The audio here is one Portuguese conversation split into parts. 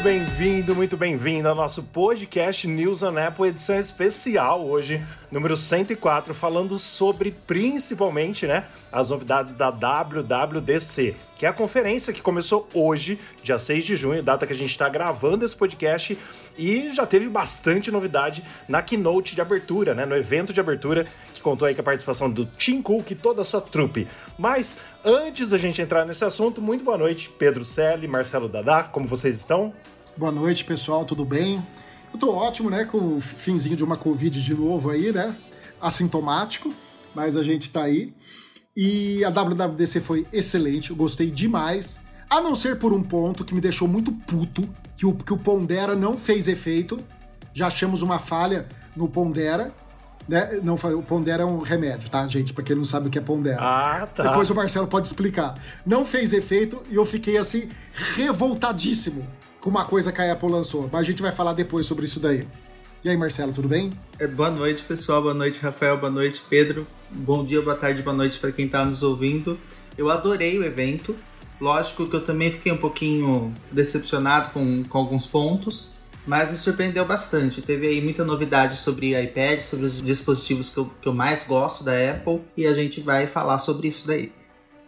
Muito bem-vindo, muito bem-vindo ao nosso podcast News on Apple, edição especial hoje, número 104, falando sobre principalmente, né, as novidades da WWDC, que é a conferência que começou hoje, dia 6 de junho, data que a gente está gravando esse podcast, e já teve bastante novidade na keynote de abertura, né, no evento de abertura, que contou aí com a participação do Tim Cook e toda a sua trupe. Mas antes da gente entrar nesse assunto, muito boa noite, Pedro Selle, Marcelo Dadá, como vocês estão? Boa noite, pessoal, tudo bem? Eu tô ótimo, né, com o finzinho de uma Covid de novo aí, né? Assintomático, mas a gente tá aí. E a WWDC foi excelente, eu gostei demais. A não ser por um ponto que me deixou muito puto, que o, que o Pondera não fez efeito. Já achamos uma falha no Pondera. Né? Não, o Pondera é um remédio, tá, gente? Pra quem não sabe o que é Pondera. Ah, tá. Depois o Marcelo pode explicar. Não fez efeito e eu fiquei assim, revoltadíssimo com uma coisa que a Apple lançou. Mas a gente vai falar depois sobre isso daí. E aí, Marcelo, tudo bem? É, boa noite, pessoal. Boa noite, Rafael. Boa noite, Pedro. Bom dia, boa tarde, boa noite para quem está nos ouvindo. Eu adorei o evento. Lógico que eu também fiquei um pouquinho decepcionado com, com alguns pontos, mas me surpreendeu bastante. Teve aí muita novidade sobre iPad, sobre os dispositivos que eu, que eu mais gosto da Apple, e a gente vai falar sobre isso daí.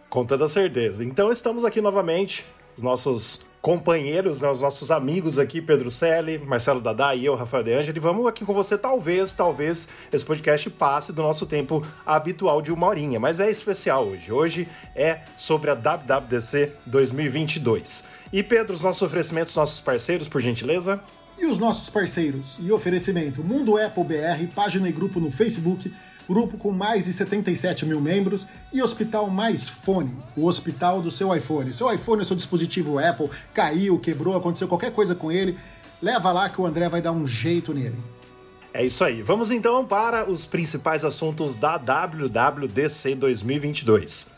Com toda certeza. Então estamos aqui novamente, os nossos companheiros, né, os nossos amigos aqui, Pedro Selle, Marcelo Dadá e eu, Rafael De Angeli. Vamos aqui com você, talvez, talvez esse podcast passe do nosso tempo habitual de uma horinha, mas é especial hoje. Hoje é sobre a WWDC 2022. E Pedro, os nossos oferecimentos, nossos parceiros, por gentileza? E os nossos parceiros e oferecimento: Mundo Apple BR, página e grupo no Facebook, grupo com mais de 77 mil membros e Hospital Mais Fone, o hospital do seu iPhone. Seu iPhone seu dispositivo Apple, caiu, quebrou, aconteceu qualquer coisa com ele, leva lá que o André vai dar um jeito nele. É isso aí. Vamos então para os principais assuntos da WWDC 2022.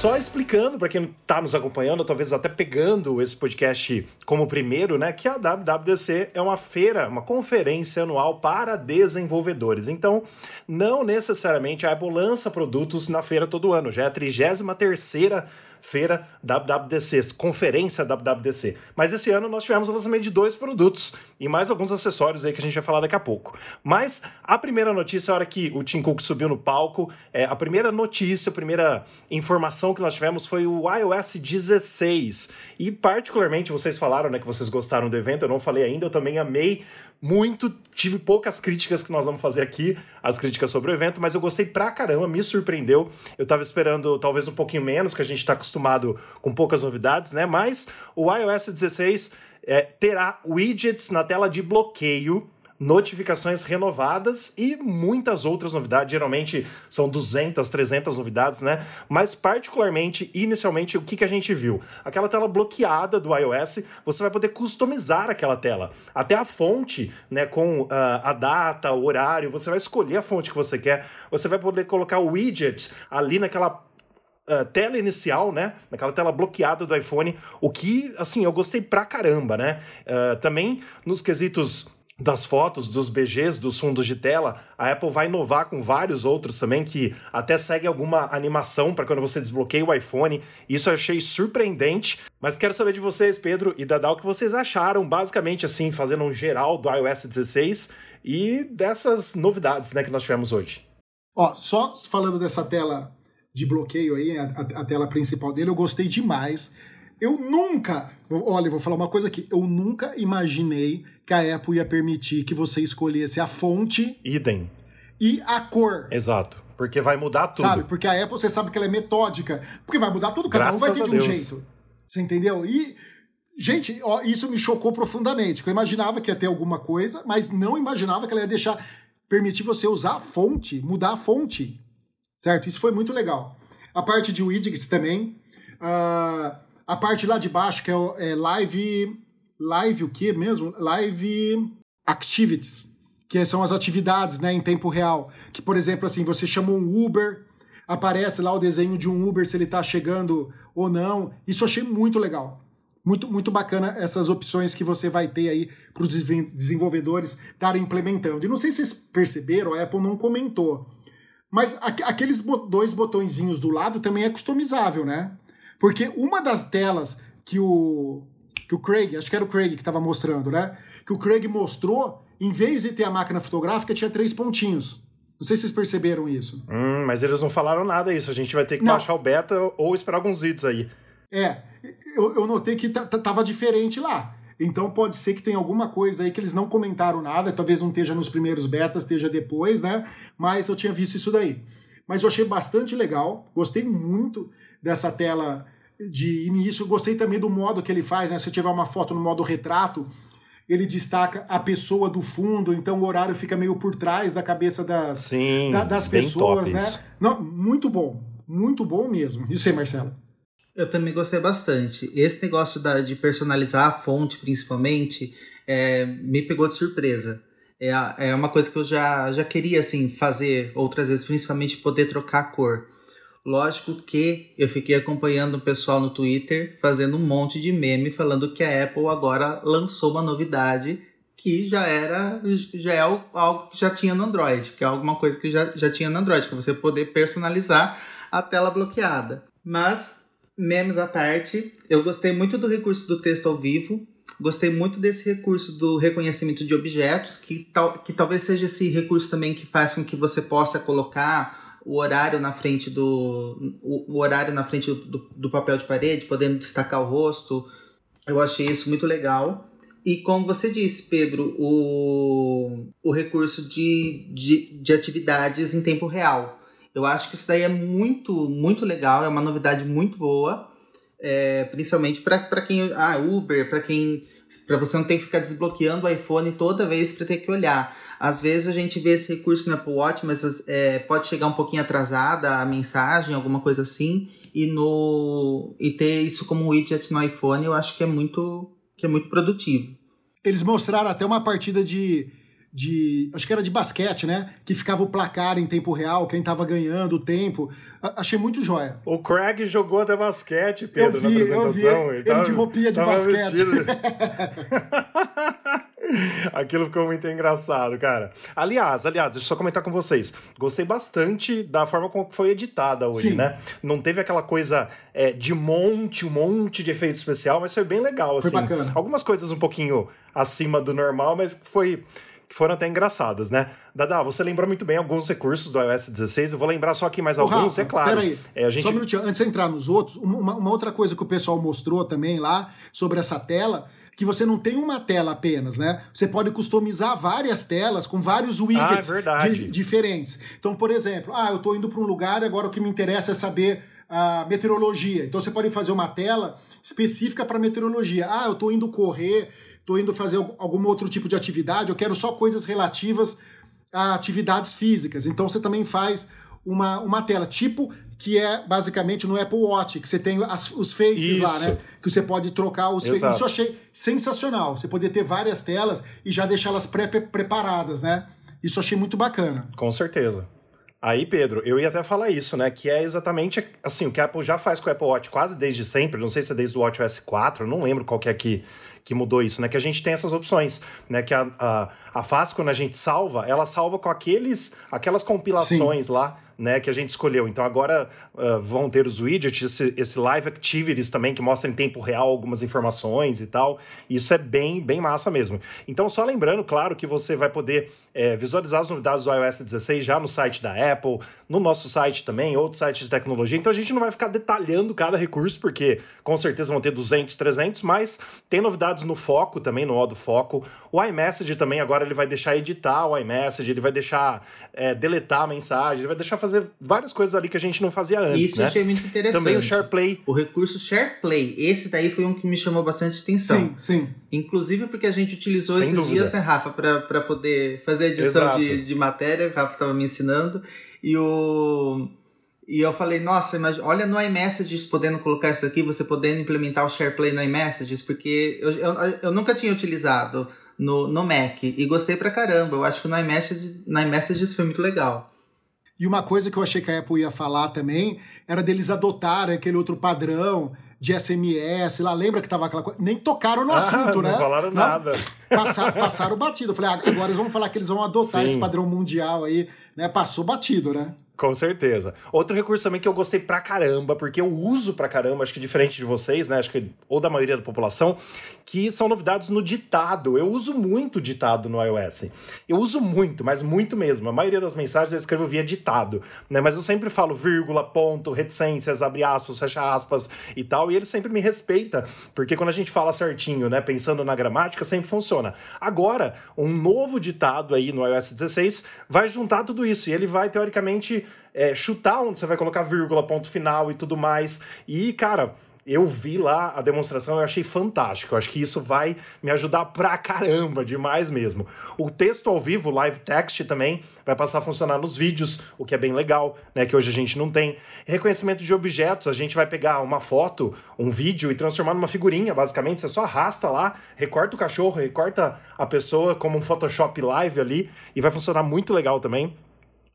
Só explicando para quem está nos acompanhando, talvez até pegando esse podcast como primeiro, né, que a WWDC é uma feira, uma conferência anual para desenvolvedores. Então, não necessariamente a Apple lança produtos na feira todo ano, já é a 33 terceira feira WWDC, conferência WWDC. Mas esse ano nós tivemos o lançamento de dois produtos e mais alguns acessórios aí que a gente vai falar daqui a pouco. Mas a primeira notícia, a hora que o Tim Cook subiu no palco, é, a primeira notícia, a primeira informação que nós tivemos foi o iOS 16. E particularmente, vocês falaram né, que vocês gostaram do evento, eu não falei ainda, eu também amei muito, tive poucas críticas que nós vamos fazer aqui, as críticas sobre o evento, mas eu gostei pra caramba, me surpreendeu. Eu tava esperando talvez um pouquinho menos, que a gente tá acostumado com poucas novidades, né? Mas o iOS 16 é, terá widgets na tela de bloqueio notificações renovadas e muitas outras novidades. Geralmente são 200, 300 novidades, né? Mas, particularmente, inicialmente, o que, que a gente viu? Aquela tela bloqueada do iOS, você vai poder customizar aquela tela. Até a fonte, né, com uh, a data, o horário, você vai escolher a fonte que você quer. Você vai poder colocar o widget ali naquela Uh, tela inicial, né? Naquela tela bloqueada do iPhone, o que, assim, eu gostei pra caramba, né? Uh, também nos quesitos das fotos, dos BGs, dos fundos de tela, a Apple vai inovar com vários outros também que até segue alguma animação para quando você desbloqueia o iPhone. Isso eu achei surpreendente, mas quero saber de vocês, Pedro e Dadal, o que vocês acharam, basicamente assim, fazendo um geral do iOS 16 e dessas novidades, né, que nós tivemos hoje. Ó, só falando dessa tela de bloqueio aí, a, a, tela principal dele, eu gostei demais. Eu nunca, olha, vou falar uma coisa aqui, eu nunca imaginei que a Apple ia permitir que você escolhesse a fonte. Idem. E a cor. Exato. Porque vai mudar tudo. Sabe? Porque a Apple, você sabe que ela é metódica. Porque vai mudar tudo, cada Graças um vai ter de um Deus. jeito. Você entendeu? E, gente, ó, isso me chocou profundamente. Eu imaginava que ia ter alguma coisa, mas não imaginava que ela ia deixar, permitir você usar a fonte, mudar a fonte. Certo? Isso foi muito legal. A parte de widgets também. Uh, a parte lá de baixo, que é, é live. Live o que mesmo? Live activities, que são as atividades né, em tempo real. Que, por exemplo, assim, você chama um Uber, aparece lá o desenho de um Uber, se ele está chegando ou não. Isso eu achei muito legal. Muito, muito bacana essas opções que você vai ter aí para os desenvolvedores estarem implementando. E não sei se vocês perceberam, a Apple não comentou. Mas aqueles dois botõezinhos do lado também é customizável, né? Porque uma das telas que o, que o Craig, acho que era o Craig que estava mostrando, né? Que o Craig mostrou, em vez de ter a máquina fotográfica, tinha três pontinhos. Não sei se vocês perceberam isso. Hum, mas eles não falaram nada isso. A gente vai ter que não. baixar o beta ou esperar alguns vídeos aí. É, eu, eu notei que tava diferente lá. Então pode ser que tenha alguma coisa aí que eles não comentaram nada, talvez não esteja nos primeiros betas, esteja depois, né? Mas eu tinha visto isso daí. Mas eu achei bastante legal, gostei muito dessa tela de início, gostei também do modo que ele faz, né? Se eu tiver uma foto no modo retrato, ele destaca a pessoa do fundo, então o horário fica meio por trás da cabeça das, Sim, da, das pessoas, né? Não, muito bom, muito bom mesmo. E você, Marcelo? Eu também gostei bastante. Esse negócio da, de personalizar a fonte, principalmente, é, me pegou de surpresa. É, é uma coisa que eu já, já queria assim fazer outras vezes, principalmente poder trocar a cor. Lógico que eu fiquei acompanhando o pessoal no Twitter fazendo um monte de meme falando que a Apple agora lançou uma novidade que já era já é algo que já tinha no Android, que é alguma coisa que já, já tinha no Android, que é você poder personalizar a tela bloqueada. Mas memes à parte, eu gostei muito do recurso do texto ao vivo, gostei muito desse recurso do reconhecimento de objetos, que, tal, que talvez seja esse recurso também que faz com que você possa colocar o horário na frente do o, o horário na frente do, do, papel de parede, podendo destacar o rosto. Eu achei isso muito legal. E como você disse, Pedro, o, o recurso de, de, de atividades em tempo real. Eu acho que isso daí é muito, muito legal, é uma novidade muito boa, é, principalmente para quem. Ah, Uber, para quem. Para você não ter que ficar desbloqueando o iPhone toda vez para ter que olhar. Às vezes a gente vê esse recurso no Apple Watch, mas é, pode chegar um pouquinho atrasada a mensagem, alguma coisa assim, e no e ter isso como widget no iPhone, eu acho que é muito que é muito produtivo. Eles mostraram até uma partida de de. Acho que era de basquete, né? Que ficava o placar em tempo real, quem tava ganhando o tempo. A, achei muito jóia. O Craig jogou até basquete, Pedro, eu vi, na apresentação. Eu vi ele, ele tava, de roupinha de basquete. Aquilo ficou muito engraçado, cara. Aliás, aliás, deixa eu só comentar com vocês. Gostei bastante da forma como foi editada hoje, Sim. né? Não teve aquela coisa é, de monte, um monte de efeito especial, mas foi bem legal, assim. Foi bacana. Algumas coisas um pouquinho acima do normal, mas foi que foram até engraçadas, né? Dada, você lembra muito bem alguns recursos do iOS 16, eu vou lembrar só aqui mais Ô, alguns, Rafa, é claro. Peraí, é, a gente... só um minutinho, antes de entrar nos outros, uma, uma outra coisa que o pessoal mostrou também lá sobre essa tela que você não tem uma tela apenas, né? Você pode customizar várias telas com vários widgets ah, é diferentes. Então, por exemplo, ah, eu estou indo para um lugar e agora o que me interessa é saber a meteorologia. Então, você pode fazer uma tela específica para meteorologia. Ah, eu estou indo correr estou indo fazer algum outro tipo de atividade, eu quero só coisas relativas a atividades físicas. Então você também faz uma, uma tela, tipo que é basicamente no Apple Watch, que você tem as, os faces Isso. lá, né? Que você pode trocar os faces. Isso eu achei sensacional. Você poder ter várias telas e já deixá-las pré-preparadas, né? Isso eu achei muito bacana. Com certeza. Aí, Pedro, eu ia até falar isso, né? Que é exatamente assim, o que a Apple já faz com o Apple Watch quase desde sempre. Não sei se é desde o Watch OS 4, não lembro qual que é que que mudou isso, né? Que a gente tem essas opções, né? Que a, a, a fase, quando a gente salva, ela salva com aqueles, aquelas compilações Sim. lá né, que a gente escolheu. Então agora uh, vão ter os widgets, esse, esse, live activities também que mostra em tempo real algumas informações e tal. Isso é bem, bem massa mesmo. Então só lembrando, claro, que você vai poder é, visualizar as novidades do iOS 16 já no site da Apple, no nosso site também, outros sites de tecnologia. Então a gente não vai ficar detalhando cada recurso, porque com certeza vão ter 200, 300, mas tem novidades no foco também, no modo foco. O iMessage também agora ele vai deixar editar o iMessage, ele vai deixar é, deletar a mensagem, ele vai deixar fazer várias coisas ali que a gente não fazia antes. Isso né? eu achei muito interessante. Também o SharePlay. O recurso SharePlay. Esse daí foi um que me chamou bastante atenção. Sim, sim. Inclusive porque a gente utilizou Sem esses dúvida. dias, né, Rafa, para poder fazer a edição de, de matéria. O Rafa estava me ensinando. E o. E eu falei, nossa, mas olha no iMessages podendo colocar isso aqui, você podendo implementar o SharePlay no iMessages, porque eu, eu, eu nunca tinha utilizado no, no Mac e gostei pra caramba. Eu acho que no iMessages, no iMessages foi muito legal. E uma coisa que eu achei que a Apple ia falar também era deles adotarem aquele outro padrão de SMS, lá lembra que tava aquela coisa. Nem tocaram no ah, assunto, não né? Não falaram não, nada. Passaram, passaram batido. Eu falei, ah, agora eles vão falar que eles vão adotar Sim. esse padrão mundial aí, né? Passou batido, né? Com certeza. Outro recurso também que eu gostei pra caramba, porque eu uso pra caramba, acho que diferente de vocês, né? Acho que ou da maioria da população, que são novidades no ditado. Eu uso muito ditado no iOS. Eu uso muito, mas muito mesmo. A maioria das mensagens eu escrevo via ditado, né? Mas eu sempre falo vírgula, ponto, reticências, abre aspas, fecha aspas e tal, e ele sempre me respeita, porque quando a gente fala certinho, né, pensando na gramática, sempre funciona. Agora, um novo ditado aí no iOS 16 vai juntar tudo isso e ele vai teoricamente é, chutar onde você vai colocar vírgula, ponto final e tudo mais. E, cara, eu vi lá a demonstração, eu achei fantástico. Eu acho que isso vai me ajudar pra caramba, demais mesmo. O texto ao vivo, live text também, vai passar a funcionar nos vídeos, o que é bem legal, né? Que hoje a gente não tem. Reconhecimento de objetos, a gente vai pegar uma foto, um vídeo e transformar numa figurinha, basicamente. Você só arrasta lá, recorta o cachorro, recorta a pessoa como um Photoshop live ali, e vai funcionar muito legal também.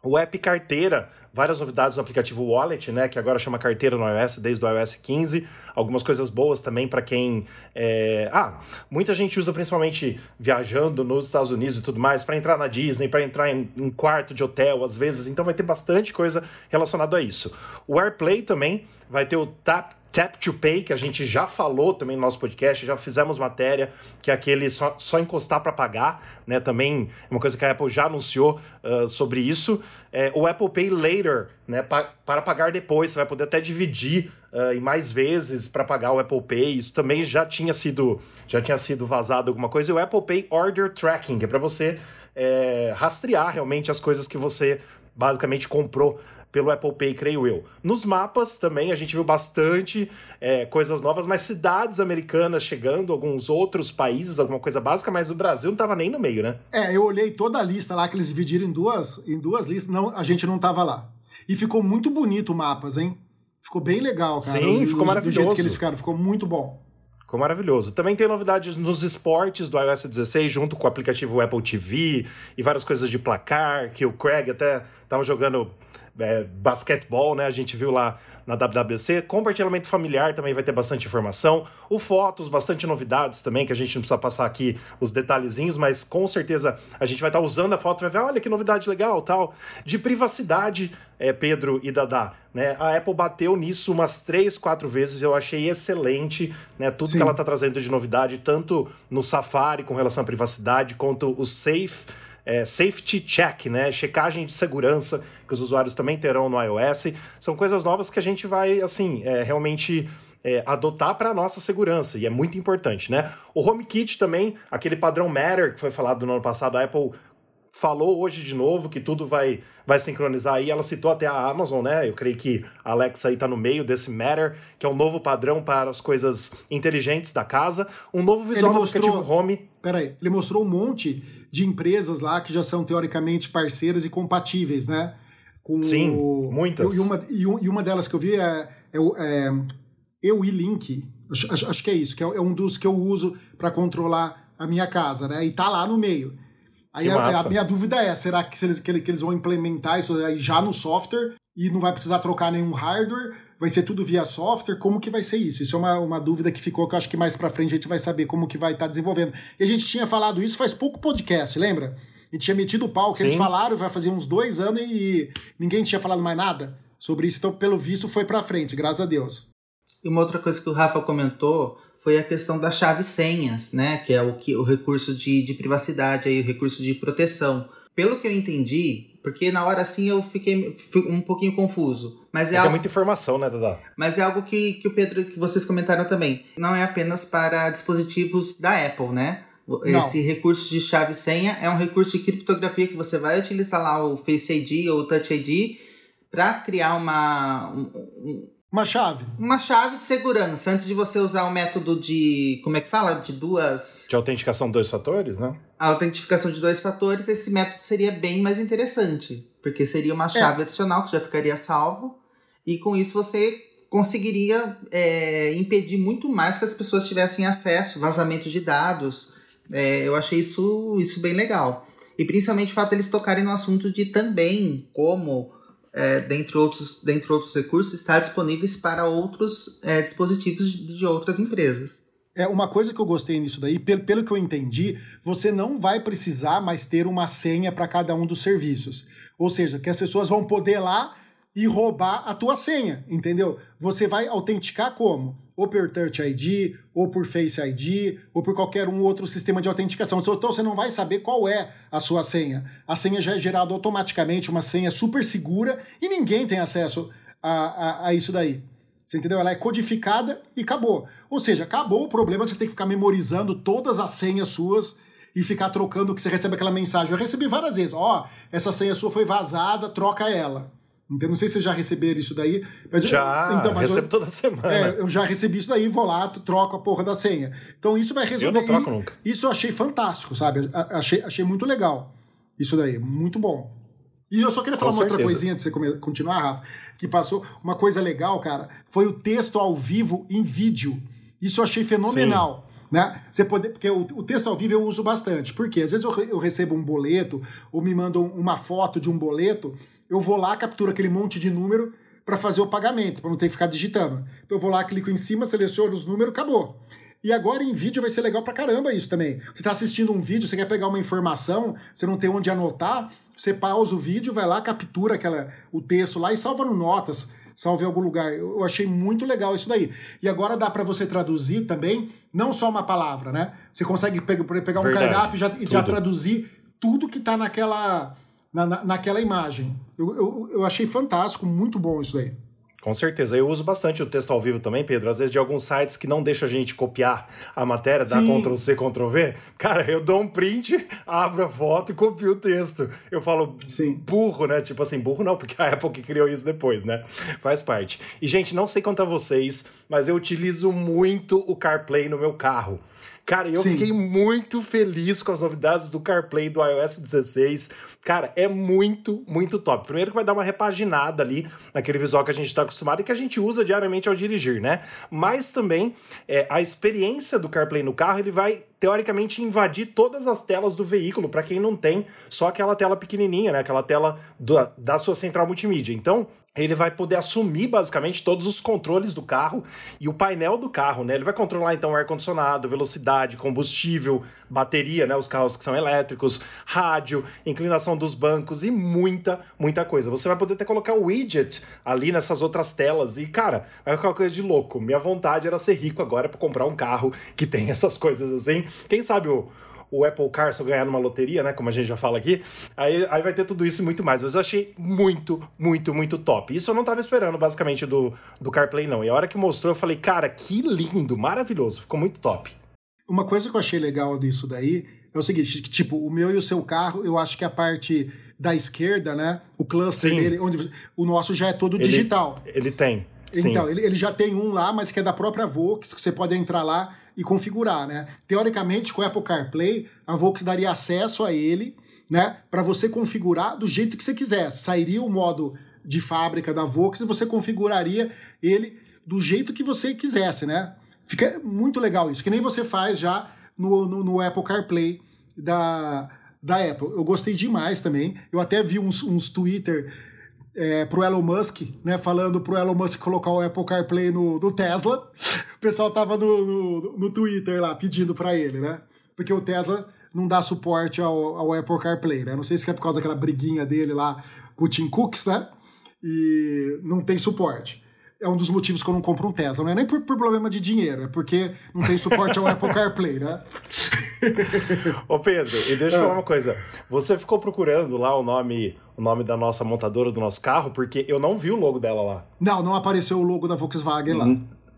O app Carteira, várias novidades no aplicativo Wallet, né, que agora chama Carteira no iOS desde o iOS 15. Algumas coisas boas também para quem. É... Ah, muita gente usa principalmente viajando nos Estados Unidos e tudo mais para entrar na Disney, para entrar em um quarto de hotel às vezes. Então vai ter bastante coisa relacionada a isso. O AirPlay também vai ter o Tap Tap to Pay, que a gente já falou também no nosso podcast, já fizemos matéria, que é aquele só, só encostar para pagar, né? Também é uma coisa que a Apple já anunciou uh, sobre isso. É, o Apple Pay Later, né? Pa para pagar depois, você vai poder até dividir uh, em mais vezes para pagar o Apple Pay. Isso também já tinha sido, já tinha sido vazado alguma coisa. E o Apple Pay Order Tracking, que é para você é, rastrear realmente as coisas que você basicamente comprou pelo Apple Pay, creio eu. Nos mapas também a gente viu bastante é, coisas novas, mas cidades americanas chegando, alguns outros países, alguma coisa básica, mas o Brasil não estava nem no meio, né? É, eu olhei toda a lista lá que eles dividiram em duas, em duas listas, não, a gente não estava lá. E ficou muito bonito o mapas, hein? Ficou bem legal, cara. Sim, ficou maravilhoso. Do jeito que eles ficaram, ficou muito bom. Ficou maravilhoso. Também tem novidades nos esportes do iOS 16, junto com o aplicativo Apple TV e várias coisas de placar, que o Craig até estava jogando é, basquetebol, né? A gente viu lá na WWC. Compartilhamento familiar também vai ter bastante informação. O Fotos, bastante novidades também, que a gente não precisa passar aqui os detalhezinhos, mas com certeza a gente vai estar usando a foto e vai ver, olha que novidade legal, tal. De privacidade, é, Pedro e Dadá, né? A Apple bateu nisso umas três, quatro vezes, eu achei excelente, né? Tudo Sim. que ela está trazendo de novidade, tanto no Safari com relação à privacidade, quanto o Safe é, safety check, né? Checagem de segurança que os usuários também terão no iOS. São coisas novas que a gente vai, assim, é, realmente é, adotar para a nossa segurança, e é muito importante, né? O HomeKit também, aquele padrão Matter que foi falado no ano passado, a Apple falou hoje de novo que tudo vai, vai sincronizar aí. Ela citou até a Amazon, né? Eu creio que a Alexa aí está no meio desse Matter, que é um novo padrão para as coisas inteligentes da casa. Um novo visual ele mostrou, aplicativo Home. Peraí, ele mostrou um monte de empresas lá que já são teoricamente parceiras e compatíveis, né? Com Sim, o, muitas. E uma, e uma delas que eu vi é, é, é EUI-Link, acho, acho, acho, que é isso, que é, é um dos que eu uso para controlar a minha casa, né? E tá lá no meio. Aí a, a, minha dúvida é, será que, eles, que, eles vão implementar isso aí já no software e não vai precisar trocar nenhum hardware? Vai ser tudo via software? Como que vai ser isso? Isso é uma, uma dúvida que ficou, que eu acho que mais para frente a gente vai saber como que vai estar tá desenvolvendo. E a gente tinha falado isso faz pouco podcast, lembra? A gente tinha metido o pau, que Sim. eles falaram, vai fazer uns dois anos e ninguém tinha falado mais nada sobre isso. Então, pelo visto, foi para frente, graças a Deus. E uma outra coisa que o Rafa comentou foi a questão das chaves senhas, né? Que é o, que, o recurso de, de privacidade, aí, o recurso de proteção. Pelo que eu entendi, porque na hora assim eu fiquei um pouquinho confuso. Mas é, é, algo... é muita informação, né, Dada? Mas é algo que, que o Pedro, que vocês comentaram também. Não é apenas para dispositivos da Apple, né? Esse Não. recurso de chave senha é um recurso de criptografia que você vai utilizar lá o Face ID ou o Touch ID para criar uma, um, uma chave. Uma chave de segurança, antes de você usar o método de. Como é que fala? De duas. De autenticação dois fatores, né? A autentificação de dois fatores, esse método seria bem mais interessante. Porque seria uma chave é. adicional que já ficaria salvo. E com isso você conseguiria é, impedir muito mais que as pessoas tivessem acesso, vazamento de dados. É, eu achei isso, isso bem legal. E principalmente o fato de eles tocarem no assunto de também como é, dentre, outros, dentre outros recursos, está disponíveis para outros é, dispositivos de, de outras empresas. É uma coisa que eu gostei nisso daí, pelo, pelo que eu entendi, você não vai precisar mais ter uma senha para cada um dos serviços. Ou seja, que as pessoas vão poder lá e roubar a tua senha, entendeu? Você vai autenticar como? Ou por Touch ID, ou por Face ID, ou por qualquer um outro sistema de autenticação. Então você não vai saber qual é a sua senha. A senha já é gerada automaticamente, uma senha super segura, e ninguém tem acesso a, a, a isso daí. Você entendeu? Ela é codificada e acabou. Ou seja, acabou o problema de você ter que ficar memorizando todas as senhas suas e ficar trocando que você recebe aquela mensagem. Eu recebi várias vezes, ó, oh, essa senha sua foi vazada, troca ela. Não sei se vocês já receberam isso daí. Mas já, eu, então, mas recebo eu, toda semana. É, eu já recebi isso daí, vou lá, troco a porra da senha. Então isso vai resolver. Eu não troco nunca. Isso eu achei fantástico, sabe? Achei, achei muito legal. Isso daí, muito bom. E eu só queria falar Com uma certeza. outra coisinha antes de você continuar, Rafa, que passou. Uma coisa legal, cara, foi o texto ao vivo em vídeo. Isso eu achei fenomenal. Sim. Né? Você poder, porque o, o, texto ao vivo eu uso bastante. Porque às vezes eu, eu recebo um boleto ou me mandam uma foto de um boleto eu vou lá, capturo aquele monte de número para fazer o pagamento, para não ter que ficar digitando. Então eu vou lá, clico em cima, seleciono os números, acabou. E agora em vídeo vai ser legal pra caramba isso também. Você está assistindo um vídeo, você quer pegar uma informação, você não tem onde anotar, você pausa o vídeo, vai lá, captura aquela, o texto lá e salva no Notas, salva em algum lugar. Eu achei muito legal isso daí. E agora dá para você traduzir também, não só uma palavra, né? Você consegue pegar um cardápio e já, e já traduzir tudo que está naquela na, na, naquela imagem. Eu, eu, eu achei fantástico, muito bom isso daí. Com certeza. Eu uso bastante o texto ao vivo também, Pedro. Às vezes de alguns sites que não deixam a gente copiar a matéria, dar Ctrl C, Ctrl V. Cara, eu dou um print, abro a foto e copio o texto. Eu falo Sim. burro, né? Tipo assim, burro não, porque a Apple que criou isso depois, né? Faz parte. E, gente, não sei quanto a vocês, mas eu utilizo muito o CarPlay no meu carro. Cara, eu Sim. fiquei muito feliz com as novidades do CarPlay do iOS 16. Cara, é muito, muito top. Primeiro que vai dar uma repaginada ali naquele visual que a gente está acostumado e que a gente usa diariamente ao dirigir, né? Mas também é, a experiência do CarPlay no carro, ele vai teoricamente invadir todas as telas do veículo, para quem não tem só aquela tela pequenininha, né? Aquela tela do, da sua central multimídia. Então, ele vai poder assumir basicamente todos os controles do carro e o painel do carro, né? Ele vai controlar então ar condicionado, velocidade, combustível, bateria, né? Os carros que são elétricos, rádio, inclinação dos bancos e muita, muita coisa. Você vai poder até colocar o widget ali nessas outras telas e, cara, vai ficar uma coisa de louco. Minha vontade era ser rico agora para comprar um carro que tem essas coisas assim. Quem sabe o o Apple Car se eu ganhar numa loteria, né? Como a gente já fala aqui, aí, aí vai ter tudo isso e muito mais. Mas eu achei muito, muito, muito top. Isso eu não tava esperando, basicamente, do, do CarPlay, não. E a hora que mostrou, eu falei, cara, que lindo, maravilhoso, ficou muito top. Uma coisa que eu achei legal disso daí é o seguinte: que, tipo, o meu e o seu carro, eu acho que a parte da esquerda, né? O cluster Sim. dele, onde o nosso já é todo ele, digital. Ele tem. Então, ele, ele já tem um lá, mas que é da própria Vox, que você pode entrar lá e configurar, né? Teoricamente, com o Apple CarPlay, a Vox daria acesso a ele, né, para você configurar do jeito que você quisesse. Sairia o modo de fábrica da Vox e você configuraria ele do jeito que você quisesse, né? Fica muito legal isso, que nem você faz já no, no, no Apple CarPlay da, da Apple. Eu gostei demais também. Eu até vi uns, uns Twitter é, pro Elon Musk, né? Falando pro Elon Musk colocar o Apple CarPlay no, no Tesla. O pessoal tava no, no, no Twitter lá pedindo para ele, né? Porque o Tesla não dá suporte ao, ao Apple CarPlay, né? Não sei se é por causa daquela briguinha dele lá com o Tim Cooks, né? E não tem suporte é um dos motivos que eu não compro um Tesla. Não é nem por, por problema de dinheiro, é porque não tem suporte ao Apple CarPlay, né? Ô Pedro, e deixa eu falar uma coisa. Você ficou procurando lá o nome, o nome da nossa montadora do nosso carro, porque eu não vi o logo dela lá. Não, não apareceu o logo da Volkswagen lá.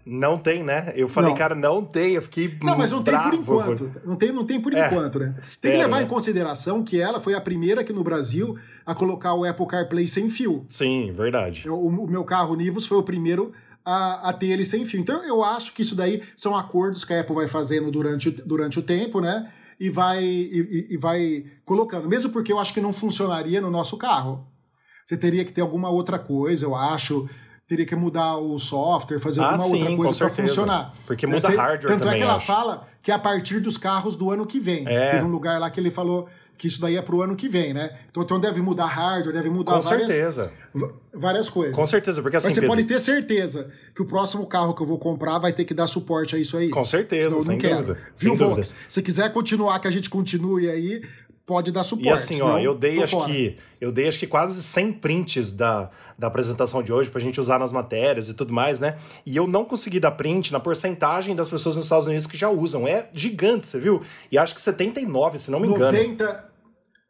Não tem, né? Eu falei, não. cara, não tem. Eu fiquei. Não, mas não tem por enquanto. Não tem, não tem por é, enquanto, né? Espero, tem que levar né? em consideração que ela foi a primeira aqui no Brasil a colocar o Apple CarPlay sem fio. Sim, verdade. O, o meu carro Nivus foi o primeiro a, a, ter ele sem fio. Então eu acho que isso daí são acordos que a Apple vai fazendo durante, durante o tempo, né? E vai, e, e vai colocando. Mesmo porque eu acho que não funcionaria no nosso carro. Você teria que ter alguma outra coisa, eu acho teria que mudar o software, fazer ah, alguma sim, outra coisa para funcionar. Porque muda hardware Tanto também, é que ela acho. fala que é a partir dos carros do ano que vem. É. Teve um lugar lá que ele falou que isso daí é pro ano que vem, né? Então, então deve mudar hardware, deve mudar Com várias, certeza. várias coisas. Com certeza, porque assim. Mas você Pedro... pode ter certeza que o próximo carro que eu vou comprar vai ter que dar suporte a isso aí. Com certeza, Senão eu sem quero. dúvida. Viu, dúvida. Se quiser continuar, que a gente continue aí, pode dar suporte. E assim, ó, eu dei acho fora. que eu dei acho que quase 100 prints da, da apresentação de hoje pra gente usar nas matérias e tudo mais, né? E eu não consegui dar print na porcentagem das pessoas nos Estados Unidos que já usam. É gigante, você viu? E acho que 79, se não me engano. 90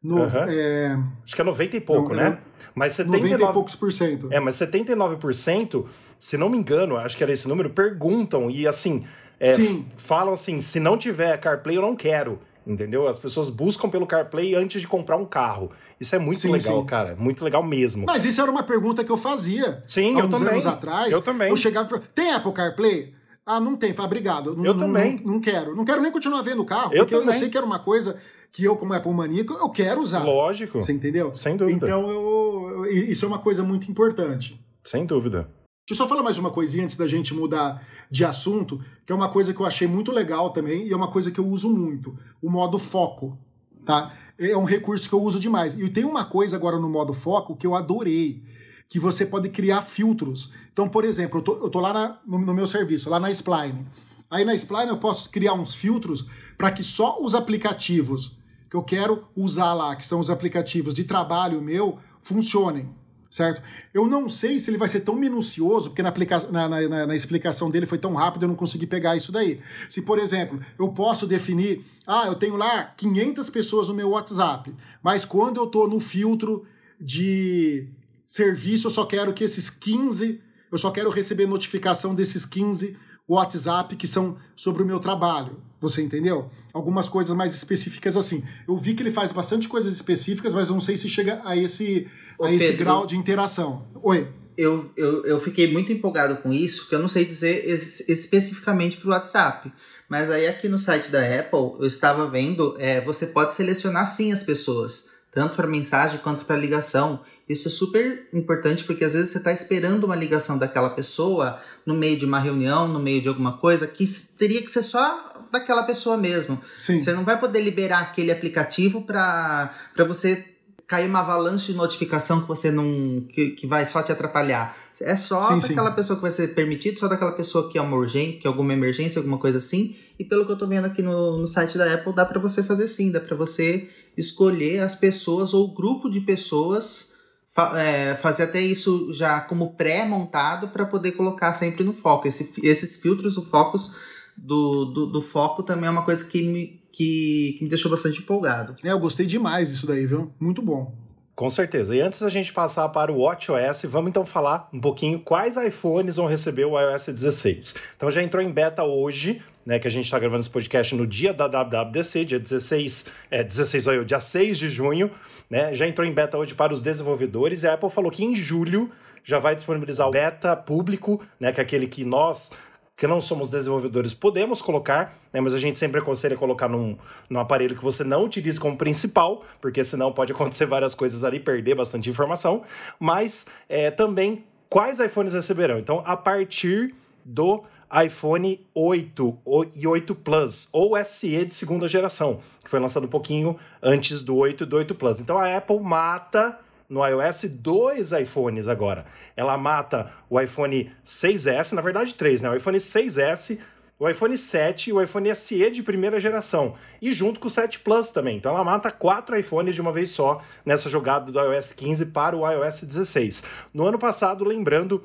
no, uhum. é... Acho que é 90 e pouco, não, né? Mas 79... 90 e poucos por cento. É, mas 79%, se não me engano, acho que era esse número, perguntam e assim, é, falam assim, se não tiver CarPlay eu não quero, entendeu? As pessoas buscam pelo CarPlay antes de comprar um carro. Isso é muito sim, legal, sim. cara. Muito legal mesmo. Mas isso era uma pergunta que eu fazia. Sim, há eu também. anos atrás. Eu também. Eu chegava Tem Apple CarPlay? Ah, não tem. Fala, obrigado. Eu não, também. Não, não, quero. Não quero nem continuar vendo o carro. Eu porque também. eu sei que era uma coisa que eu, como Apple maníaco, eu quero usar. Lógico. Você entendeu? Sem dúvida. Então, eu, isso é uma coisa muito importante. Sem dúvida. Deixa eu só falar mais uma coisinha antes da gente mudar de assunto, que é uma coisa que eu achei muito legal também e é uma coisa que eu uso muito, o modo foco, tá? É um recurso que eu uso demais. E tem uma coisa agora no modo foco que eu adorei, que você pode criar filtros. Então, por exemplo, eu tô, eu tô lá na, no, no meu serviço, lá na Spline. Aí na Spline eu posso criar uns filtros para que só os aplicativos que eu quero usar lá, que são os aplicativos de trabalho meu, funcionem. Certo? Eu não sei se ele vai ser tão minucioso, porque na, na, na, na, explicação dele foi tão rápido, eu não consegui pegar isso daí. Se, por exemplo, eu posso definir, ah, eu tenho lá 500 pessoas no meu WhatsApp, mas quando eu estou no filtro de serviço, eu só quero que esses 15, eu só quero receber notificação desses 15 WhatsApp que são sobre o meu trabalho. Você entendeu? Algumas coisas mais específicas assim. Eu vi que ele faz bastante coisas específicas, mas não sei se chega a esse, Ô, a esse grau de interação. Oi. Eu, eu, eu fiquei muito empolgado com isso, porque eu não sei dizer es especificamente para o WhatsApp. Mas aí aqui no site da Apple, eu estava vendo, é, você pode selecionar sim as pessoas tanto para mensagem quanto para ligação. Isso é super importante porque às vezes você está esperando uma ligação daquela pessoa no meio de uma reunião, no meio de alguma coisa, que teria que ser só daquela pessoa mesmo. Sim. Você não vai poder liberar aquele aplicativo para você cair uma avalanche de notificação que você não. que, que vai só te atrapalhar. É só sim, daquela sim. pessoa que vai ser permitido, só daquela pessoa que é uma urgência, que é alguma emergência, alguma coisa assim. E pelo que eu tô vendo aqui no, no site da Apple, dá para você fazer sim, dá para você escolher as pessoas ou grupo de pessoas. É, fazer até isso já como pré-montado para poder colocar sempre no foco. Esse, esses filtros do focos do, do, do, foco também é uma coisa que me, que, que me deixou bastante empolgado. É, eu gostei demais disso daí, viu? Muito bom. Com certeza. E antes da gente passar para o WatchOS, vamos então falar um pouquinho quais iPhones vão receber o iOS 16. Então já entrou em beta hoje, né, que a gente está gravando esse podcast no dia da WWDC, dia 16, é, 16, olha, dia 6 de junho, né, já entrou em beta hoje para os desenvolvedores e a Apple falou que em julho já vai disponibilizar o beta público, né, que é aquele que nós que não somos desenvolvedores podemos colocar, né, mas a gente sempre aconselha colocar num, num aparelho que você não utilize como principal, porque senão pode acontecer várias coisas ali, perder bastante informação. Mas é, também quais iPhones receberão? Então, a partir do iPhone 8 e 8 Plus, ou SE de segunda geração, que foi lançado um pouquinho antes do 8 e do 8 Plus. Então a Apple mata no iOS dois iPhones agora. Ela mata o iPhone 6S, na verdade três, né? O iPhone 6S, o iPhone 7 e o iPhone SE de primeira geração. E junto com o 7 Plus também. Então ela mata quatro iPhones de uma vez só nessa jogada do iOS 15 para o iOS 16. No ano passado, lembrando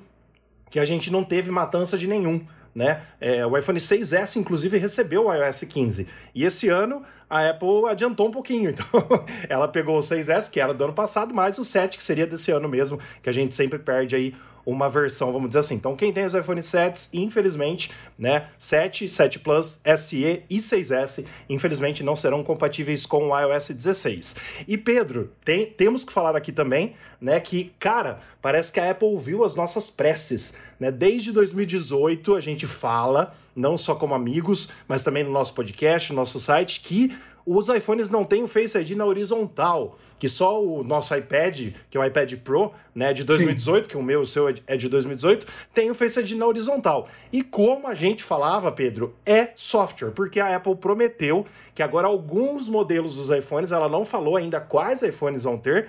que a gente não teve matança de nenhum né? É, o iPhone 6S, inclusive, recebeu o iOS 15. E esse ano a Apple adiantou um pouquinho. Então, ela pegou o 6S, que era do ano passado, mais o 7, que seria desse ano mesmo, que a gente sempre perde aí uma versão, vamos dizer assim. Então, quem tem os iPhone 7, infelizmente, né, 7, 7 Plus, SE e 6S, infelizmente não serão compatíveis com o iOS 16. E Pedro, tem, temos que falar aqui também, né, que, cara, parece que a Apple ouviu as nossas preces, né? Desde 2018 a gente fala não só como amigos, mas também no nosso podcast, no nosso site, que os iPhones não têm o Face ID na horizontal, que só o nosso iPad, que é o iPad Pro, né, de 2018, Sim. que o meu, o seu é de 2018, tem o Face ID na horizontal. E como a gente falava, Pedro, é software, porque a Apple prometeu que agora alguns modelos dos iPhones, ela não falou ainda quais iPhones vão ter,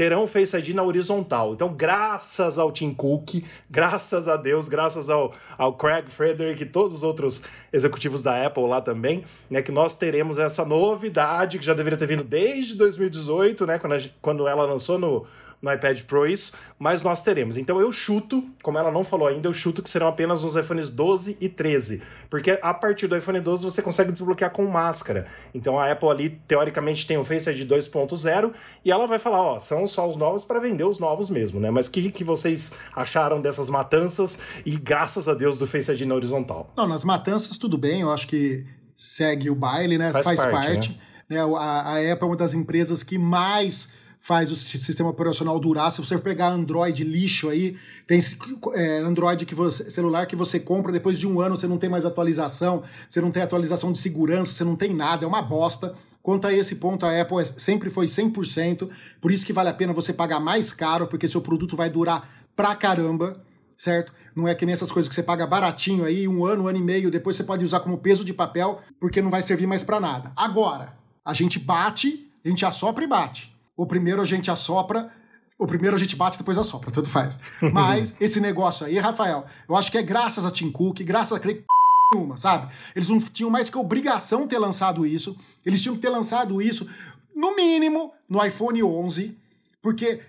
terão Face ID na horizontal. Então, graças ao Tim Cook, graças a Deus, graças ao, ao Craig Frederick e todos os outros executivos da Apple lá também, né, que nós teremos essa novidade que já deveria ter vindo desde 2018, né, quando, a, quando ela lançou no, no iPad Pro isso, mas nós teremos. Então eu chuto, como ela não falou ainda, eu chuto que serão apenas nos iPhones 12 e 13, porque a partir do iPhone 12 você consegue desbloquear com máscara. Então a Apple ali teoricamente tem o Face ID 2.0 e ela vai falar, ó, são só os novos para vender os novos mesmo, né? Mas o que, que vocês acharam dessas matanças e graças a Deus do Face ID na horizontal? Não, nas matanças tudo bem, eu acho que segue o baile, né? Faz, Faz parte. parte. Né? né? A, a Apple é uma das empresas que mais faz o sistema operacional durar. Se você pegar Android lixo aí, tem é, Android que você, celular que você compra, depois de um ano você não tem mais atualização, você não tem atualização de segurança, você não tem nada, é uma bosta. Quanto a esse ponto, a Apple é, sempre foi 100%, por isso que vale a pena você pagar mais caro, porque seu produto vai durar pra caramba, certo? Não é que nem essas coisas que você paga baratinho aí, um ano, um ano e meio, depois você pode usar como peso de papel, porque não vai servir mais para nada. Agora, a gente bate, a gente assopra e bate. O primeiro a gente assopra, o primeiro a gente bate, depois assopra, tanto faz. Mas esse negócio aí, Rafael, eu acho que é graças a Tim Cook, graças a nenhuma, sabe? Eles não tinham mais que obrigação ter lançado isso. Eles tinham que ter lançado isso, no mínimo, no iPhone 11, porque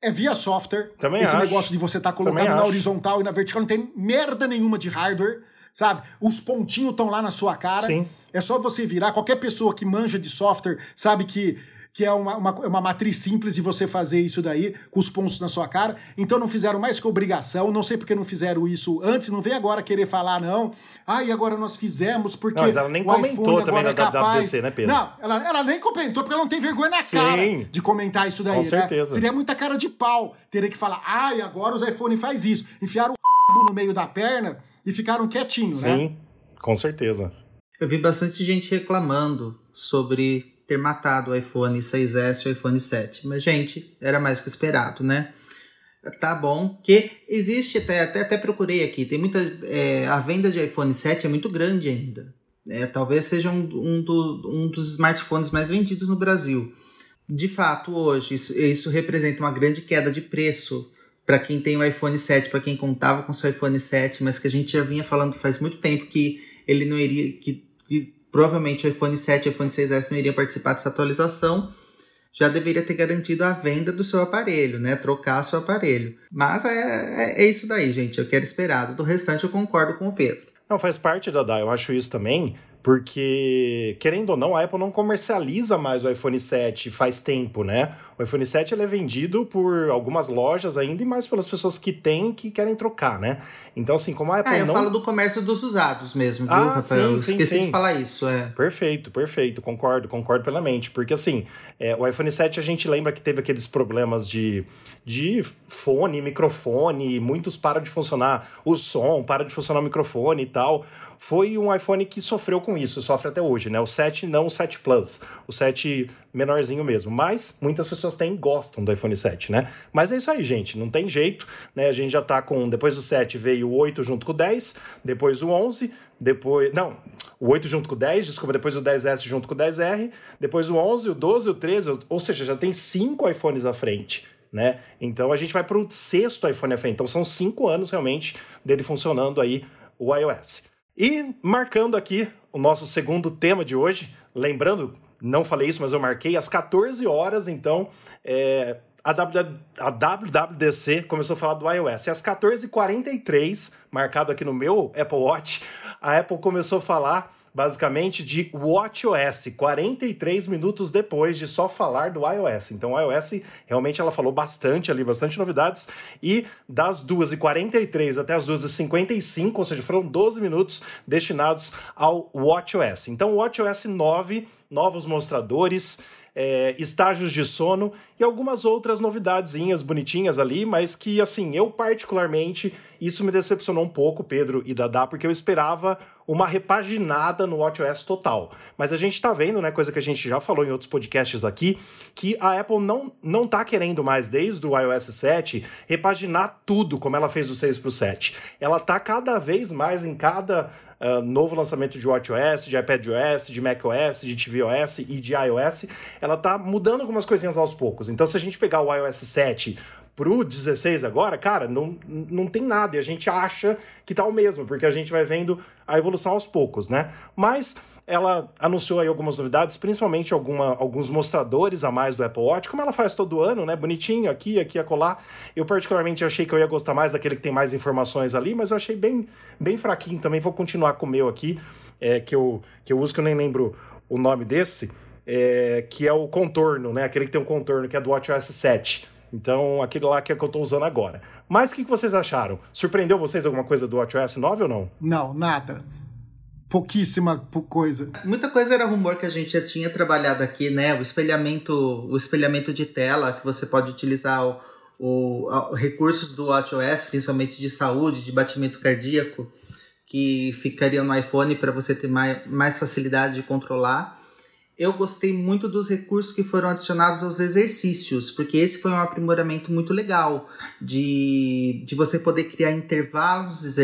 é via software. Também esse acho. negócio de você estar tá colocando na horizontal e na vertical não tem merda nenhuma de hardware, sabe? Os pontinhos estão lá na sua cara. Sim. É só você virar. Qualquer pessoa que manja de software sabe que que é uma, uma, uma, matriz simples de você fazer isso daí, com os pontos na sua cara. Então não fizeram mais que obrigação, não sei porque não fizeram isso antes, não vem agora querer falar, não. Ah, e agora nós fizemos, porque. Não, mas ela nem comentou também na é capaz... WWDC, né, Pedro? Não, ela, ela nem comentou, porque ela não tem vergonha na Sim, cara de comentar isso daí, com né? certeza. Seria muita cara de pau teria que falar, ah, e agora os iPhone faz isso. Enfiaram o no meio da perna e ficaram quietinhos, Sim, né? Sim, com certeza. Eu vi bastante gente reclamando sobre ter matado o iPhone 6S e o iPhone 7. Mas, gente, era mais que esperado, né? Tá bom. Que existe, até, até, até procurei aqui, tem muita. É, a venda de iPhone 7 é muito grande ainda. É, talvez seja um, um, do, um dos smartphones mais vendidos no Brasil. De fato, hoje, isso, isso representa uma grande queda de preço para quem tem o iPhone 7, para quem contava com seu iPhone 7, mas que a gente já vinha falando faz muito tempo que ele não iria. que, que provavelmente o iPhone 7 e iPhone 6S não iriam participar dessa atualização, já deveria ter garantido a venda do seu aparelho, né? Trocar seu aparelho. Mas é, é, é isso daí, gente. Eu quero esperado. Do restante, eu concordo com o Pedro. Não, faz parte da DA. Eu acho isso também porque, querendo ou não, a Apple não comercializa mais o iPhone 7 faz tempo, né? O iPhone 7 ele é vendido por algumas lojas ainda e mais pelas pessoas que têm que querem trocar, né? Então, assim, como a Apple é, eu não... falo do comércio dos usados mesmo, viu, ah, Rafael? Sim, sim, Esqueci sim. de falar isso, é. Perfeito, perfeito, concordo, concordo plenamente. Porque, assim, é, o iPhone 7 a gente lembra que teve aqueles problemas de, de fone, microfone, muitos param de funcionar o som, para de funcionar o microfone e tal foi um iPhone que sofreu com isso, sofre até hoje, né? O 7 não o 7 Plus, o 7 menorzinho mesmo. Mas muitas pessoas têm gostam do iPhone 7, né? Mas é isso aí, gente, não tem jeito, né? A gente já tá com depois do 7 veio o 8 junto com o 10, depois o 11, depois, não, o 8 junto com o 10, desculpa, depois o 10S junto com o 10R, depois o 11, o 12, o 13, ou seja, já tem cinco iPhones à frente. Né? Então a gente vai para o sexto iPhone à frente. Então são cinco anos realmente dele funcionando aí o iOS. E marcando aqui o nosso segundo tema de hoje, lembrando, não falei isso, mas eu marquei às 14 horas, então é, a, w, a WWDC começou a falar do iOS. E às 14h43, marcado aqui no meu Apple Watch, a Apple começou a falar basicamente de WatchOS, 43 minutos depois de só falar do iOS. Então, o iOS realmente ela falou bastante ali, bastante novidades. E das 2h43 até as 2h55, ou seja, foram 12 minutos destinados ao WatchOS. Então, o WatchOS 9, novos mostradores. É, estágios de sono e algumas outras novidadezinhas bonitinhas ali, mas que, assim, eu particularmente, isso me decepcionou um pouco, Pedro e Dadá, porque eu esperava uma repaginada no WatchOS total. Mas a gente tá vendo, né, coisa que a gente já falou em outros podcasts aqui, que a Apple não, não tá querendo mais, desde o iOS 7, repaginar tudo como ela fez do 6 pro 7. Ela tá cada vez mais em cada uh, novo lançamento de WatchOS, de iPadOS, de macOS, de tvOS e de iOS, ela tá mudando algumas coisinhas aos poucos. Então, se a gente pegar o iOS 7 pro 16 agora, cara, não, não tem nada. E a gente acha que tá o mesmo, porque a gente vai vendo a evolução aos poucos, né? Mas ela anunciou aí algumas novidades, principalmente alguma, alguns mostradores a mais do Apple Watch, como ela faz todo ano, né? Bonitinho, aqui, aqui, acolá. Eu particularmente achei que eu ia gostar mais daquele que tem mais informações ali, mas eu achei bem, bem fraquinho também. Vou continuar com o meu aqui, é, que, eu, que eu uso, que eu nem lembro o nome desse, é, que é o contorno, né? Aquele que tem um contorno, que é do WatchOS 7. Então, aquele lá que é que eu estou usando agora. Mas o que, que vocês acharam? Surpreendeu vocês alguma coisa do WatchOS 9 ou não? Não, nada. Pouquíssima coisa. Muita coisa era rumor que a gente já tinha trabalhado aqui, né? O espelhamento, o espelhamento de tela, que você pode utilizar o, o, recursos do WatchOS, principalmente de saúde, de batimento cardíaco, que ficariam no iPhone para você ter mais, mais facilidade de controlar eu gostei muito dos recursos que foram adicionados aos exercícios, porque esse foi um aprimoramento muito legal de, de você poder criar intervalos,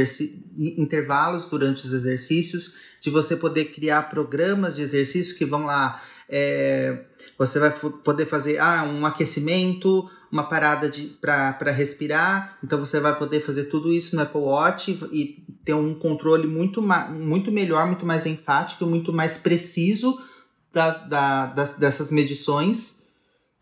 intervalos durante os exercícios, de você poder criar programas de exercícios que vão lá. É, você vai poder fazer ah, um aquecimento, uma parada para respirar, então você vai poder fazer tudo isso no Apple Watch e ter um controle muito, muito melhor, muito mais enfático, muito mais preciso das, da, das, dessas medições.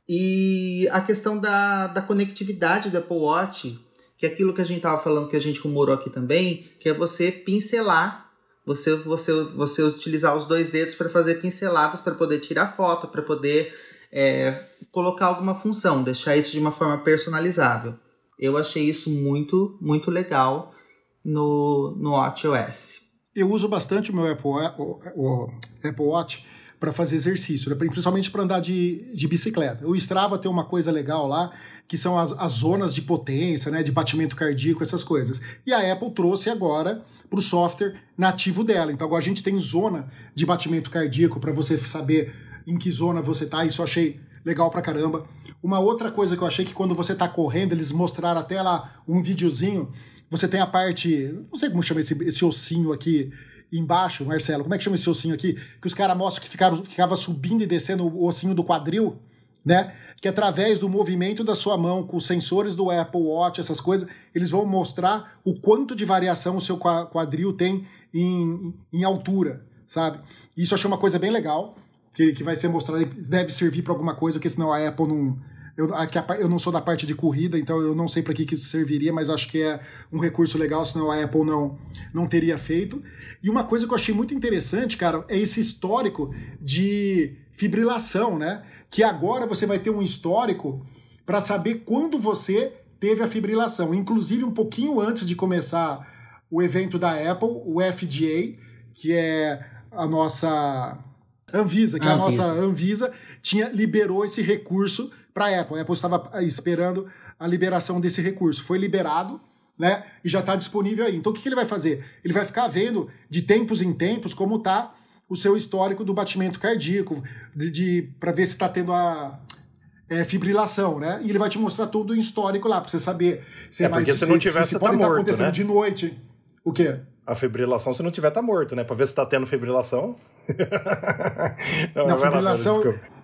E a questão da, da conectividade do Apple Watch, que é aquilo que a gente estava falando, que a gente rumorou aqui também, que é você pincelar, você, você, você utilizar os dois dedos para fazer pinceladas, para poder tirar foto, para poder é, colocar alguma função, deixar isso de uma forma personalizável. Eu achei isso muito, muito legal no, no WatchOS. Eu uso bastante o meu Apple, o, o Apple Watch para fazer exercício, né? principalmente para andar de, de bicicleta. O Strava tem uma coisa legal lá, que são as, as zonas de potência, né? de batimento cardíaco, essas coisas. E a Apple trouxe agora para o software nativo dela. Então agora a gente tem zona de batimento cardíaco para você saber em que zona você tá. Isso eu achei legal pra caramba. Uma outra coisa que eu achei que quando você tá correndo, eles mostraram até lá um videozinho. Você tem a parte, não sei como chama esse, esse ossinho aqui, embaixo, Marcelo, como é que chama esse ossinho aqui? Que os caras mostram que ficaram, ficava subindo e descendo o ossinho do quadril, né? Que através do movimento da sua mão, com os sensores do Apple Watch, essas coisas, eles vão mostrar o quanto de variação o seu quadril tem em, em altura, sabe? Isso eu achei uma coisa bem legal, que, que vai ser mostrado, deve servir para alguma coisa, porque senão a Apple não eu, aqui, eu não sou da parte de corrida, então eu não sei para que, que isso serviria, mas acho que é um recurso legal, senão a Apple não, não teria feito. E uma coisa que eu achei muito interessante, cara, é esse histórico de fibrilação, né? Que agora você vai ter um histórico para saber quando você teve a fibrilação. Inclusive, um pouquinho antes de começar o evento da Apple, o FDA, que é a nossa Anvisa, que é a nossa Anvisa, tinha liberou esse recurso para a Apple. A Apple estava esperando a liberação desse recurso. Foi liberado, né? E já está disponível aí. Então o que, que ele vai fazer? Ele vai ficar vendo de tempos em tempos como está o seu histórico do batimento cardíaco, de, de para ver se está tendo a é, fibrilação, né? E ele vai te mostrar tudo em histórico lá, para você saber se é, é mais, porque se, se não tiver, se, se pode tá estar acontecendo né? de noite. O quê? A fibrilação, se não tiver, tá morto, né? Pra ver se tá tendo fibrilação. não, não fibrilação. Lá,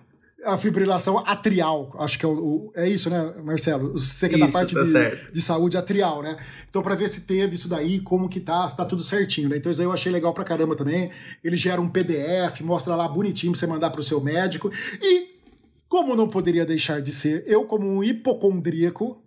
a fibrilação atrial, acho que é, o, é isso, né, Marcelo? Você que é da parte tá de, de, saúde atrial, né? Então, para ver se teve isso daí, como que tá, se tá tudo certinho, né? Então, isso aí eu achei legal pra caramba também. Ele gera um PDF, mostra lá bonitinho pra você mandar pro seu médico. E, como não poderia deixar de ser, eu, como um hipocondríaco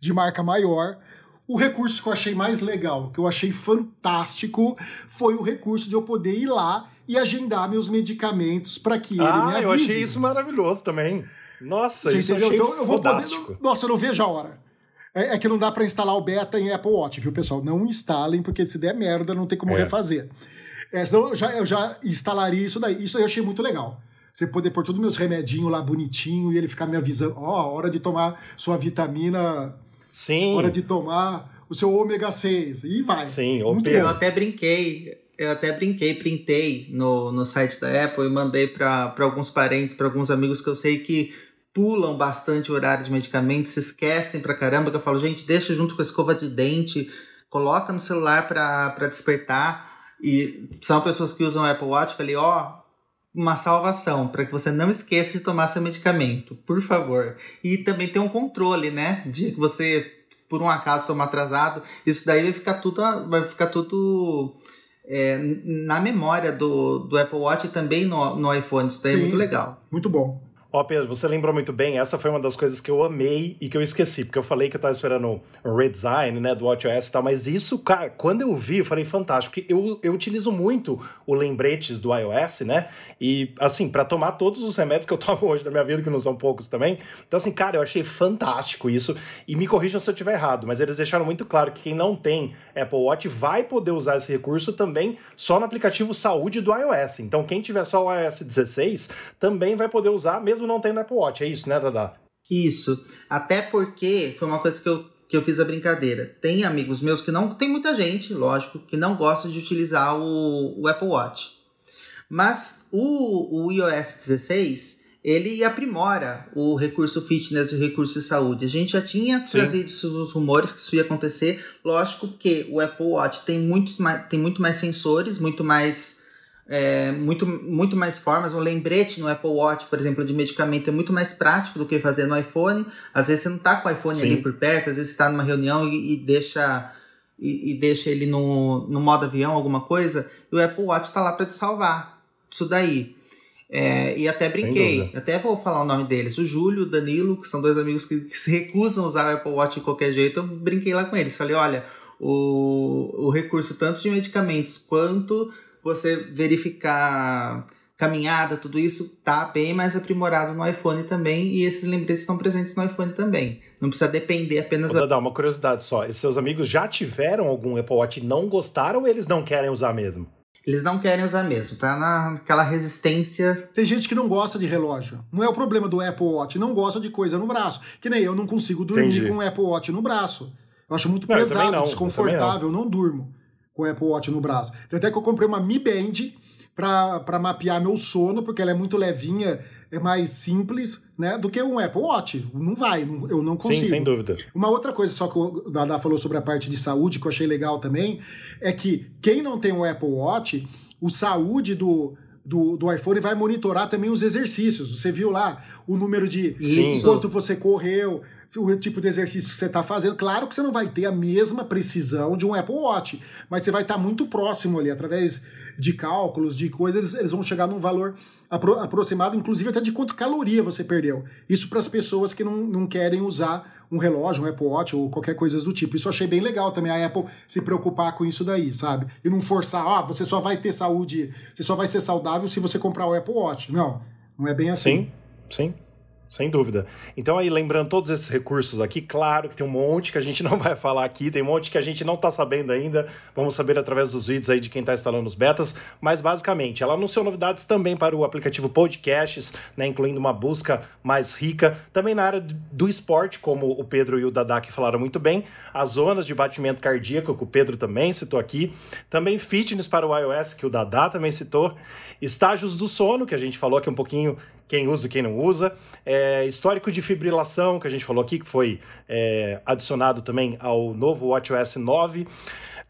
de marca maior, o recurso que eu achei mais legal, que eu achei fantástico, foi o recurso de eu poder ir lá e agendar meus medicamentos para que ele ah, me avise. eu achei isso maravilhoso também. Nossa, Você isso entendeu? então eu vou poder. Nossa, eu não vejo a hora. É, é que não dá para instalar o beta em Apple Watch, viu, pessoal? Não instalem, porque se der merda, não tem como é. refazer. É, senão eu já, eu já instalaria isso daí. Isso aí eu achei muito legal. você poder pôr todos os meus remedinhos lá bonitinho e ele ficar me avisando, ó, oh, hora de tomar sua vitamina. Sim. Hora de tomar o seu ômega 6. E vai. Sim, Muito eu até brinquei. Eu até brinquei, printei no, no site da Apple e mandei para alguns parentes, para alguns amigos que eu sei que pulam bastante o horário de medicamento, se esquecem pra caramba, que eu falo, gente, deixa junto com a escova de dente, coloca no celular para despertar. E são pessoas que usam Apple Watch, falei, ó, oh, uma salvação para que você não esqueça de tomar seu medicamento, por favor. E também tem um controle, né? De que você, por um acaso, tomar atrasado, isso daí vai ficar tudo, vai ficar tudo é, na memória do, do Apple Watch e também no, no iPhone. Isso daí é Sim, é muito legal. Muito bom. Ó, oh, Pedro, você lembrou muito bem, essa foi uma das coisas que eu amei e que eu esqueci, porque eu falei que eu tava esperando um redesign, né, do WatchOS e tal, mas isso, cara, quando eu vi, eu falei, fantástico, porque eu, eu utilizo muito o lembretes do iOS, né, e, assim, para tomar todos os remédios que eu tomo hoje na minha vida, que não são poucos também, então, assim, cara, eu achei fantástico isso, e me corrijam se eu estiver errado, mas eles deixaram muito claro que quem não tem Apple Watch vai poder usar esse recurso também só no aplicativo Saúde do iOS, então quem tiver só o iOS 16 também vai poder usar, mesmo mesmo não tendo Apple Watch. É isso, né, Dada? Isso. Até porque foi uma coisa que eu, que eu fiz a brincadeira. Tem amigos meus que não. Tem muita gente, lógico, que não gosta de utilizar o, o Apple Watch. Mas o, o iOS 16 ele aprimora o recurso fitness e o recurso de saúde. A gente já tinha Sim. trazido os rumores que isso ia acontecer. Lógico que o Apple Watch tem, muitos mais, tem muito mais sensores, muito mais é, muito, muito mais formas. Um lembrete no Apple Watch, por exemplo, de medicamento é muito mais prático do que fazer no iPhone. Às vezes você não está com o iPhone Sim. ali por perto, às vezes você está numa reunião e, e deixa e, e, deixa ele no, no modo avião, alguma coisa, e o Apple Watch está lá para te salvar. Isso daí. É, e até brinquei, até vou falar o nome deles, o Júlio e o Danilo, que são dois amigos que, que se recusam a usar o Apple Watch de qualquer jeito, eu brinquei lá com eles. Falei, olha, o, o recurso tanto de medicamentos quanto você verificar caminhada, tudo isso tá bem mais aprimorado no iPhone também e esses lembretes estão presentes no iPhone também. Não precisa depender apenas... Vou dar uma curiosidade só, e seus amigos já tiveram algum Apple Watch e não gostaram ou eles não querem usar mesmo? Eles não querem usar mesmo, tá naquela resistência. Tem gente que não gosta de relógio. Não é o problema do Apple Watch, não gosta de coisa no braço. Que nem eu não consigo dormir Entendi. com o Apple Watch no braço. Eu acho muito não, pesado, não, desconfortável, não. não durmo com o Apple Watch no braço. Até que eu comprei uma Mi Band para mapear meu sono, porque ela é muito levinha, é mais simples, né, do que um Apple Watch. Não vai, não, eu não consigo. Sim, sem dúvida. Uma outra coisa só que o Dada falou sobre a parte de saúde, que eu achei legal também, é que quem não tem um Apple Watch, o saúde do, do, do iPhone vai monitorar também os exercícios. Você viu lá o número de Isso. quanto você correu, o tipo de exercício que você está fazendo. Claro que você não vai ter a mesma precisão de um Apple Watch, mas você vai estar tá muito próximo ali, através de cálculos, de coisas, eles vão chegar num valor apro aproximado, inclusive até de quanto caloria você perdeu. Isso para as pessoas que não, não querem usar um relógio, um Apple Watch ou qualquer coisa do tipo. Isso eu achei bem legal também, a Apple se preocupar com isso daí, sabe? E não forçar, ah, você só vai ter saúde, você só vai ser saudável se você comprar o Apple Watch. Não, não é bem assim. Sim, sim. Sem dúvida. Então, aí, lembrando todos esses recursos aqui, claro que tem um monte que a gente não vai falar aqui, tem um monte que a gente não está sabendo ainda. Vamos saber através dos vídeos aí de quem está instalando os betas. Mas, basicamente, ela anunciou novidades também para o aplicativo Podcasts, né, incluindo uma busca mais rica. Também na área do esporte, como o Pedro e o Dadak falaram muito bem. As zonas de batimento cardíaco, que o Pedro também citou aqui. Também fitness para o iOS, que o Dadá também citou. Estágios do sono, que a gente falou aqui um pouquinho quem usa e quem não usa. É, histórico de fibrilação, que a gente falou aqui, que foi é, adicionado também ao novo WatchOS 9.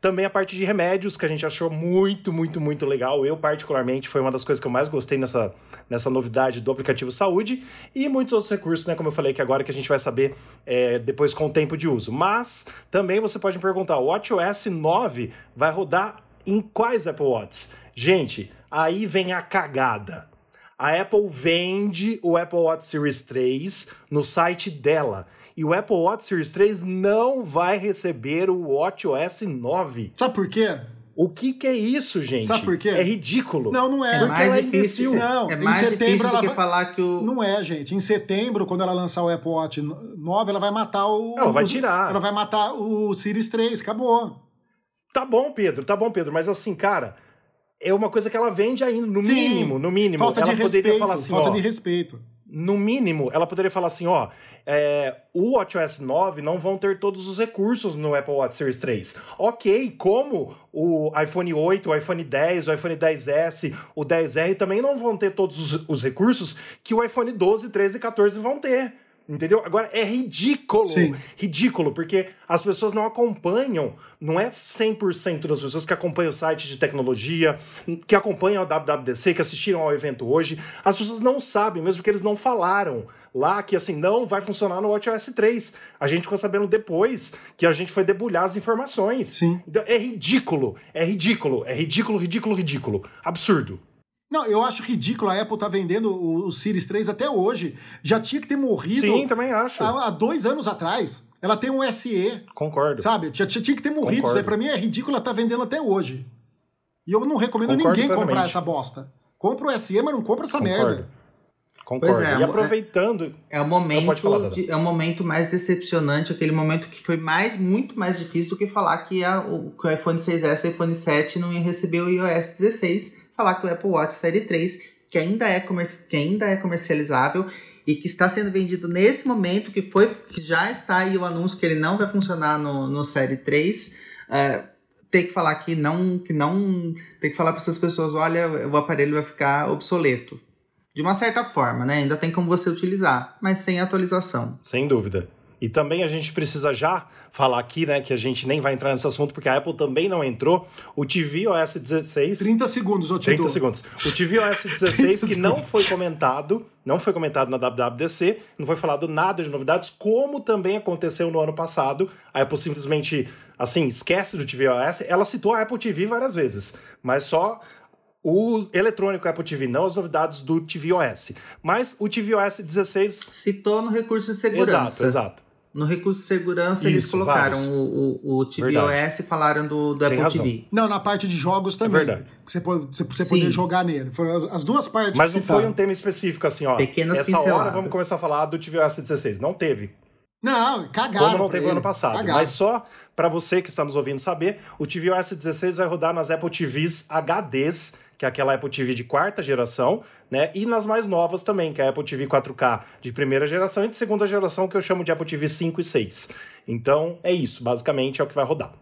Também a parte de remédios, que a gente achou muito, muito, muito legal. Eu, particularmente, foi uma das coisas que eu mais gostei nessa, nessa novidade do aplicativo Saúde. E muitos outros recursos, né? Como eu falei, que agora que a gente vai saber é, depois com o tempo de uso. Mas também você pode me perguntar: o WatchOS 9 vai rodar em quais Apple Watches? Gente, aí vem a cagada a Apple vende o Apple Watch Series 3 no site dela. E o Apple Watch Series 3 não vai receber o WatchOS 9. Sabe por quê? O que, que é isso, gente? Sabe por quê? É ridículo. Não, não é. É mais é difícil. Não, é mais setembro difícil do que vai... falar que o... Não é, gente. Em setembro, quando ela lançar o Apple Watch 9, ela vai matar o... Ela vai tirar. Ela vai matar o Series 3. Acabou. Tá bom, Pedro. Tá bom, Pedro. Mas assim, cara é uma coisa que ela vende ainda, no Sim, mínimo, no mínimo. Falta ela de poderia respeito, falar assim, falta ó, de respeito. No mínimo, ela poderia falar assim, ó, é, o WatchOS 9 não vão ter todos os recursos no Apple Watch Series 3. Ok, como o iPhone 8, o iPhone 10, o iPhone 10S, o 10R também não vão ter todos os, os recursos que o iPhone 12, 13 e 14 vão ter. Entendeu? Agora é ridículo. Sim. Ridículo, porque as pessoas não acompanham, não é 100% das pessoas que acompanham o site de tecnologia, que acompanham a WWDC, que assistiram ao evento hoje. As pessoas não sabem, mesmo que eles não falaram lá que assim não vai funcionar no WatchOS 3. A gente ficou sabendo depois que a gente foi debulhar as informações. Sim. Então, é ridículo, é ridículo, é ridículo, ridículo, ridículo. Absurdo. Não, eu acho ridículo a Apple tá vendendo o, o Series 3 até hoje. Já tinha que ter morrido. Sim, também acho. Há, há dois anos atrás. Ela tem um SE. Concordo. Sabe? Já, já tinha que ter morrido. Isso aí pra mim é ridículo ela tá vendendo até hoje. E eu não recomendo Concordo ninguém plenamente. comprar essa bosta. Compra o SE, mas não compra essa Concordo. merda. Concordo. Pois é, e aproveitando. É, é o momento. Falar, de, é o momento mais decepcionante, aquele momento que foi mais, muito mais difícil do que falar que, a, o, que o iPhone 6S e o iPhone 7 não ia receber o iOS 16 falar que o Apple Watch Série 3, que ainda é, que ainda é comercializável e que está sendo vendido nesse momento, que foi que já está aí o anúncio que ele não vai funcionar no, no Série 3, é, tem que falar que não, que não. Tem que falar para essas pessoas: olha, o aparelho vai ficar obsoleto. De uma certa forma, né? Ainda tem como você utilizar, mas sem atualização. Sem dúvida. E também a gente precisa já falar aqui, né, que a gente nem vai entrar nesse assunto porque a Apple também não entrou. O tvOS 16. 30 segundos, eu te 30 dou. segundos. O tvOS 16 que não foi comentado, não foi comentado na WWDC, não foi falado nada de novidades, como também aconteceu no ano passado. A Apple simplesmente, assim, esquece do tvOS. Ela citou a Apple TV várias vezes, mas só o eletrônico Apple TV, não as novidades do tvOS. Mas o tvOS 16. Citou no recurso de segurança. Exato, exato. No recurso de segurança, Isso, eles colocaram o, o, o tvOS e falaram do, do Apple razão. TV. Não, na parte de jogos também. É verdade. Você, pode, você, você poder jogar nele. Foram as duas partes Mas não foi um tema específico assim, ó. Pequenas Essa pinceladas. hora vamos começar a falar do tvOS 16. Não teve. Não, cagaram. Como não teve ano passado. Cagaram. Mas só para você que está nos ouvindo saber, o tvOS 16 vai rodar nas Apple TVs HDs que é aquela Apple TV de quarta geração, né? E nas mais novas também, que é a Apple TV 4K de primeira geração e de segunda geração, que eu chamo de Apple TV 5 e 6. Então, é isso, basicamente é o que vai rodar.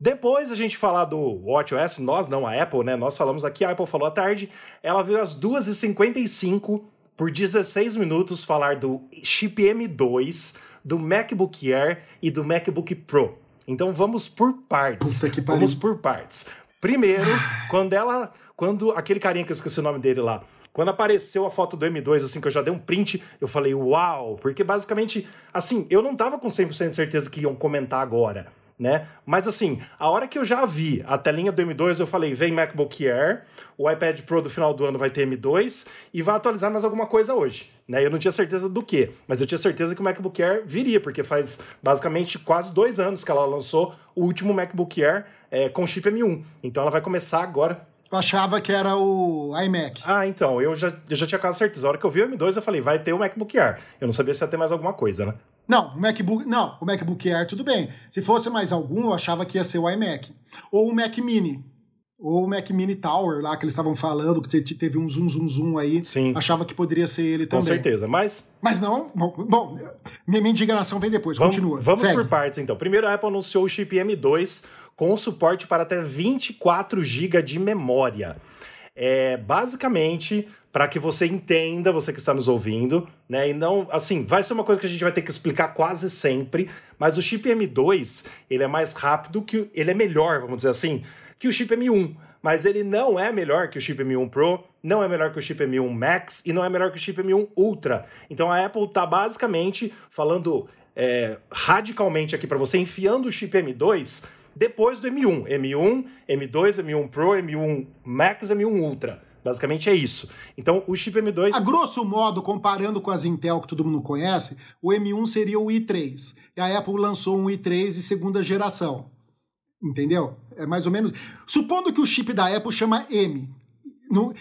Depois a gente falar do WatchOS, nós não, a Apple, né? Nós falamos aqui, a Apple falou à tarde, ela veio às 2h55 por 16 minutos falar do chip M2, do MacBook Air e do MacBook Pro. Então vamos por partes. Vamos por partes. Primeiro, quando ela quando aquele carinha que eu esqueci o nome dele lá, quando apareceu a foto do M2, assim, que eu já dei um print, eu falei, uau! Porque basicamente, assim, eu não tava com 100% de certeza que iam comentar agora, né? Mas assim, a hora que eu já vi a telinha do M2, eu falei, vem MacBook Air, o iPad Pro do final do ano vai ter M2 e vai atualizar mais alguma coisa hoje. Né? Eu não tinha certeza do que, mas eu tinha certeza que o MacBook Air viria, porque faz basicamente quase dois anos que ela lançou o último MacBook Air é, com chip M1. Então ela vai começar agora eu achava que era o iMac. Ah, então, eu já, eu já tinha quase certeza. A hora que eu vi o M2, eu falei, vai ter o MacBook Air. Eu não sabia se ia ter mais alguma coisa, né? Não, o MacBook, não, o MacBook Air tudo bem. Se fosse mais algum, eu achava que ia ser o iMac. Ou o Mac Mini. Ou o Mac Mini Tower lá que eles estavam falando, que teve um zoom, zoom, zoom aí. Sim. Achava que poderia ser ele também. Com certeza, mas. Mas não. Bom, bom minha, minha indignação vem depois, vamos, continua. Vamos Segue. por partes então. Primeiro, a Apple anunciou o chip M2 com suporte para até 24 GB de memória. É basicamente para que você entenda, você que está nos ouvindo, né? E não, assim, vai ser uma coisa que a gente vai ter que explicar quase sempre, mas o chip M2, ele é mais rápido que ele é melhor, vamos dizer assim, que o chip M1, mas ele não é melhor que o chip M1 Pro, não é melhor que o chip M1 Max e não é melhor que o chip M1 Ultra. Então a Apple está basicamente falando é, radicalmente aqui para você, enfiando o chip M2 depois do M1. M1, M2, M1 Pro, M1 Max, M1 Ultra. Basicamente é isso. Então, o chip M2. A grosso modo, comparando com as Intel que todo mundo conhece, o M1 seria o i3. E a Apple lançou um i3 de segunda geração. Entendeu? É mais ou menos. Supondo que o chip da Apple chama M.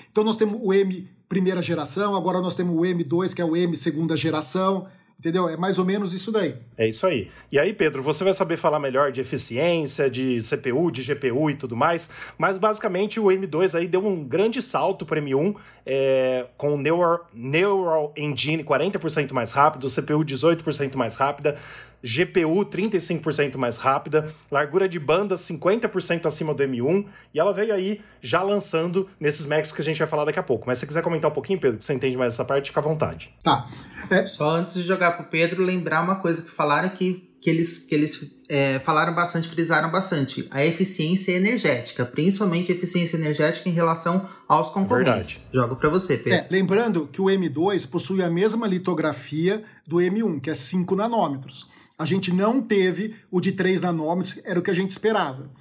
Então, nós temos o M primeira geração, agora nós temos o M2, que é o M segunda geração. Entendeu? É mais ou menos isso daí. É isso aí. E aí, Pedro, você vai saber falar melhor de eficiência, de CPU, de GPU e tudo mais, mas basicamente o M2 aí deu um grande salto para o M1 é, com o Neural, Neural Engine 40% mais rápido, CPU 18% mais rápida, GPU 35% mais rápida, largura de banda 50% acima do M1, e ela veio aí já lançando nesses Macs que a gente vai falar daqui a pouco. Mas se você quiser comentar um pouquinho, Pedro, que você entende mais essa parte, fica à vontade. Tá. É. Só antes de jogar pro Pedro, lembrar uma coisa que falaram que, que eles, que eles é, falaram bastante, frisaram bastante. A eficiência energética, principalmente eficiência energética em relação aos concorrentes. Verdade. Jogo para você, Pedro. É, lembrando que o M2 possui a mesma litografia do M1, que é 5 nanômetros. A gente não teve o de 3 nanômetros, era o que a gente esperava.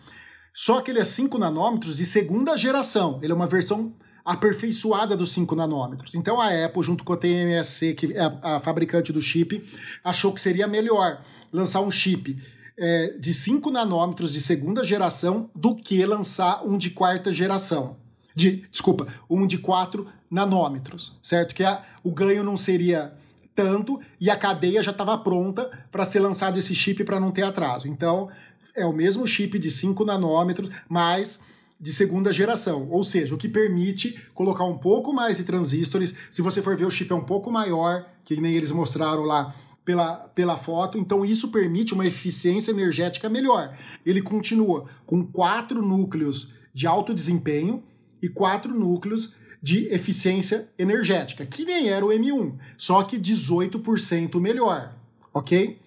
Só que ele é 5 nanômetros de segunda geração. Ele é uma versão aperfeiçoada dos 5 nanômetros. Então a Apple, junto com a TMSC, que é a, fabricante do chip, achou que seria melhor lançar um chip é, de 5 nanômetros de segunda geração do que lançar um de quarta geração. De, desculpa, um de 4 nanômetros, certo? Que a, o ganho não seria tanto e a cadeia já estava pronta para ser lançado esse chip para não ter atraso. Então, é o mesmo chip de 5 nanômetros, mas de segunda geração, ou seja, o que permite colocar um pouco mais de transistores. Se você for ver, o chip é um pouco maior, que nem eles mostraram lá pela, pela foto, então isso permite uma eficiência energética melhor. Ele continua com quatro núcleos de alto desempenho e quatro núcleos de eficiência energética, que nem era o M1, só que 18% melhor, ok?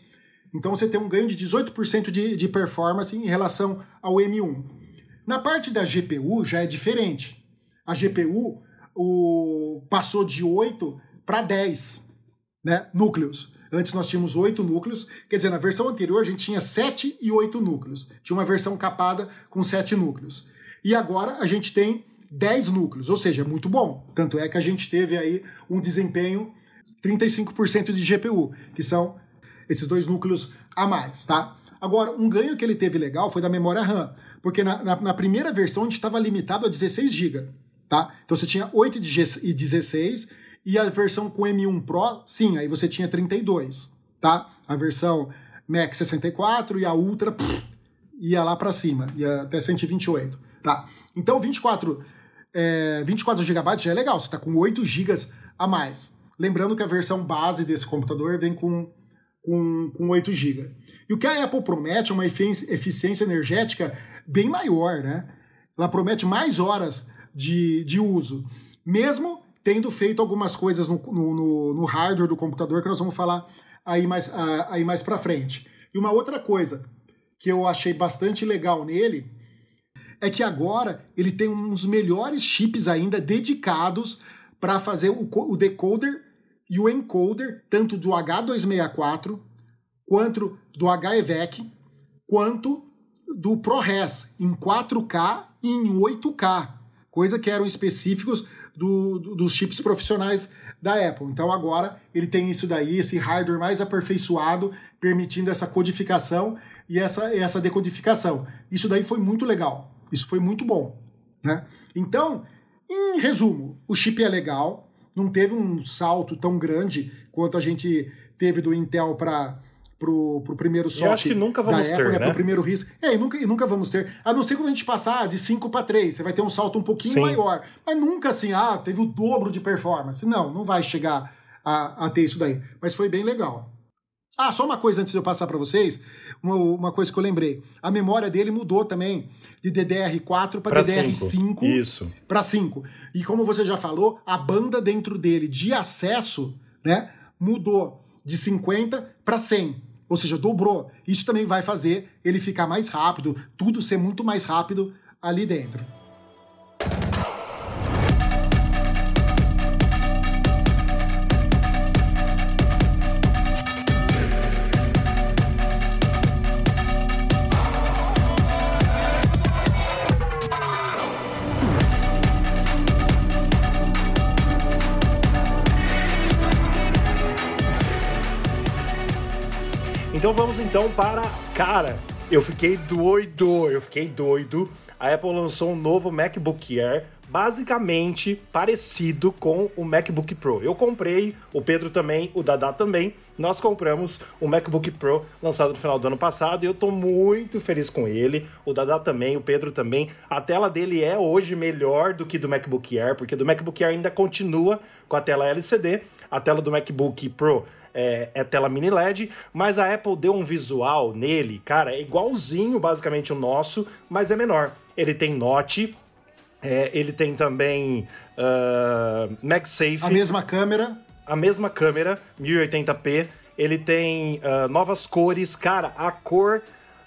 Então você tem um ganho de 18% de, de performance em relação ao M1. Na parte da GPU já é diferente. A GPU o, passou de 8 para 10 né, núcleos. Antes nós tínhamos 8 núcleos, quer dizer, na versão anterior a gente tinha 7 e 8 núcleos. Tinha uma versão capada com 7 núcleos. E agora a gente tem 10 núcleos, ou seja, é muito bom. Tanto é que a gente teve aí um desempenho 35% de GPU, que são esses dois núcleos a mais, tá? Agora, um ganho que ele teve legal foi da memória RAM, porque na, na, na primeira versão a gente estava limitado a 16 GB, tá? Então você tinha 8 e 16, e a versão com M1 Pro, sim, aí você tinha 32, tá? A versão Mac 64 e a Ultra pff, ia lá para cima, ia até 128, tá? Então 24 é, 24 GB já é legal, você está com 8 GB a mais. Lembrando que a versão base desse computador vem com, com, com 8 GB. E o que a Apple promete é uma eficiência energética bem maior, né? Ela promete mais horas de, de uso, mesmo tendo feito algumas coisas no, no, no hardware do computador que nós vamos falar aí mais, aí mais para frente. E uma outra coisa que eu achei bastante legal nele é que agora ele tem uns melhores chips ainda dedicados para fazer o, o decoder e o encoder, tanto do H264, quanto do HEVEC, quanto do ProRes, em 4K e em 8K, coisa que eram específicos do, do, dos chips profissionais da Apple. Então agora ele tem isso daí, esse hardware mais aperfeiçoado, permitindo essa codificação e essa, essa decodificação. Isso daí foi muito legal. Isso foi muito bom. Né? Então, em resumo, o chip é legal, não teve um salto tão grande quanto a gente teve do Intel para pro, pro primeiro software. Eu acho que nunca vamos ter, Apple, né? Pro primeiro risco. É, e nunca, e nunca vamos ter. A não ser quando a gente passar de 5 para 3, você vai ter um salto um pouquinho Sim. maior. Mas nunca assim, ah, teve o dobro de performance. Não, não vai chegar a, a ter isso daí. Mas foi bem legal. Ah, só uma coisa antes de eu passar para vocês, uma, uma, coisa que eu lembrei. A memória dele mudou também de DDR4 para DDR5 Isso. para 5. E como você já falou, a banda dentro dele de acesso, né, mudou de 50 para 100. Ou seja, dobrou. Isso também vai fazer ele ficar mais rápido, tudo ser muito mais rápido ali dentro. Então vamos então para. Cara, eu fiquei doido, eu fiquei doido. A Apple lançou um novo MacBook Air basicamente parecido com o MacBook Pro. Eu comprei, o Pedro também, o Dada também. Nós compramos o MacBook Pro lançado no final do ano passado e eu tô muito feliz com ele. O Dada também, o Pedro também. A tela dele é hoje melhor do que do MacBook Air, porque do MacBook Air ainda continua com a tela LCD. A tela do MacBook Pro é, é, tela mini LED, mas a Apple deu um visual nele, cara, é igualzinho basicamente o nosso, mas é menor. Ele tem Note, é, ele tem também uh, MagSafe. A mesma câmera. A mesma câmera, 1080p. Ele tem uh, novas cores. Cara, a cor.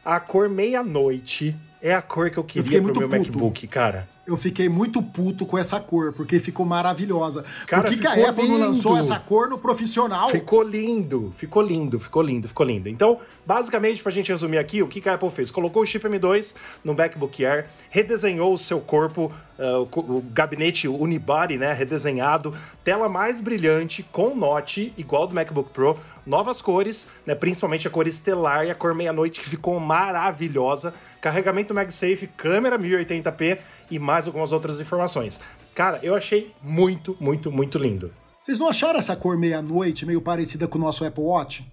A cor meia-noite é a cor que eu queria eu pro meu puto. MacBook, cara eu fiquei muito puto com essa cor, porque ficou maravilhosa. Cara, Por que, que a Apple lindo. não lançou essa cor no profissional? Ficou lindo, ficou lindo, ficou lindo, ficou lindo. Então, basicamente, pra gente resumir aqui, o que, que a Apple fez? Colocou o chip M2 no MacBook Air, redesenhou o seu corpo, uh, o, gabinete unibody, né, redesenhado, tela mais brilhante, com note, igual do MacBook Pro, novas cores, né, principalmente a cor estelar e a cor meia-noite, que ficou maravilhosa, carregamento MagSafe, câmera 1080p e mais algumas outras informações. Cara, eu achei muito, muito, muito lindo. Vocês não acharam essa cor meia-noite meio parecida com o nosso Apple Watch?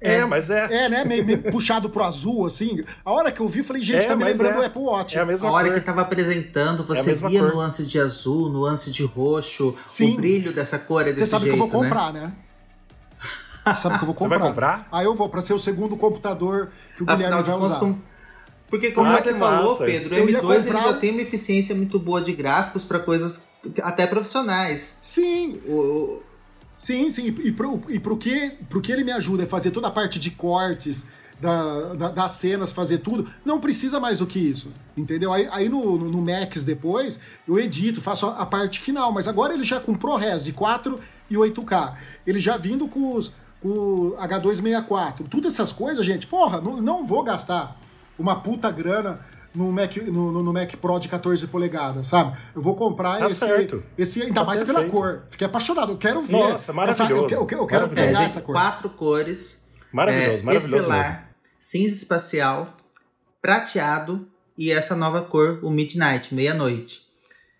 É, é, mas é. É, né? Meio, meio, puxado pro azul, assim. A hora que eu vi, falei, gente, é, tá me lembrando é. o Apple Watch. É a mesma A hora cor. que tava apresentando, é você via cor. nuance de azul, nuance de roxo, Sim. o brilho dessa cor é desse Você sabe jeito, que eu vou comprar, né? né? Sabe que eu vou comprar. Você vai comprar? Aí eu vou, pra ser o segundo computador que o Guilherme vai usar. Com... Porque como ah, você falou, massa. Pedro, o M2 comprar... ele já tem uma eficiência muito boa de gráficos para coisas até profissionais. Sim. O... Sim, sim. E pro, e pro, que, pro que ele me ajuda é fazer toda a parte de cortes, da, da, das cenas, fazer tudo. Não precisa mais do que isso, entendeu? Aí, aí no, no, no Max depois, eu edito, faço a, a, parte final, mas agora ele já com ProRes de 4 e 8K. Ele já vindo com os o H264, tudo essas coisas, gente, porra, não, não vou gastar uma puta grana no Mac, no, no, Mac Pro de 14 polegadas, sabe? Eu vou comprar tá esse, certo. esse, ainda tá mais perfeito. pela cor. Fiquei apaixonado, eu quero ver. Nossa, maravilhoso. Essa, eu, eu, eu, quero pegar essa cor. Quatro cores. Maravilhoso, é, maravilhoso estelar, mesmo. cinza espacial, prateado e essa nova cor, o Midnight, meia-noite.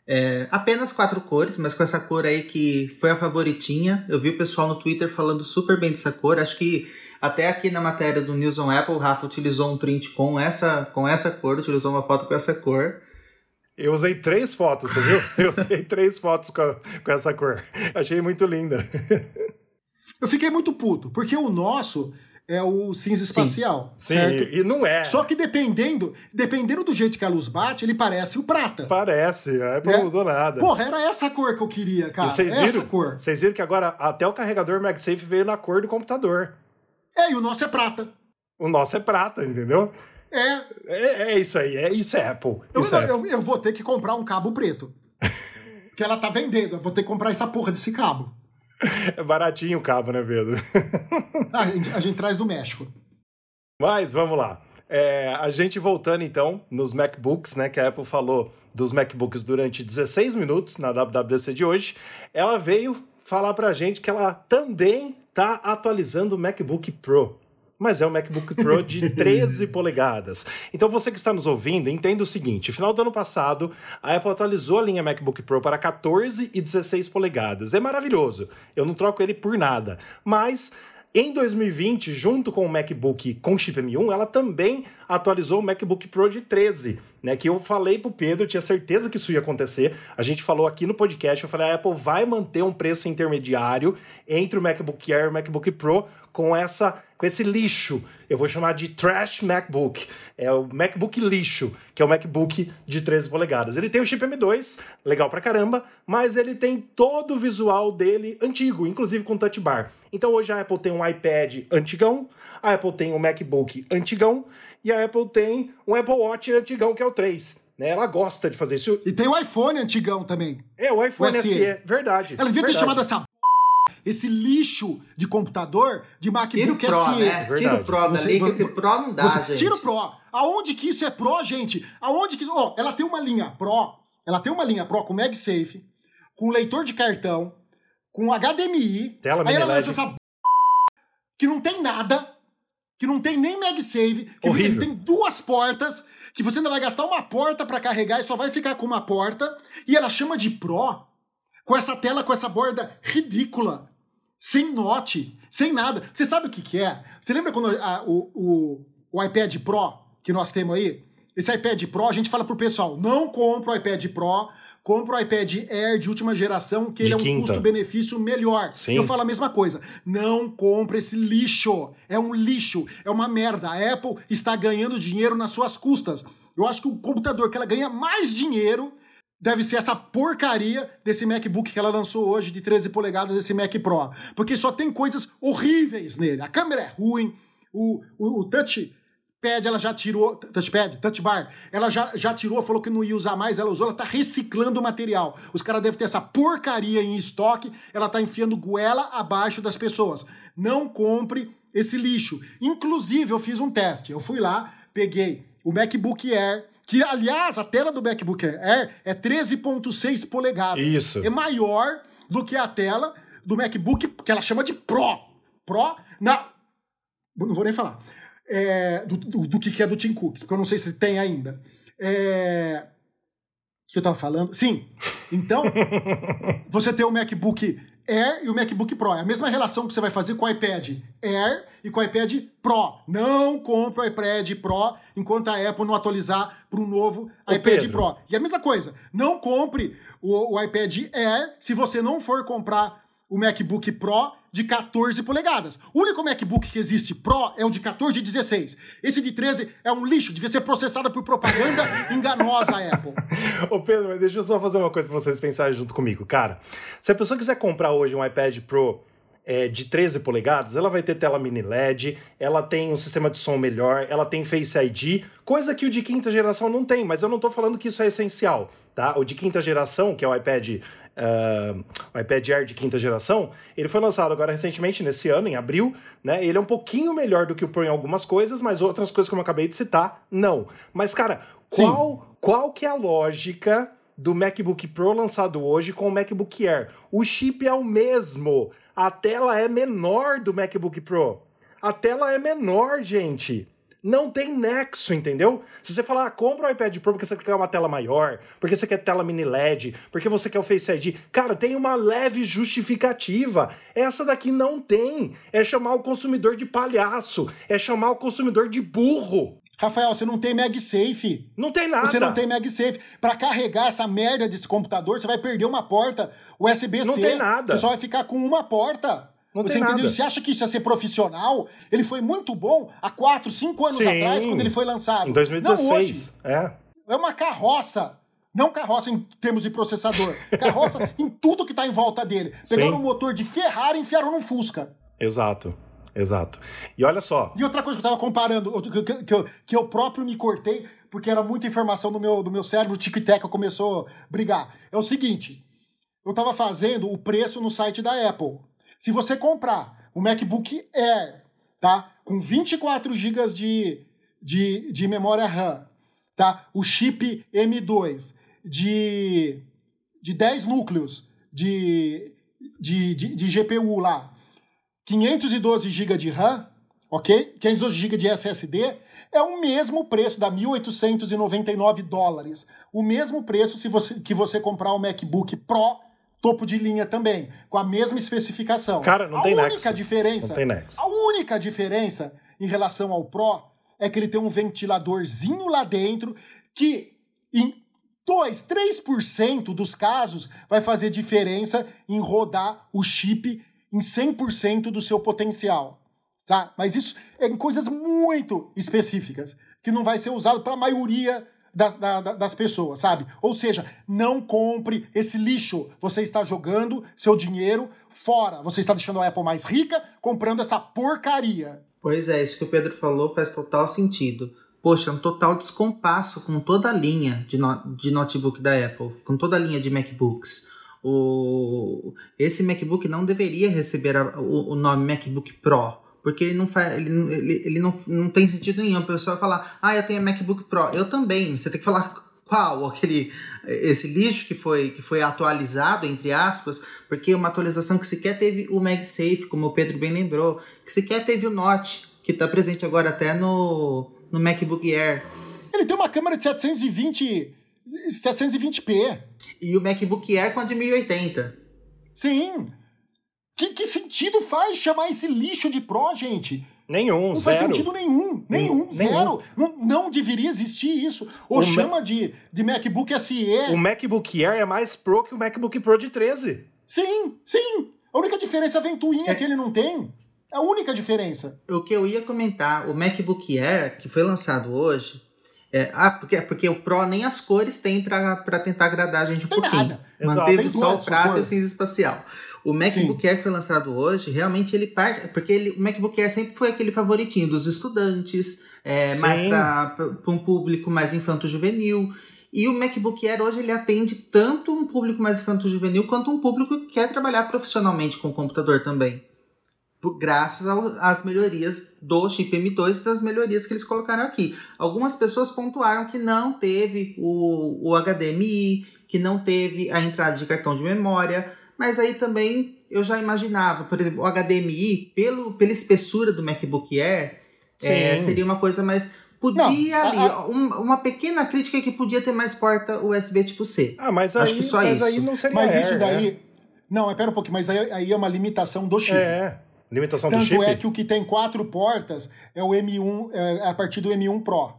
É, apenas quatro cores, mas com essa cor aí que foi a favoritinha. Eu vi o pessoal no Twitter falando super bem dessa cor. Acho que até aqui na matéria do News on Apple, o Rafa utilizou um print com essa, com essa cor, utilizou uma foto com essa cor. Eu usei três fotos, você viu? Eu usei três fotos com, a, com essa cor. Achei muito linda. Eu fiquei muito puto, porque o nosso é o cinza espacial, Sim. certo? Sim, e não é. Só que dependendo, dependendo do jeito que a luz bate, ele parece o prata. Parece, é, não mudou nada. Porra, era essa cor que eu queria, cara. vocês essa viram, cor. Vocês viram que agora até o carregador MagSafe veio na cor do computador. É, e o nosso é prata. O nosso é prata, entendeu? É. É, é isso aí, é isso é Apple. Eu, isso é eu, Apple. eu vou ter que comprar um cabo preto. que ela tá vendendo, eu vou ter que comprar essa porra desse cabo. É baratinho o cabo, né, Pedro? ah, a, gente, a gente traz do México. Mas vamos lá. É, a gente voltando então nos MacBooks, né, que a Apple falou dos MacBooks durante 16 minutos na WWDC de hoje, ela veio falar pra gente que ela também tá atualizando o MacBook Pro. Mas é um MacBook Pro de 13 polegadas. Então você que está nos ouvindo, entenda o seguinte: final do ano passado, a Apple atualizou a linha MacBook Pro para 14 e 16 polegadas. É maravilhoso. Eu não troco ele por nada. Mas em 2020, junto com o MacBook com chip M1, ela também atualizou o MacBook Pro de 13, né? Que eu falei pro Pedro, tinha certeza que isso ia acontecer. A gente falou aqui no podcast, eu falei, a Apple vai manter um preço intermediário entre o MacBook Air e o MacBook Pro com essa com esse lixo. Eu vou chamar de trash MacBook. É o MacBook lixo, que é o MacBook de 13 polegadas. Ele tem o chip M2, legal pra caramba, mas ele tem todo o visual dele antigo, inclusive com touch bar. Então hoje a Apple tem um iPad antigão, a Apple tem um MacBook antigão e a Apple tem um Apple Watch antigão que é o 3. Né? Ela gosta de fazer isso. E tem o iPhone antigão também. É, o iPhone o SE. SE. Verdade. Ela devia verdade. ter chamado essa esse lixo de computador de MacBook tira o Pro, SE. Né? Tira o Pro você, dali, que esse Pro não dá, você, gente. Tira o Pro. Aonde que isso é Pro, gente? Aonde que... Ó, oh, ela tem uma linha Pro, ela tem uma linha Pro com MagSafe, com leitor de cartão, com HDMI. Tela aí ela lança essa que não tem nada, que não tem nem MagSafe, que Horrível. tem duas portas, que você ainda vai gastar uma porta para carregar e só vai ficar com uma porta, e ela chama de Pro, com essa tela, com essa borda ridícula, sem note, sem nada. Você sabe o que, que é? Você lembra quando a, o, o, o iPad Pro que nós temos aí? Esse iPad Pro, a gente fala pro pessoal, não compra o iPad Pro, compra o iPad Air de última geração, que De ele é um custo-benefício melhor. Sim. Eu falo a mesma coisa. Não compra esse lixo. É um lixo. É uma merda. A Apple está ganhando dinheiro nas suas custas. Eu acho que o computador que ela ganha mais dinheiro deve ser essa porcaria desse MacBook que ela lançou hoje de 13 polegadas, esse Mac Pro. Porque só tem coisas horríveis nele. A câmera é ruim, o, o, o touch pad ela já tirou, touchpad, touch bar, ela já, já tirou, falou que não ia usar mais, ela usou, ela tá reciclando o material. Os caras devem ter essa porcaria em estoque, ela tá enfiando goela abaixo das pessoas. Não compre esse lixo. Inclusive, eu fiz um teste. Eu fui lá, peguei o MacBook Air, que aliás, a tela do MacBook Air é 13.6 polegadas. Isso. É maior do que a tela do MacBook, que ela chama de Pro. Pro, na, não vou nem falar. É, do, do, do que é do Tim Cooks, porque eu não sei se tem ainda. É, o que eu tava falando? Sim. Então, você tem o MacBook Air e o MacBook Pro. É a mesma relação que você vai fazer com o iPad Air e com o iPad Pro. Não compra o iPad Pro enquanto a Apple não atualizar para um novo Ô, iPad Pedro. Pro. E a mesma coisa, não compre o, o iPad Air se você não for comprar o MacBook Pro de 14 polegadas. O único MacBook que existe Pro é o de 14 e 16. Esse de 13 é um lixo, devia ser processado por propaganda enganosa, Apple. Ô Pedro, mas deixa eu só fazer uma coisa pra vocês pensarem junto comigo. Cara, se a pessoa quiser comprar hoje um iPad Pro é, de 13 polegadas, ela vai ter tela mini LED, ela tem um sistema de som melhor, ela tem Face ID, coisa que o de quinta geração não tem, mas eu não tô falando que isso é essencial, tá? O de quinta geração, que é o iPad. Ah, o iPad Air de quinta geração, ele foi lançado agora recentemente, nesse ano, em abril, né? Ele é um pouquinho melhor do que o Pro em algumas coisas, mas outras coisas, como eu acabei de citar, não. Mas, cara, Sim. qual, qual que é a lógica do MacBook Pro lançado hoje com o MacBook Air? O chip é o mesmo. A tela é menor do MacBook Pro. A tela é menor, gente. Não tem nexo, entendeu? Se você falar, ah, compra o iPad Pro porque você quer uma tela maior, porque você quer tela mini LED, porque você quer o Face ID, cara, tem uma leve justificativa. Essa daqui não tem. É chamar o consumidor de palhaço, é chamar o consumidor de burro. Rafael, você não tem MagSafe. Não tem nada. Você não tem MagSafe. Pra carregar essa merda desse computador, você vai perder uma porta USB-C. Não tem nada. Você só vai ficar com uma porta. Não você entendeu? nada. Você acha que isso ia ser profissional? Ele foi muito bom há 4, 5 anos Sim. atrás, quando ele foi lançado. Em Não hoje. 2016. é. É uma carroça. Não carroça em termos de processador. Carroça em tudo que tá em volta dele. Pegaram um motor de Ferrari e enfiaram num Fusca. Exato. Exato. E olha só. E outra coisa que eu tava comparando, que, que, que eu, que eu próprio me cortei, porque era muita informação no meu, do meu cérebro, o tic-tac começou a brigar. É o seguinte, eu tava fazendo o preço no site da Apple. Se você comprar o MacBook Air, tá? Com 24 GB de, de, de memória RAM, tá? O chip M2 de, de 10 núcleos de, de, de, de GPU lá, 512 GB de RAM, ok? 512 GB de SSD é o mesmo preço, dá 1.899 dólares. O mesmo preço se você, que você comprar o MacBook Pro topo de linha também, com a mesma especificação. Cara, não a tem única nexo. diferença, Não tem nexo. a única diferença em relação ao Pro é que ele tem um ventiladorzinho lá dentro que em 2, 3% dos casos vai fazer diferença em rodar o chip em 100% do seu potencial. Tá? Mas isso é em coisas muito específicas, que não vai ser usado para a maioria das, da- da- das pessoas, sabe? Ou seja, não compre esse lixo. Você está jogando seu dinheiro fora. Você está deixando a Apple mais rica comprando essa porcaria. Pois é, isso que o Pedro falou faz total sentido. Poxa, é um total descompasso com toda a linha de, no- de notebook da Apple, com toda a linha de MacBooks. O, esse MacBook não deveria receber a- o, o nome MacBook Pro, porque ele não faz, ele, ele, ele não, não tem sentido nenhum. A pessoa falar, ah, eu tenho MacBook Pro. Eu também. Você tem que falar qual aquele esse lixo que foi que foi atualizado entre aspas porque uma atualização que sequer teve o MagSafe como o Pedro bem lembrou que sequer teve o Note que está presente agora até no, no MacBook Air. Ele tem uma câmera de 720 720p. E o MacBook Air com a de 1080. Sim. Que, que sentido faz chamar esse lixo de Pro, gente? Nenhum, não zero. faz sentido nenhum. Nenhum, zero. Não, não deveria existir isso. Ou o chama de, de MacBook SE. O MacBook Air é mais Pro que o MacBook Pro de 13. Sim, sim. A única diferença é a ventoinha é. que ele não tem. É a única diferença. O que eu ia comentar, o MacBook Air, que foi lançado hoje, é, ah, porque, porque o Pro nem as cores tem para tentar agradar a gente um tem pouquinho. Nada. Manteve só o prata e o cinza espacial. O MacBook Sim. Air que foi lançado hoje, realmente ele parte. Porque ele, o MacBook Air sempre foi aquele favoritinho dos estudantes, é, mais para um público mais infanto-juvenil. E o MacBook Air hoje ele atende tanto um público mais infanto-juvenil quanto um público que quer trabalhar profissionalmente com o computador também graças às melhorias do chip M2 e das melhorias que eles colocaram aqui. Algumas pessoas pontuaram que não teve o, o HDMI, que não teve a entrada de cartão de memória, mas aí também eu já imaginava, por exemplo, o HDMI, pelo, pela espessura do MacBook Air, é, seria uma coisa mais. Podia não, ali, a, a... Um, uma pequena crítica que podia ter mais porta USB tipo C. Ah, mas aí, Acho que só mas isso. aí não seria Mas Air, isso daí. Né? Não, espera um pouquinho, mas aí, aí é uma limitação do chip. É. Limitação Tanto do chip? é que o que tem quatro portas é o M1, é a partir do M1 Pro.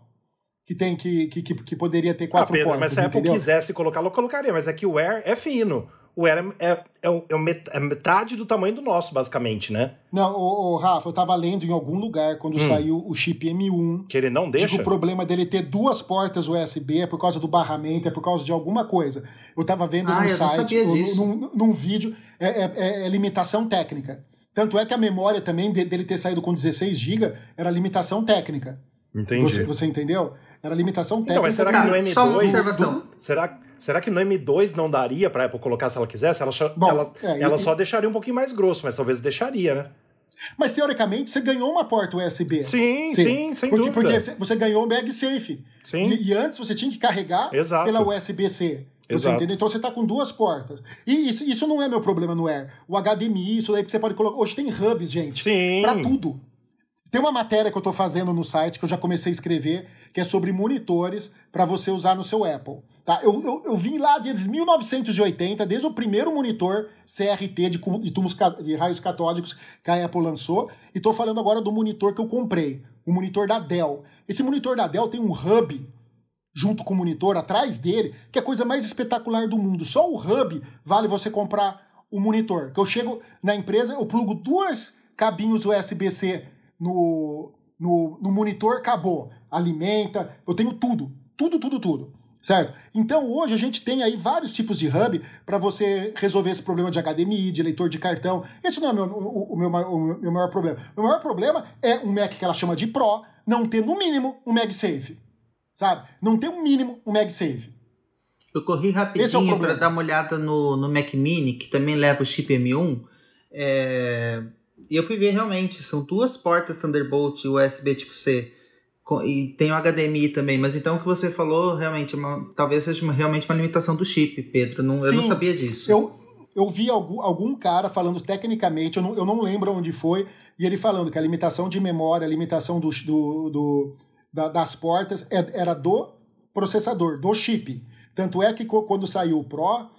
Que tem que, que, que poderia ter quatro ah, Pedro, portas. Mas se a Apple entendeu? quisesse colocá-lo, colocaria. Mas é que o Air é fino. O Air é, é, é, metade do tamanho do nosso, basicamente, né? Não, o, Rafa, eu tava lendo em algum lugar quando hum. saiu o chip M1. Que ele não deixa? Que o problema dele ter duas portas USB é por causa do barramento, é por causa de alguma coisa. Eu tava vendo ah, no eu site, num, num, num, vídeo, é, é, é limitação técnica. Tanto é que a memória também dele ter saído com 16 GB era limitação técnica. Entendi. Você, você entendeu? Era limitação técnica. Então, mas será que no M2. Só uma observação. Será, será que no M2 não daria pra Apple colocar se ela quisesse? Ela, Bom, ela, é, ela e, só deixaria um pouquinho mais grosso, mas talvez deixaria, né? Mas teoricamente você ganhou uma porta USB. Sim, sim, sim sem porque, dúvida. Porque você ganhou o MagSafe. Sim. E, e antes você tinha que carregar Exato. pela USB-C. Você entendeu? Então você tá com duas portas. E isso, isso não é meu problema no Air. O HDMI, isso daí que você pode colocar. Hoje tem hubs, gente. Sim. Pra tudo. Tem uma matéria que eu tô fazendo no site que eu já comecei a escrever, que é sobre monitores para você usar no seu Apple. Tá? Eu, eu, eu vim lá desde 1980, desde o primeiro monitor CRT de, de tubos de raios catódicos que a Apple lançou, e tô falando agora do monitor que eu comprei, o monitor da Dell. Esse monitor da Dell tem um hub junto com o monitor atrás dele, que é a coisa mais espetacular do mundo. Só o hub vale você comprar o monitor. Que eu chego na empresa, eu plugo duas cabinhos USB-C no, no, no monitor, acabou. Alimenta, eu tenho tudo. Tudo, tudo, tudo. Certo? Então hoje a gente tem aí vários tipos de hub para você resolver esse problema de HDMI, de leitor de cartão. Esse não é o meu, o, o, meu, o meu maior problema. O maior problema é um Mac que ela chama de Pro não ter no mínimo um MagSafe. Sabe? Não ter um mínimo um MagSafe. Eu corri rapidinho é para dar uma olhada no, no Mac Mini, que também leva o chip M1. É... E eu fui ver realmente, são duas portas Thunderbolt USB tipo C. E tem o HDMI também, mas então o que você falou realmente é uma, talvez seja uma, realmente uma limitação do chip, Pedro. Não, eu não sabia disso. Eu, eu vi algum, algum cara falando tecnicamente, eu não, eu não lembro onde foi, e ele falando que a limitação de memória, a limitação do, do, do da, das portas é, era do processador, do chip. Tanto é que quando saiu o Pro,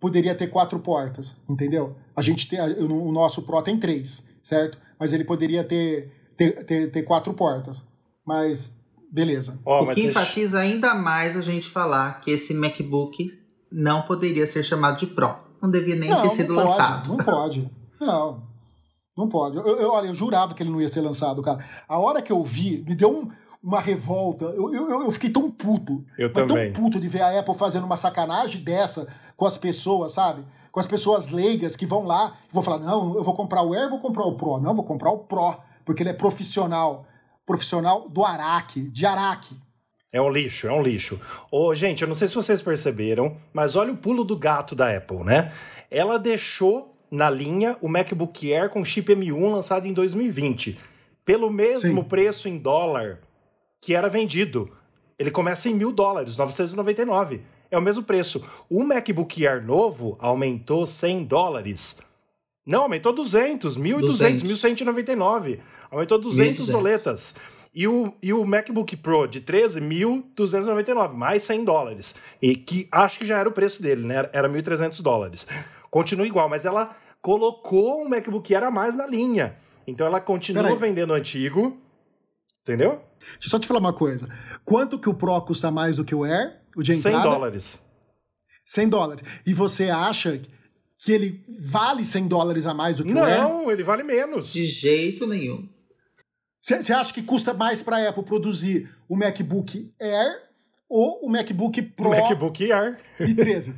poderia ter quatro portas, entendeu? A gente tem, o nosso Pro tem três, certo? Mas ele poderia ter, ter, ter, ter quatro portas. Mas beleza. Oh, o que enfatiza ainda mais a gente falar que esse MacBook não poderia ser chamado de Pro. Não devia nem não, ter sido não pode, lançado. Não pode. Não. Não pode. Eu, eu, olha, eu jurava que ele não ia ser lançado, cara. A hora que eu vi, me deu um, uma revolta. Eu, eu, eu fiquei tão puto. Eu também. tão puto de ver a Apple fazendo uma sacanagem dessa com as pessoas, sabe? Com as pessoas leigas que vão lá e vão falar: não, eu vou comprar o Air, vou comprar o Pro. Não, vou comprar o Pro, porque ele é profissional. Profissional do Araque, de Araque. É um lixo, é um lixo. Ô, gente, eu não sei se vocês perceberam, mas olha o pulo do gato da Apple, né? Ela deixou na linha o MacBook Air com chip M1 lançado em 2020, pelo mesmo Sim. preço em dólar que era vendido. Ele começa em mil dólares, 999. É o mesmo preço. O MacBook Air novo aumentou 100 dólares. Não, aumentou 200, 1.200, 1.199. Aumentou 200 doletas. E o, e o MacBook Pro de 13, 1.299, mais 100 dólares. E que acho que já era o preço dele, né? Era 1.300 dólares. Continua igual, mas ela colocou um MacBook Air a mais na linha. Então ela continua vendendo o antigo. Entendeu? Deixa eu só te falar uma coisa. Quanto que o Pro custa mais do que o Air? O de entrada? 100 dólares. 100 dólares. E você acha que ele vale 100 dólares a mais do que Não, o Air? Não, ele vale menos. De jeito nenhum. Você acha que custa mais para a Apple produzir o MacBook Air ou o MacBook Pro? MacBook Air. E 13?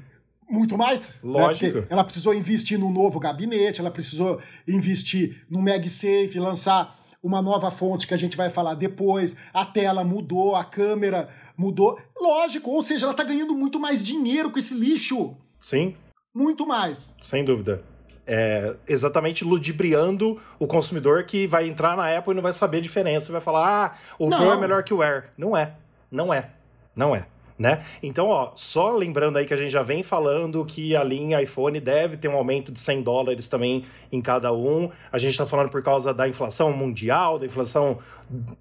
Muito mais? Lógico. Né? ela precisou investir num novo gabinete, ela precisou investir no MagSafe, lançar uma nova fonte que a gente vai falar depois, a tela mudou, a câmera mudou. Lógico, ou seja, ela está ganhando muito mais dinheiro com esse lixo. Sim. Muito mais. Sem dúvida. É, exatamente ludibriando o consumidor que vai entrar na Apple e não vai saber a diferença, vai falar, ah, o. Pro é melhor que o Air. Não é, não é, não é né? Então, ó, só lembrando aí que a gente já vem falando que a linha iPhone deve ter um aumento de 100 dólares também em cada um. A gente está falando por causa da inflação mundial, da inflação,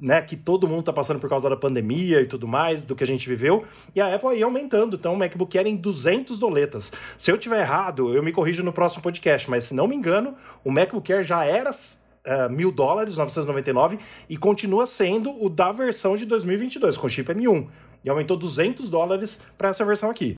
né, que todo mundo está passando por causa da pandemia e tudo mais, do que a gente viveu. E a Apple aí aumentando, então o MacBook Air em 200 doletas. Se eu tiver errado, eu me corrijo no próximo podcast, mas se não me engano, o MacBook Air já era Uh, mil dólares, 999, e continua sendo o da versão de 2022, com chip M1 e aumentou 200 dólares para essa versão aqui.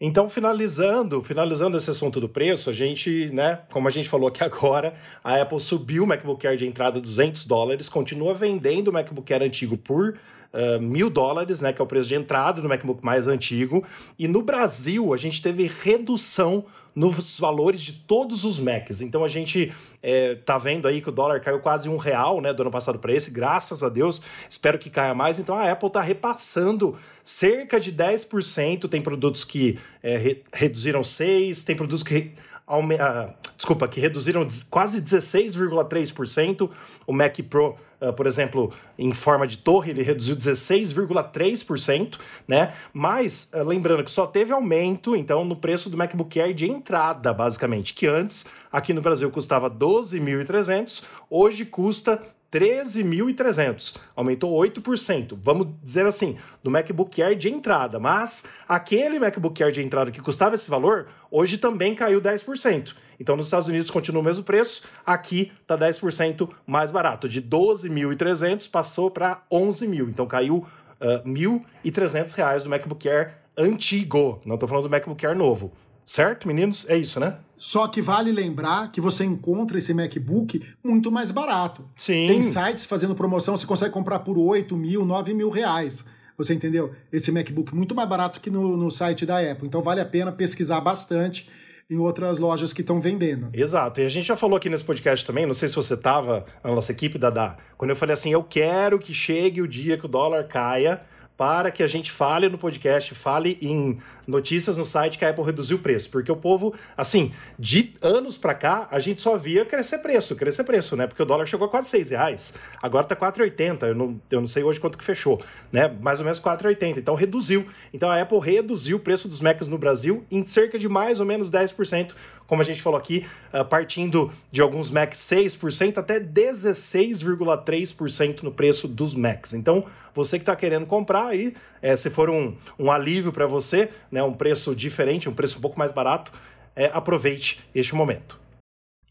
Então, finalizando, finalizando esse assunto do preço, a gente, né, como a gente falou aqui agora, a Apple subiu o MacBook Air de entrada 200 dólares, continua vendendo o MacBook Air antigo por uh, mil dólares, né, que é o preço de entrada do MacBook mais antigo. E no Brasil, a gente teve redução nos valores de todos os Macs. Então a gente é, tá vendo aí que o dólar caiu quase um real, né, do ano passado para esse, graças a Deus. Espero que caia mais. Então a Apple tá repassando cerca de 10%. Tem produtos que é, re reduziram 6%, tem produtos que. Uh, desculpa, que reduziram quase 16,3%. O Mac Pro, uh, por exemplo, em forma de torre, ele reduziu 16,3%, né? Mas, uh, lembrando que só teve aumento, então, no preço do MacBook Air de entrada, basicamente, que antes, aqui no Brasil, custava 12.300, hoje custa 13.300, aumentou 8%. Vamos dizer assim, do MacBook Air de entrada, mas aquele MacBook Air de entrada que custava esse valor, hoje também caiu 10%. Então, nos Estados Unidos continua o mesmo preço, aqui está 10% mais barato. De 12.300 passou para 11.000, então caiu uh, ah, 1.300 reais do MacBook Air antigo. Não estou falando do MacBook Air novo. Certo, meninos? É isso, né? Só que vale lembrar que você encontra esse MacBook muito mais barato. Sim. Tem sites fazendo promoção, você consegue comprar por 8 mil, 9 mil reais. Você entendeu? Esse MacBook muito mais barato que no, no site da Apple. Então vale a pena pesquisar bastante em outras lojas que estão vendendo. Exato. E a gente já falou aqui nesse podcast também, não sei se você estava na nossa equipe, Dada, quando eu falei assim, eu quero que chegue o dia que o dólar caia para que a gente fale no podcast, fale em notícias no site que a Apple reduziu o preço, porque o povo, assim, de anos para cá, a gente só via crescer preço, crescer preço, né? Porque o dólar chegou a quase 6 reais, agora tá 4,80, eu não, eu não sei hoje quanto que fechou, né? Mais ou menos 4,80, então reduziu. Então a Apple reduziu o preço dos Macs no Brasil em cerca de mais ou menos 10%, como a gente falou aqui, uh, partindo de alguns Macs 6% até 16,3% no preço dos Macs. Então, você que está querendo comprar aí, é, se for um, um alívio para você, né, um preço diferente, um preço um pouco mais barato, é, aproveite este momento.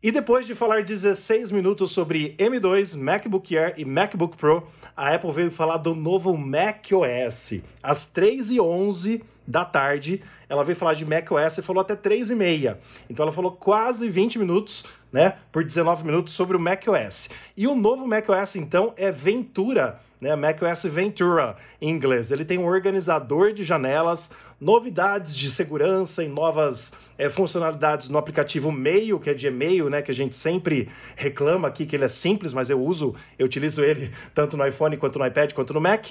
E depois de falar 16 minutos sobre M2, MacBook Air e MacBook Pro, a Apple veio falar do novo macOS. Às 3h11 da tarde, ela veio falar de macOS e falou até 3h30. Então ela falou quase 20 minutos, né, por 19 minutos sobre o macOS. E o novo macOS, então, é Ventura né? macOS Ventura em inglês. Ele tem um organizador de janelas, novidades de segurança e novas é, funcionalidades no aplicativo Mail, que é de e-mail, né? Que a gente sempre reclama aqui que ele é simples, mas eu uso, eu utilizo ele tanto no iPhone quanto no iPad quanto no Mac.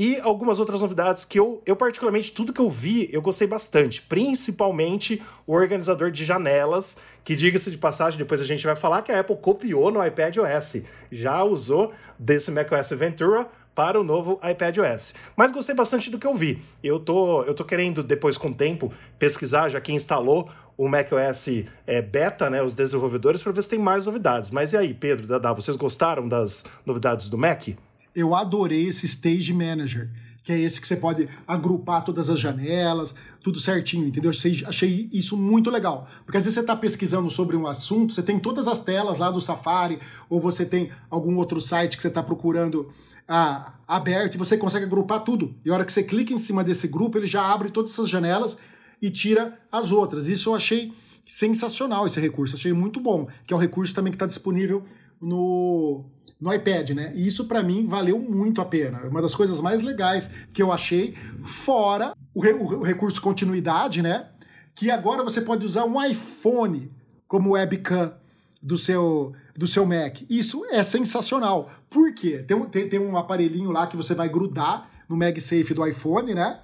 E algumas outras novidades que eu, eu particularmente, tudo que eu vi, eu gostei bastante. Principalmente o organizador de janelas, que diga-se de passagem, depois a gente vai falar que a Apple copiou no iPad OS. Já usou desse macOS Ventura para o novo iPadOS. Mas gostei bastante do que eu vi. Eu tô, eu tô querendo, depois com o tempo, pesquisar, já que instalou o macOS é, beta, né, os desenvolvedores, para ver se tem mais novidades. Mas e aí, Pedro, Dada, vocês gostaram das novidades do Mac? Eu adorei esse Stage Manager, que é esse que você pode agrupar todas as janelas, tudo certinho, entendeu? Achei, isso muito legal. Porque às vezes você está pesquisando sobre um assunto, você tem todas as telas lá do Safari, ou você tem algum outro site que você está procurando ah, aberto e você consegue agrupar tudo. E a hora que você clica em cima desse grupo, ele já abre todas essas janelas e tira as outras. Isso eu achei sensacional esse recurso, achei muito bom, que é o recurso também que está disponível no, no iPad, né? E isso para mim valeu muito a pena. É uma das coisas mais legais que eu achei, fora o, re, o recurso continuidade, né? Que agora você pode usar um iPhone como webcam do seu do seu Mac. Isso é sensacional. Por quê? Tem, tem, tem um aparelhinho lá que você vai grudar no MagSafe do iPhone, né?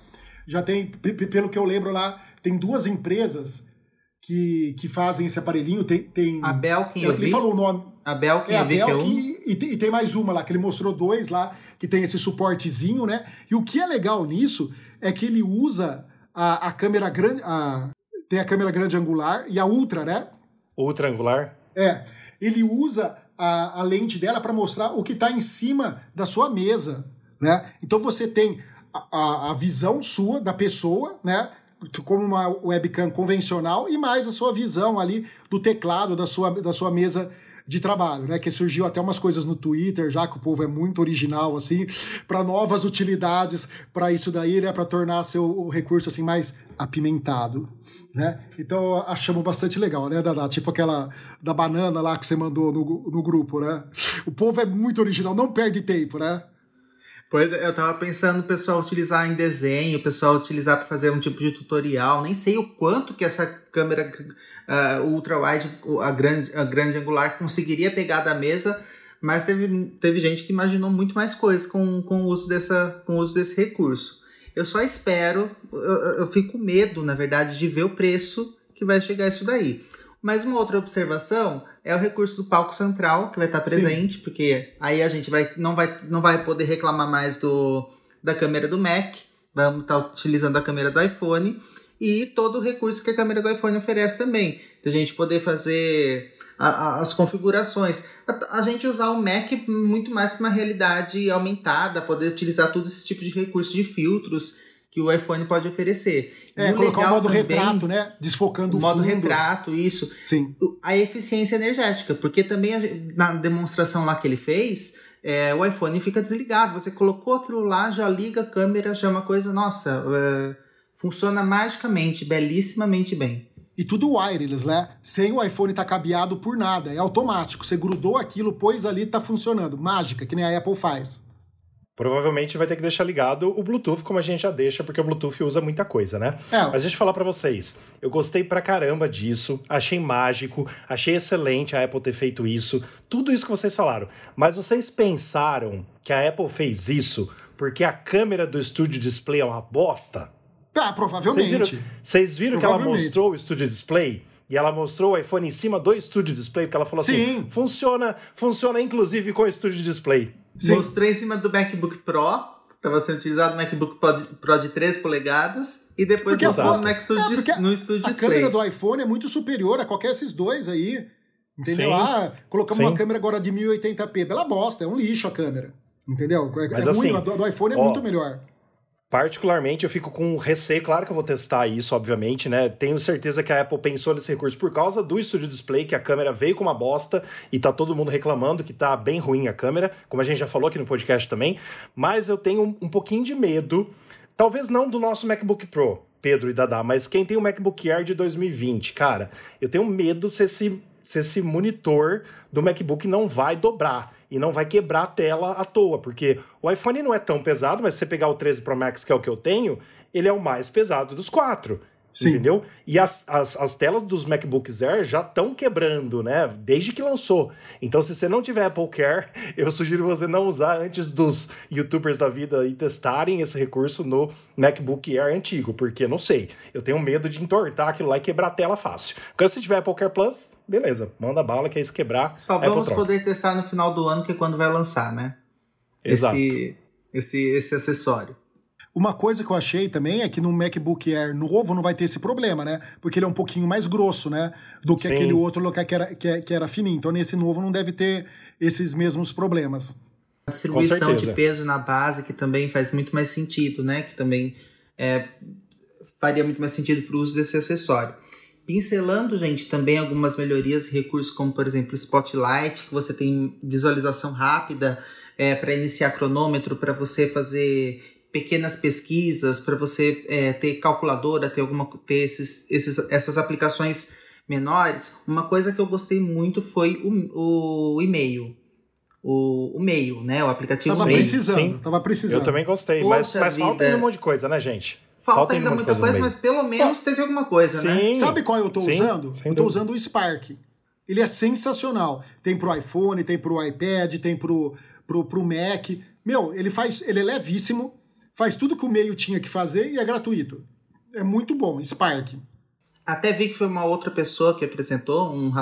Já tem, pelo que eu lembro lá, tem duas empresas que, que fazem esse aparelhinho. Tem, tem a Belkin, ele, falou o nome. A Belkin, é, a Belkin e, e, tem mais uma lá, que ele mostrou dois lá, que tem esse suportezinho, né? E o que é legal nisso é que ele usa a, a câmera grande. A, tem a câmera grande angular e a ultra, né? Ultra angular? É ele usa a, a lente dela para mostrar o que está em cima da sua mesa, né? Então você tem a, a, visão sua da pessoa, né? Como uma webcam convencional e mais a sua visão ali do teclado da sua, da sua mesa de trabalho, né? Que surgiu até umas coisas no Twitter, já que o povo é muito original, assim, para novas utilidades para isso daí, né? Para tornar seu recurso assim mais apimentado, né? Então achamos bastante legal, né, Dada? Tipo aquela da banana lá que você mandou no, no grupo, né? O povo é muito original, não perde tempo, né? Pois é, eu tava pensando o pessoal utilizar em desenho, o pessoal utilizar para fazer um tipo de tutorial. Nem sei o quanto que essa câmera uh, ultra-wide, a grande, a grande angular, conseguiria pegar da mesa, mas teve, teve gente que imaginou muito mais coisas com, com, o uso dessa, com o uso desse recurso. Eu só espero, eu, eu fico com medo, na verdade, de ver o preço que vai chegar isso daí. Mas uma outra observação é o recurso do palco central, que vai estar presente, Sim. porque aí a gente vai, não, vai, não vai poder reclamar mais do, da câmera do Mac, vamos estar utilizando a câmera do iPhone e todo o recurso que a câmera do iPhone oferece também. A gente poder fazer a, a, as configurações. A, a, gente usar o Mac muito mais para uma realidade aumentada, poder utilizar todo esse tipo de recurso de filtros que o iPhone pode oferecer. É, e colocar o modo também, retrato, né? Desfocando o, o modo fundo. retrato, isso. Sim. A eficiência energética, porque também a, na demonstração lá que ele fez, é, o iPhone fica desligado. Você colocou aquilo lá, já liga a câmera, já é uma coisa, nossa, é, funciona magicamente, belíssimamente bem. E tudo wireless, né? Sem o iPhone estar tá cabeado por nada, é automático. Você grudou aquilo, pôs ali, tá funcionando. Mágica, que nem a Apple faz. Provavelmente vai ter que deixar ligado o Bluetooth, como a gente já deixa, porque o Bluetooth usa muita coisa, né? É. Mas deixa eu falar para vocês. Eu gostei pra caramba disso, achei mágico, achei excelente a Apple ter feito isso, tudo isso que vocês falaram. Mas vocês pensaram que a Apple fez isso porque a câmera do Studio Display é uma bosta? Ah, provavelmente. Vocês viram, vocês viram que ela mostrou o Studio Display? E ela mostrou o iPhone em cima do Studio Display, porque ela falou assim, Sim. assim: funciona, funciona inclusive com o Studio Display. Sim. Mostrei em cima do MacBook Pro, estava sendo utilizado no MacBook Pro de 3 polegadas, e depois porque mostrou no, Studio, é, no Studio a Display. A câmera do iPhone é muito superior a qualquer desses dois aí. Entendeu? Sim. Ah, colocamos Sim. uma câmera agora de 1080p. Bela bosta, é um lixo a câmera. Entendeu? É, Mas, é assim, ruim, a do, do iPhone é ó, muito melhor. Particularmente, eu fico com receio, claro que eu vou testar isso, obviamente, né? Tenho certeza que a Apple pensou nesse recurso por causa do Studio Display, que a câmera veio com uma bosta e tá todo mundo reclamando que tá bem ruim a câmera, como a gente já falou aqui no podcast também. Mas eu tenho um, pouquinho de medo, talvez não do nosso MacBook Pro, Pedro e Dadá, mas quem tem o MacBook Air de 2020, cara, eu tenho medo se esse, se esse monitor do MacBook não vai dobrar e não vai quebrar a tela à toa, porque o iPhone não é tão pesado, mas se você pegar o 13 Pro Max, que é o que eu tenho, ele é o mais pesado dos quatro. Sim. Entendeu? E as, as, as telas dos MacBooks Air já estão quebrando, né? Desde que lançou. Então, se você não tiver Apple Care, eu sugiro você não usar antes dos youtubers da vida e testarem esse recurso no MacBook Air antigo, porque não sei. Eu tenho medo de entortar aquilo lá e quebrar a tela fácil. Agora, se tiver Apple Care Plus, beleza, manda bala que é isso quebrar. Só vamos poder testar no final do ano, que é quando vai lançar, né? Exato. Esse, esse, esse acessório. Uma coisa que eu achei também é que no MacBook Air novo não vai ter esse problema, né? Porque ele é um pouquinho mais grosso, né? Do que Sim. aquele outro local que era, que, que era fininho. Então, nesse novo não deve ter esses mesmos problemas. A distribuição de peso na base, que também faz muito mais sentido, né? Que também é, faria muito mais sentido para o uso desse acessório. Pincelando, gente, também algumas melhorias e recursos, como por exemplo Spotlight, que você tem visualização rápida é, para iniciar cronômetro, para você fazer pequenas pesquisas, para você é, ter calculadora, ter alguma ter esses, esses, essas aplicações menores. Uma coisa que eu gostei muito foi o, o e-mail. O, o meio, né? O aplicativo tava precisando, Sim. tava precisando. Eu também gostei, Poxa mas, mas falta ainda um monte de coisa, né, gente? Falta, falta ainda muita coisa, coisa mas pelo menos teve alguma coisa, né? Sim. né? Sabe qual eu tô Sim, usando? Eu tô usando o Spark. Ele é sensacional. Tem pro iPhone, tem pro iPad, tem pro, pro, pro Mac. Meu, ele faz. Ele é levíssimo faz tudo que o meio tinha que fazer e é gratuito. É muito bom, Spark. Até vi que foi uma outra pessoa que apresentou, um,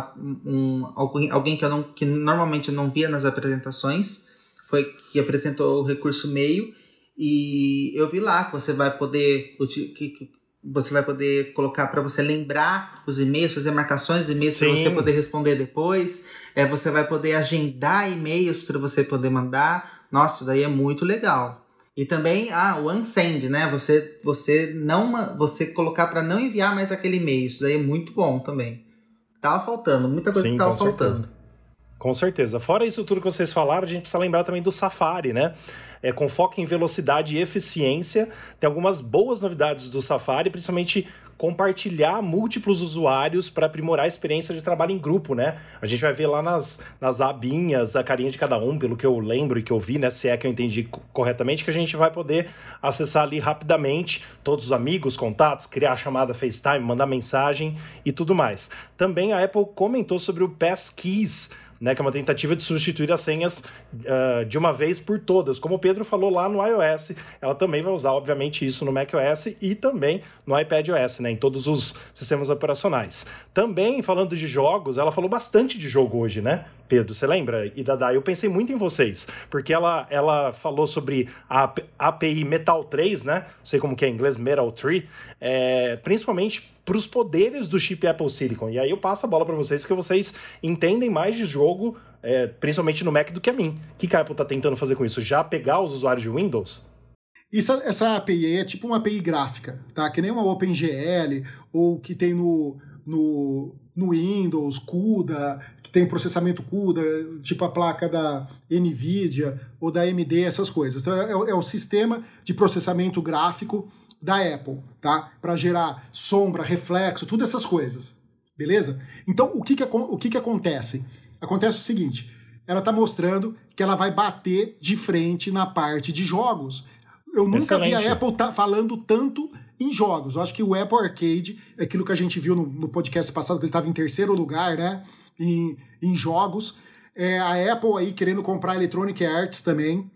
um, alguém, que, eu não, que normalmente eu não via nas apresentações, foi que apresentou o recurso meio, e eu vi lá que você vai poder que, que você vai poder colocar para você lembrar os e-mails, fazer marcações de e-mails para você poder responder depois. É, você vai poder agendar e-mails para você poder mandar. Nossa, daí é muito legal. E também ah, o unsend, né? Você você não você colocar para não enviar mais aquele e-mail. Isso daí é muito bom também. Tava faltando, muita coisa Sim, que tava faltando. Certeza. Com certeza. Fora isso tudo que vocês falaram, a gente precisa lembrar também do Safari, né? é, com foco em velocidade e eficiência. Tem algumas boas novidades do Safari, principalmente compartilhar múltiplos usuários para aprimorar a experiência de trabalho em grupo, né? A gente vai ver lá nas, nas abinhas a carinha de cada um, pelo que eu lembro e que eu vi, né? Se é que eu entendi corretamente, que a gente vai poder acessar ali rapidamente todos os amigos, contatos, criar chamada FaceTime, mandar mensagem e tudo mais. Também a Apple comentou sobre o Passkeys, né, que é uma tentativa de substituir as senhas uh, de uma vez por todas. Como o Pedro falou lá no iOS, ela também vai usar, obviamente, isso no macOS e também no iPadOS, né, em todos os sistemas operacionais. Também, falando de jogos, ela falou bastante de jogo hoje, né? Pedro, você lembra? E Dada, eu pensei muito em vocês, porque ela, ela falou sobre a API Metal 3, né? Não sei como que é em inglês, Metal 3, é, principalmente para os poderes do chip Apple Silicon. E aí eu passo a bola para vocês, porque vocês entendem mais de jogo, é, principalmente no Mac, do que a mim. O que a Apple está tentando fazer com isso? Já pegar os usuários de Windows? Isso, essa API é tipo uma API gráfica, tá? Que nem uma OpenGL, ou que tem no, no, no Windows, CUDA, que tem processamento CUDA, tipo a placa da NVIDIA ou da AMD, essas coisas. Então, é, é o sistema de processamento gráfico da Apple, tá? Para gerar sombra, reflexo, todas essas coisas. Beleza? Então, o que, que, o que, que acontece? Acontece o seguinte: ela está mostrando que ela vai bater de frente na parte de jogos. Eu nunca Excelente. vi a Apple tá falando tanto em jogos. Eu acho que o Apple Arcade, aquilo que a gente viu no, no podcast passado, que ele estava em terceiro lugar, né? Em, em jogos. É, a Apple aí querendo comprar Electronic Arts também.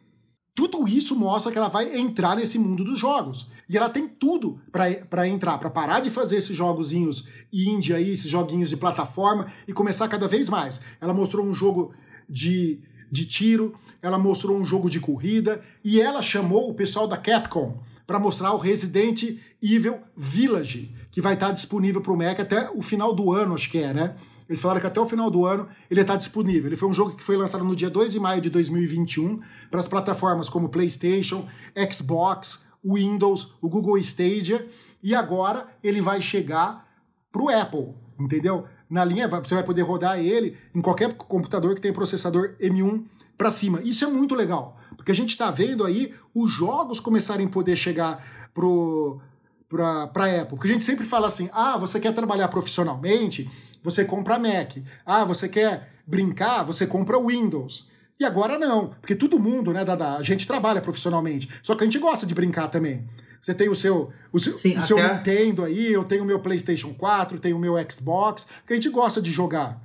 Tudo isso mostra que ela vai entrar nesse mundo dos jogos. E ela tem tudo para entrar, para parar de fazer esses jogozinhos indie aí, esses joguinhos de plataforma e começar cada vez mais. Ela mostrou um jogo de, de tiro, ela mostrou um jogo de corrida e ela chamou o pessoal da Capcom para mostrar o Resident Evil Village, que vai estar disponível para o Mac até o final do ano, acho que é, né? Eles falaram que até o final do ano ele está disponível. Ele foi um jogo que foi lançado no dia 2 de maio de 2021 para as plataformas como PlayStation, Xbox, Windows, o Google Stadia e agora ele vai chegar para o Apple, entendeu? Na linha, você vai poder rodar ele em qualquer computador que tem processador M1 para cima. Isso é muito legal, porque a gente está vendo aí os jogos começarem a poder chegar pro para Apple. Porque a gente sempre fala assim: ah, você quer trabalhar profissionalmente, você compra Mac. Ah, você quer brincar, você compra Windows. E agora não, porque todo mundo, né, Dada, a gente trabalha profissionalmente, só que a gente gosta de brincar também. Você tem o seu, o seu, Sim, o seu Nintendo aí, eu tenho o meu PlayStation 4, tenho o meu Xbox, que a gente gosta de jogar.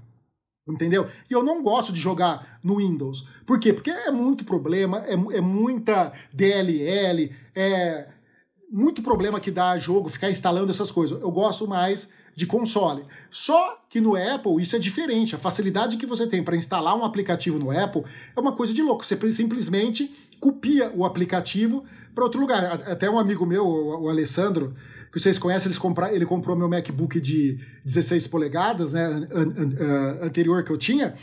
Entendeu? E eu não gosto de jogar no Windows. Por quê? Porque é muito problema, é, é muita DLL, é muito problema que dá jogo ficar instalando essas coisas. Eu gosto mais de console. Só que no Apple isso é diferente. A facilidade que você tem para instalar um aplicativo no Apple é uma coisa de louco. Você simplesmente copia o aplicativo para outro lugar. Até um amigo meu, o Alessandro, que vocês conhecem, compra, ele comprou meu MacBook de 16 polegadas, né, an, an, anterior que eu tinha.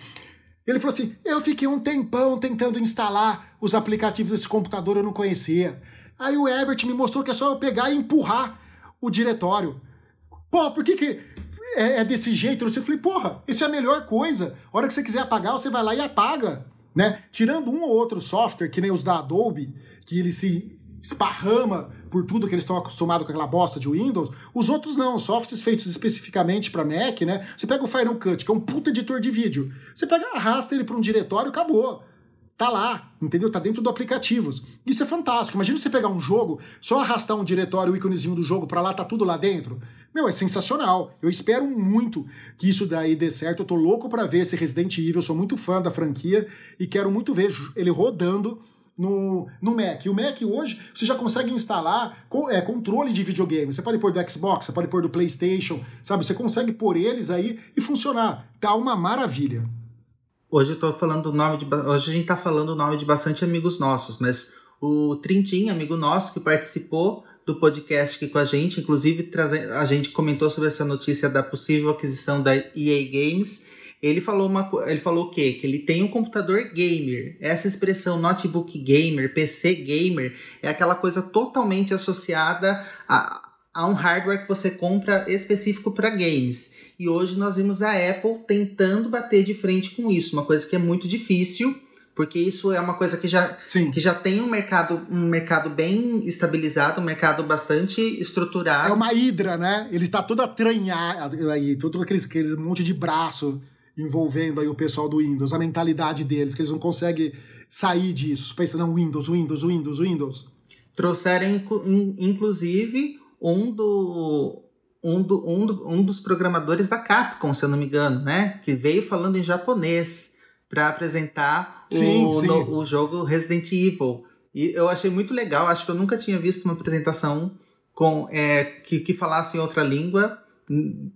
Ele falou assim: eu fiquei um tempão tentando instalar os aplicativos desse computador, eu não conhecia. Aí o Herbert me mostrou que é só eu pegar e empurrar o diretório. Pô, por que, que é, é desse jeito? Eu falei, porra, isso é a melhor coisa. A hora que você quiser apagar, você vai lá e apaga. Né? Tirando um ou outro software, que nem os da Adobe, que ele se esparrama por tudo que eles estão acostumados com aquela bosta de Windows, os outros não, softwares feitos especificamente para Mac, né? Você pega o Final Cut, que é um puta editor de vídeo, você pega, arrasta ele para um diretório, acabou. Tá lá, entendeu? Tá dentro do aplicativo. Isso é fantástico. Imagina você pegar um jogo, só arrastar um diretório, o íconezinho do jogo para lá, tá tudo lá dentro. Meu, é sensacional. Eu espero muito que isso daí dê certo. Eu tô louco para ver esse Resident Evil, eu sou muito fã da franquia e quero muito ver ele rodando no, no Mac. E o Mac hoje você já consegue instalar é, controle de videogame. Você pode pôr do Xbox, você pode pôr do PlayStation, sabe? Você consegue pôr eles aí e funcionar. Tá uma maravilha. Hoje eu tô falando o nome de. Hoje a gente tá falando o nome de bastante amigos nossos, mas o Trintim, amigo nosso, que participou do podcast aqui com a gente, inclusive a gente comentou sobre essa notícia da possível aquisição da EA Games. Ele falou uma ele falou o quê? Que ele tem um computador gamer. Essa expressão notebook gamer, PC gamer, é aquela coisa totalmente associada a, a um hardware que você compra específico para games. E hoje nós vimos a Apple tentando bater de frente com isso, uma coisa que é muito difícil, porque isso é uma coisa que já, que já tem um mercado, um mercado bem estabilizado, um mercado bastante estruturado. É uma hidra, né? Ele está todo atranhado aí, todo aquele, aquele monte de braço envolvendo aí o pessoal do Windows, a mentalidade deles, que eles não conseguem sair disso, pensando, não, Windows, Windows, Windows, Windows. Trouxeram, inclusive, um do um, do, um, do, um dos programadores da Capcom, se eu não me engano, né? Que veio falando em japonês para apresentar sim, o, sim. No, o jogo Resident Evil. E eu achei muito legal, acho que eu nunca tinha visto uma apresentação com é, que, que falasse em outra língua.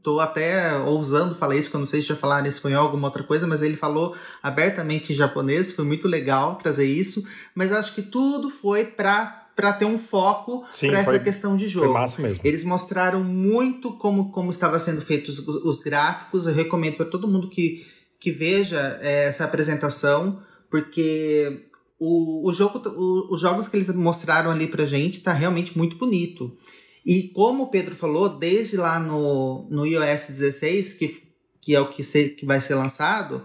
Tô até ousando falar isso, que eu não sei se já falaram em espanhol alguma outra coisa, mas ele falou abertamente em japonês, foi muito legal trazer isso. Mas acho que tudo foi para para ter um foco para essa questão de jogo. Foi massa mesmo. Eles mostraram muito como, como estava sendo feitos os, os gráficos. Eu recomendo para todo mundo que, que veja é, essa apresentação, porque o, o jogo, o, os jogos que eles mostraram ali pra gente tá realmente muito bonito. E como o Pedro falou, desde lá no, no iOS 16, que, que é o que, ser, que vai ser lançado,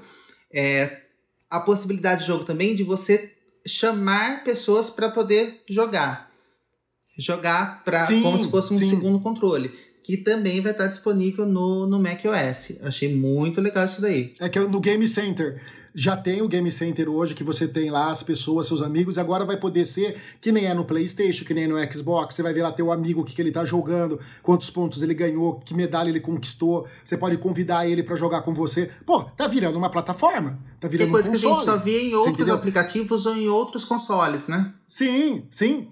é, a possibilidade de jogo também de você chamar pessoas para poder jogar. Jogar pra, como se fosse um sim. segundo controle. Que também vai estar disponível no, no macOS. Achei muito legal isso daí. É que no Game Center já tem o Game Center hoje, que você tem lá as pessoas, seus amigos, e agora vai poder ser que nem é no PlayStation, que nem é no Xbox. Você vai ver lá teu amigo, o que, que ele tá jogando, quantos pontos ele ganhou, que medalha ele conquistou. Você pode convidar ele para jogar com você. Pô, tá virando uma plataforma. Tá virando coisa um que a gente só vê em outros aplicativos ou em outros consoles, né? Sim, sim.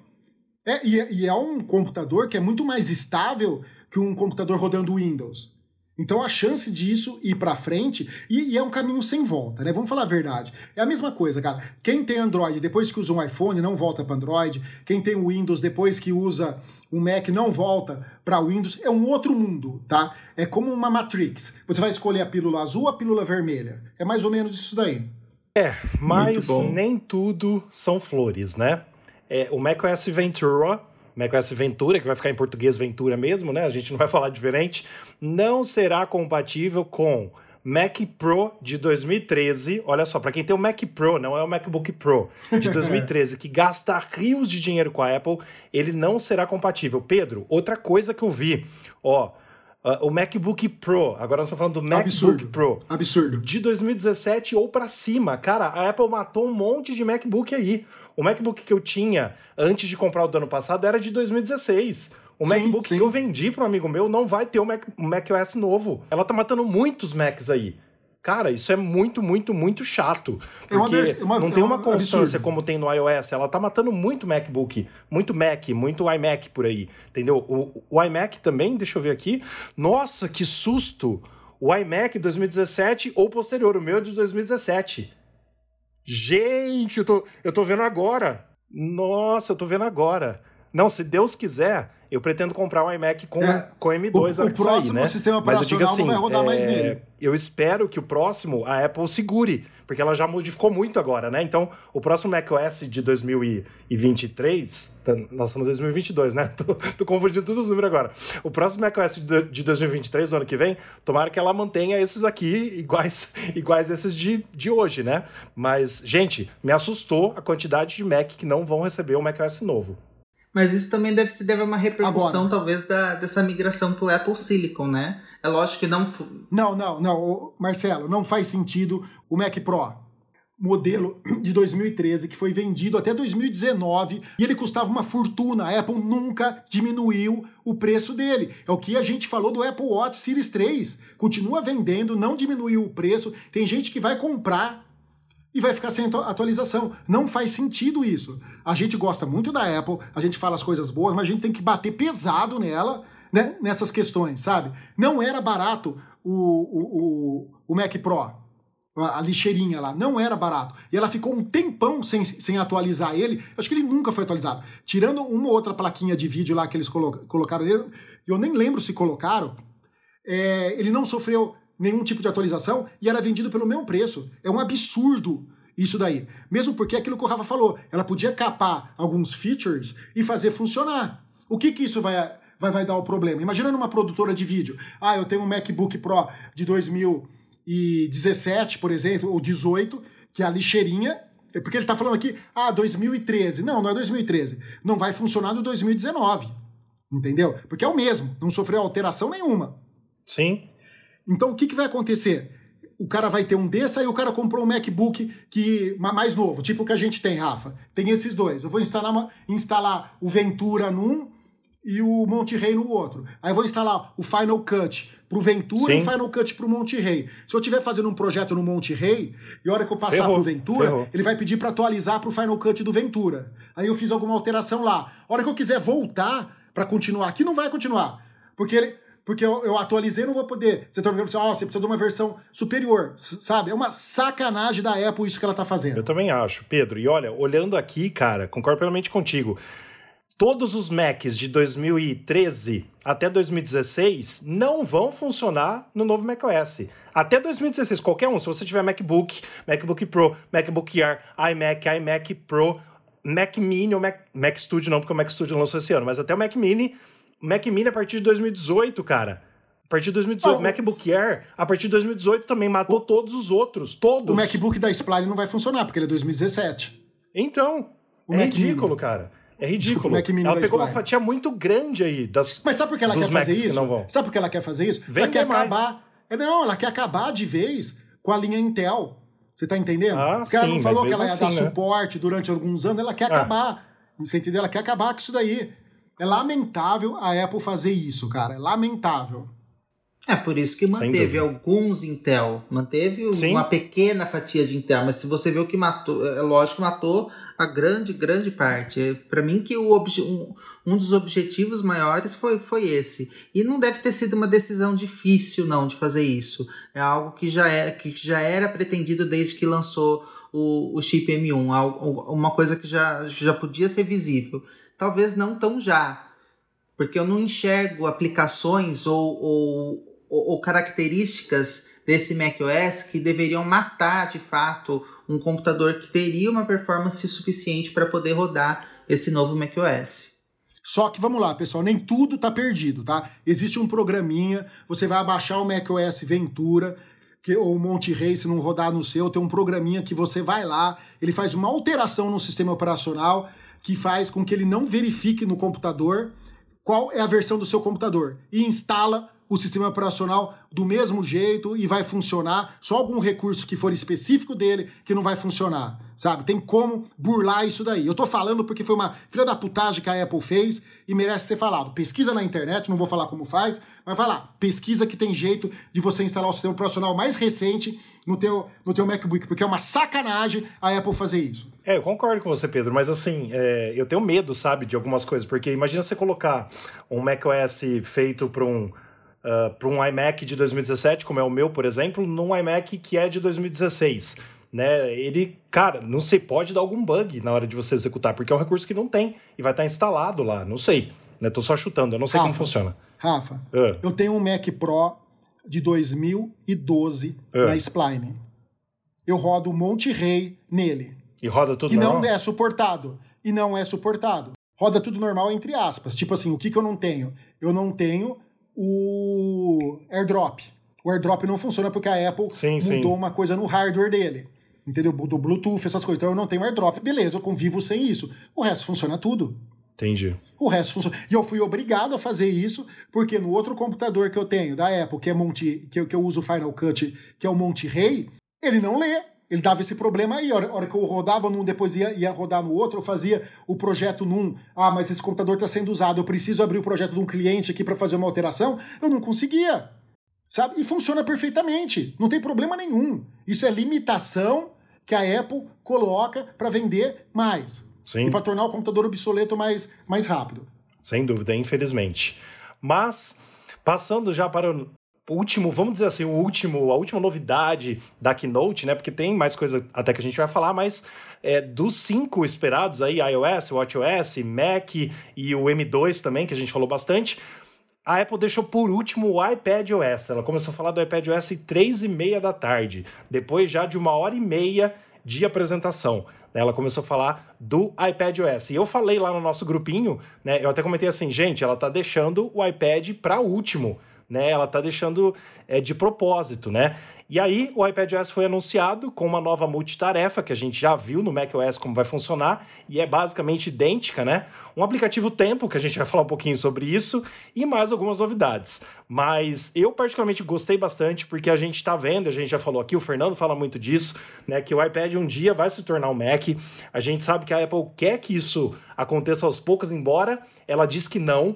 É, e, é, e é um computador que é muito mais estável que um computador rodando Windows. Então a chance disso ir para frente e, e, é um caminho sem volta, né? Vamos falar a verdade. É a mesma coisa, cara. Quem tem Android depois que usa um iPhone não volta para Android. Quem tem o Windows depois que usa um Mac não volta para Windows. É um outro mundo, tá? É como uma Matrix. Você vai escolher a pílula azul ou a pílula vermelha. É mais ou menos isso daí. É, mas nem tudo são flores, né? É, o macOS Ventura macOS Ventura, que vai ficar em português Ventura mesmo, né? A gente não vai falar diferente, não será compatível com Mac Pro de 2013. Olha só, para quem tem o Mac Pro, não é o MacBook Pro de 2013, que gasta rios de dinheiro com a Apple, ele não será compatível. Pedro, outra coisa que eu vi, ó. Uh, o MacBook Pro, agora nós estamos falando do MacBook Absurdo. Pro. Absurdo. De 2017 ou para cima. Cara, a Apple matou um monte de MacBook aí. O MacBook que eu tinha antes de comprar o do ano passado era de 2016. O sim, MacBook sim. que eu vendi para um amigo meu não vai ter o Mac, o macOS novo. Ela tá matando muitos Macs aí. Cara, isso é muito, muito, muito chato. Porque é uma, uma, não tem uma constância como tem no iOS. Ela tá matando muito MacBook, muito Mac, muito iMac por aí. Entendeu? O, o iMac também, deixa eu ver aqui. Nossa, que susto! O iMac 2017 ou posterior, o meu é de 2017. Gente, eu tô, eu tô vendo agora. Nossa, eu tô vendo agora. Não, se Deus quiser, eu pretendo comprar um iMac com, é, com M2 o, o próximo sair, né? sistema operacional Mas eu digo assim, não vai rodar é, mais nele. Eu espero que o próximo a Apple segure, porque ela já modificou muito agora, né? Então, o próximo macOS de 2023, tá, nós estamos em 2022, né? Tô, tô confundindo todos os números agora. O próximo macOS de 2023, do ano que vem, tomara que ela mantenha esses aqui iguais, iguais esses de, de hoje, né? Mas, gente, me assustou a quantidade de Mac que não vão receber o macOS novo. Mas isso também deve se deve a uma repercussão, Agora, talvez, da, dessa migração para o Apple Silicon, né? É lógico que não. Não, não, não, Marcelo, não faz sentido o Mac Pro modelo de 2013 que foi vendido até 2019 e ele custava uma fortuna. A Apple nunca diminuiu o preço dele. É o que a gente falou do Apple Watch Series 3. Continua vendendo, não diminuiu o preço. Tem gente que vai comprar e vai ficar sem atualização. Não faz sentido isso. A gente gosta muito da Apple, a gente fala as coisas boas, mas a gente tem que bater pesado nela, né, nessas questões, sabe? Não era barato o, o, o, o Mac Pro, a lixeirinha lá, não era barato. E ela ficou um tempão sem, sem atualizar ele. Acho que ele nunca foi atualizado. Tirando uma ou outra plaquinha de vídeo lá que eles colo colocaram eu nem lembro se colocaram. É, ele não sofreu nenhum tipo de atualização e era vendido pelo mesmo preço. É um absurdo isso daí. Mesmo porque aquilo que o Rafa falou, ela podia capar alguns features e fazer funcionar. O que que isso vai, vai, vai dar o problema? Imagina numa produtora de vídeo. Ah, eu tenho um MacBook Pro de 2017, por exemplo, ou 18, que é a lixeirinha, é porque ele está falando aqui, ah, 2013. Não, não é 2013. Não vai funcionar no 2019. Entendeu? Porque é o mesmo, não sofreu alteração nenhuma. Sim. Então o que, que vai acontecer? O cara vai ter um desse, aí o cara comprou um MacBook que mais novo, tipo o que a gente tem, Rafa. Tem esses dois. Eu vou instalar, uma, instalar o Ventura num e o Monte Rei no outro. Aí eu vou instalar o Final Cut pro Ventura Sim. e o Final Cut pro Monte Rei. Se eu estiver fazendo um projeto no Monte Rei, e a hora que eu passar ferrou, pro Ventura, ferrou. ele vai pedir para atualizar pro Final Cut do Ventura. Aí eu fiz alguma alteração lá. A hora que eu quiser voltar para continuar aqui, não vai continuar. Porque ele, porque eu, eu atualizei não vou poder. Você tá falando assim, oh, você precisa de uma versão superior, sabe? É uma sacanagem da Apple isso que ela tá fazendo. Eu também acho, Pedro. E olha, olhando aqui, cara, concordo plenamente contigo. Todos os Macs de 2013 até 2016 não vão funcionar no novo macOS. Até 2016, qualquer um, se você tiver MacBook, MacBook Pro, MacBook Air, iMac, iMac Pro, Mac Mini ou Mac, Mac Studio não, porque o Mac Studio lançou esse ano, mas até o Mac Mini Mac Mini a partir de 2018, cara. A partir de 2018. Oh, MacBook Air, a partir de 2018 também matou todos os outros. Todos. O MacBook da Spline não vai funcionar, porque ele é 2017. Então. O é Mac ridículo, Mini. cara. É ridículo. Desculpa, ela pegou uma fatia muito grande aí das. Mas sabe por que ela quer fazer isso? Sabe por que ela quer fazer isso? Vender ela quer mais. acabar. É, não, ela quer acabar de vez com a linha Intel. Você tá entendendo? Ah, Porque ela não falou que ela ia assim, dar né? suporte durante alguns anos, ela quer ah. acabar. Você entendeu? Ela quer acabar com isso daí. É lamentável a Apple fazer isso, cara. É lamentável. É por isso que manteve alguns Intel, manteve Sim. uma pequena fatia de Intel, mas se você vê o que matou, é lógico que matou a grande, grande parte. É, Para mim que o um, um dos objetivos maiores foi, foi esse. E não deve ter sido uma decisão difícil não de fazer isso. É algo que já é que já era pretendido desde que lançou o, o chip M1, uma coisa que já, já podia ser visível talvez não tão já, porque eu não enxergo aplicações ou, ou, ou características desse macOS que deveriam matar de fato um computador que teria uma performance suficiente para poder rodar esse novo macOS. Só que vamos lá, pessoal, nem tudo tá perdido, tá? Existe um programinha, você vai abaixar o macOS Ventura, que, ou o Monte Rei, se não rodar no seu, tem um programinha que você vai lá, ele faz uma alteração no sistema operacional que faz com que ele não verifique no computador qual é a versão do seu computador e instala o sistema operacional do mesmo jeito e vai funcionar. Só algum recurso que for específico dele que não vai funcionar, sabe? Tem como burlar isso daí. Eu tô falando porque foi uma filha da putagem que a Apple fez e merece ser falado. Pesquisa na internet, não vou falar como faz, mas vai lá, pesquisa que tem jeito de você instalar o sistema operacional mais recente no teu, no teu MacBook, porque é uma sacanagem a Apple fazer isso. É, eu concordo com você, Pedro, mas assim, é, eu tenho medo, sabe, de algumas coisas, porque imagina você colocar um macOS feito para um uh, ah, para um iMac de 2017, como é o meu, por exemplo, num iMac que é de 2016. né? Ele, cara, não sei, pode dar algum bug na hora de você executar, porque é um recurso que não tem e vai estar instalado lá, não sei. Né? Tô só chutando, eu não sei Rafa, como funciona. Rafa, uh. eu tenho um Mac Pro de 2012 uh. Ah. na Spline. Eu rodo Monte Rei nele. E roda tudo E não é suportado. E não é suportado. Roda tudo normal, entre aspas. Tipo assim, o que, que eu não tenho? Eu não tenho o AirDrop. O AirDrop não funciona porque a Apple sim, mudou sim. uma coisa no hardware dele. Entendeu? Do Bluetooth, essas coisas. Então eu não tenho AirDrop. Beleza, eu convivo sem isso. O resto funciona tudo. Entendi. O resto funciona. E eu fui obrigado a fazer isso, porque no outro computador que eu tenho, da Apple, que é Monte, que eu, que eu uso o Final Cut, que é o Monte Rei, ele não lê. Ele dava esse problema aí. A hora, que eu rodava num, depois ia, ia rodar no outro, eu fazia o projeto num. Ah, mas esse computador está sendo usado, eu preciso abrir o projeto de um cliente aqui para fazer uma alteração. Eu não conseguia. Sabe? E funciona perfeitamente. Não tem problema nenhum. Isso é limitação que a Apple coloca para vender mais. Sim. E para tornar o computador obsoleto mais, mais rápido. Sem dúvida, infelizmente. Mas, passando já para o último, vamos dizer assim, o último, a última novidade da Keynote, né? Porque tem mais coisa até que a gente vai falar, mas é, dos cinco esperados aí, iOS, WatchOS, Mac e o M2 também, que a gente falou bastante, a Apple deixou por último o iPad OS. Ela começou a falar do iPad OS às três e meia da tarde, depois já de uma hora e meia de apresentação. Ela começou a falar do iPad OS. E eu falei lá no nosso grupinho, né? Eu até comentei assim, gente, ela tá deixando o iPad para último né? Ela está deixando é, de propósito, né? E aí o iPadOS foi anunciado com uma nova multitarefa que a gente já viu no macOS como vai funcionar e é basicamente idêntica, né? Um aplicativo Tempo que a gente vai falar um pouquinho sobre isso e mais algumas novidades. Mas eu particularmente gostei bastante porque a gente está vendo, a gente já falou aqui, o Fernando fala muito disso, né? Que o iPad um dia vai se tornar um Mac. A gente sabe que a Apple quer que isso aconteça aos poucos, embora ela diz que não,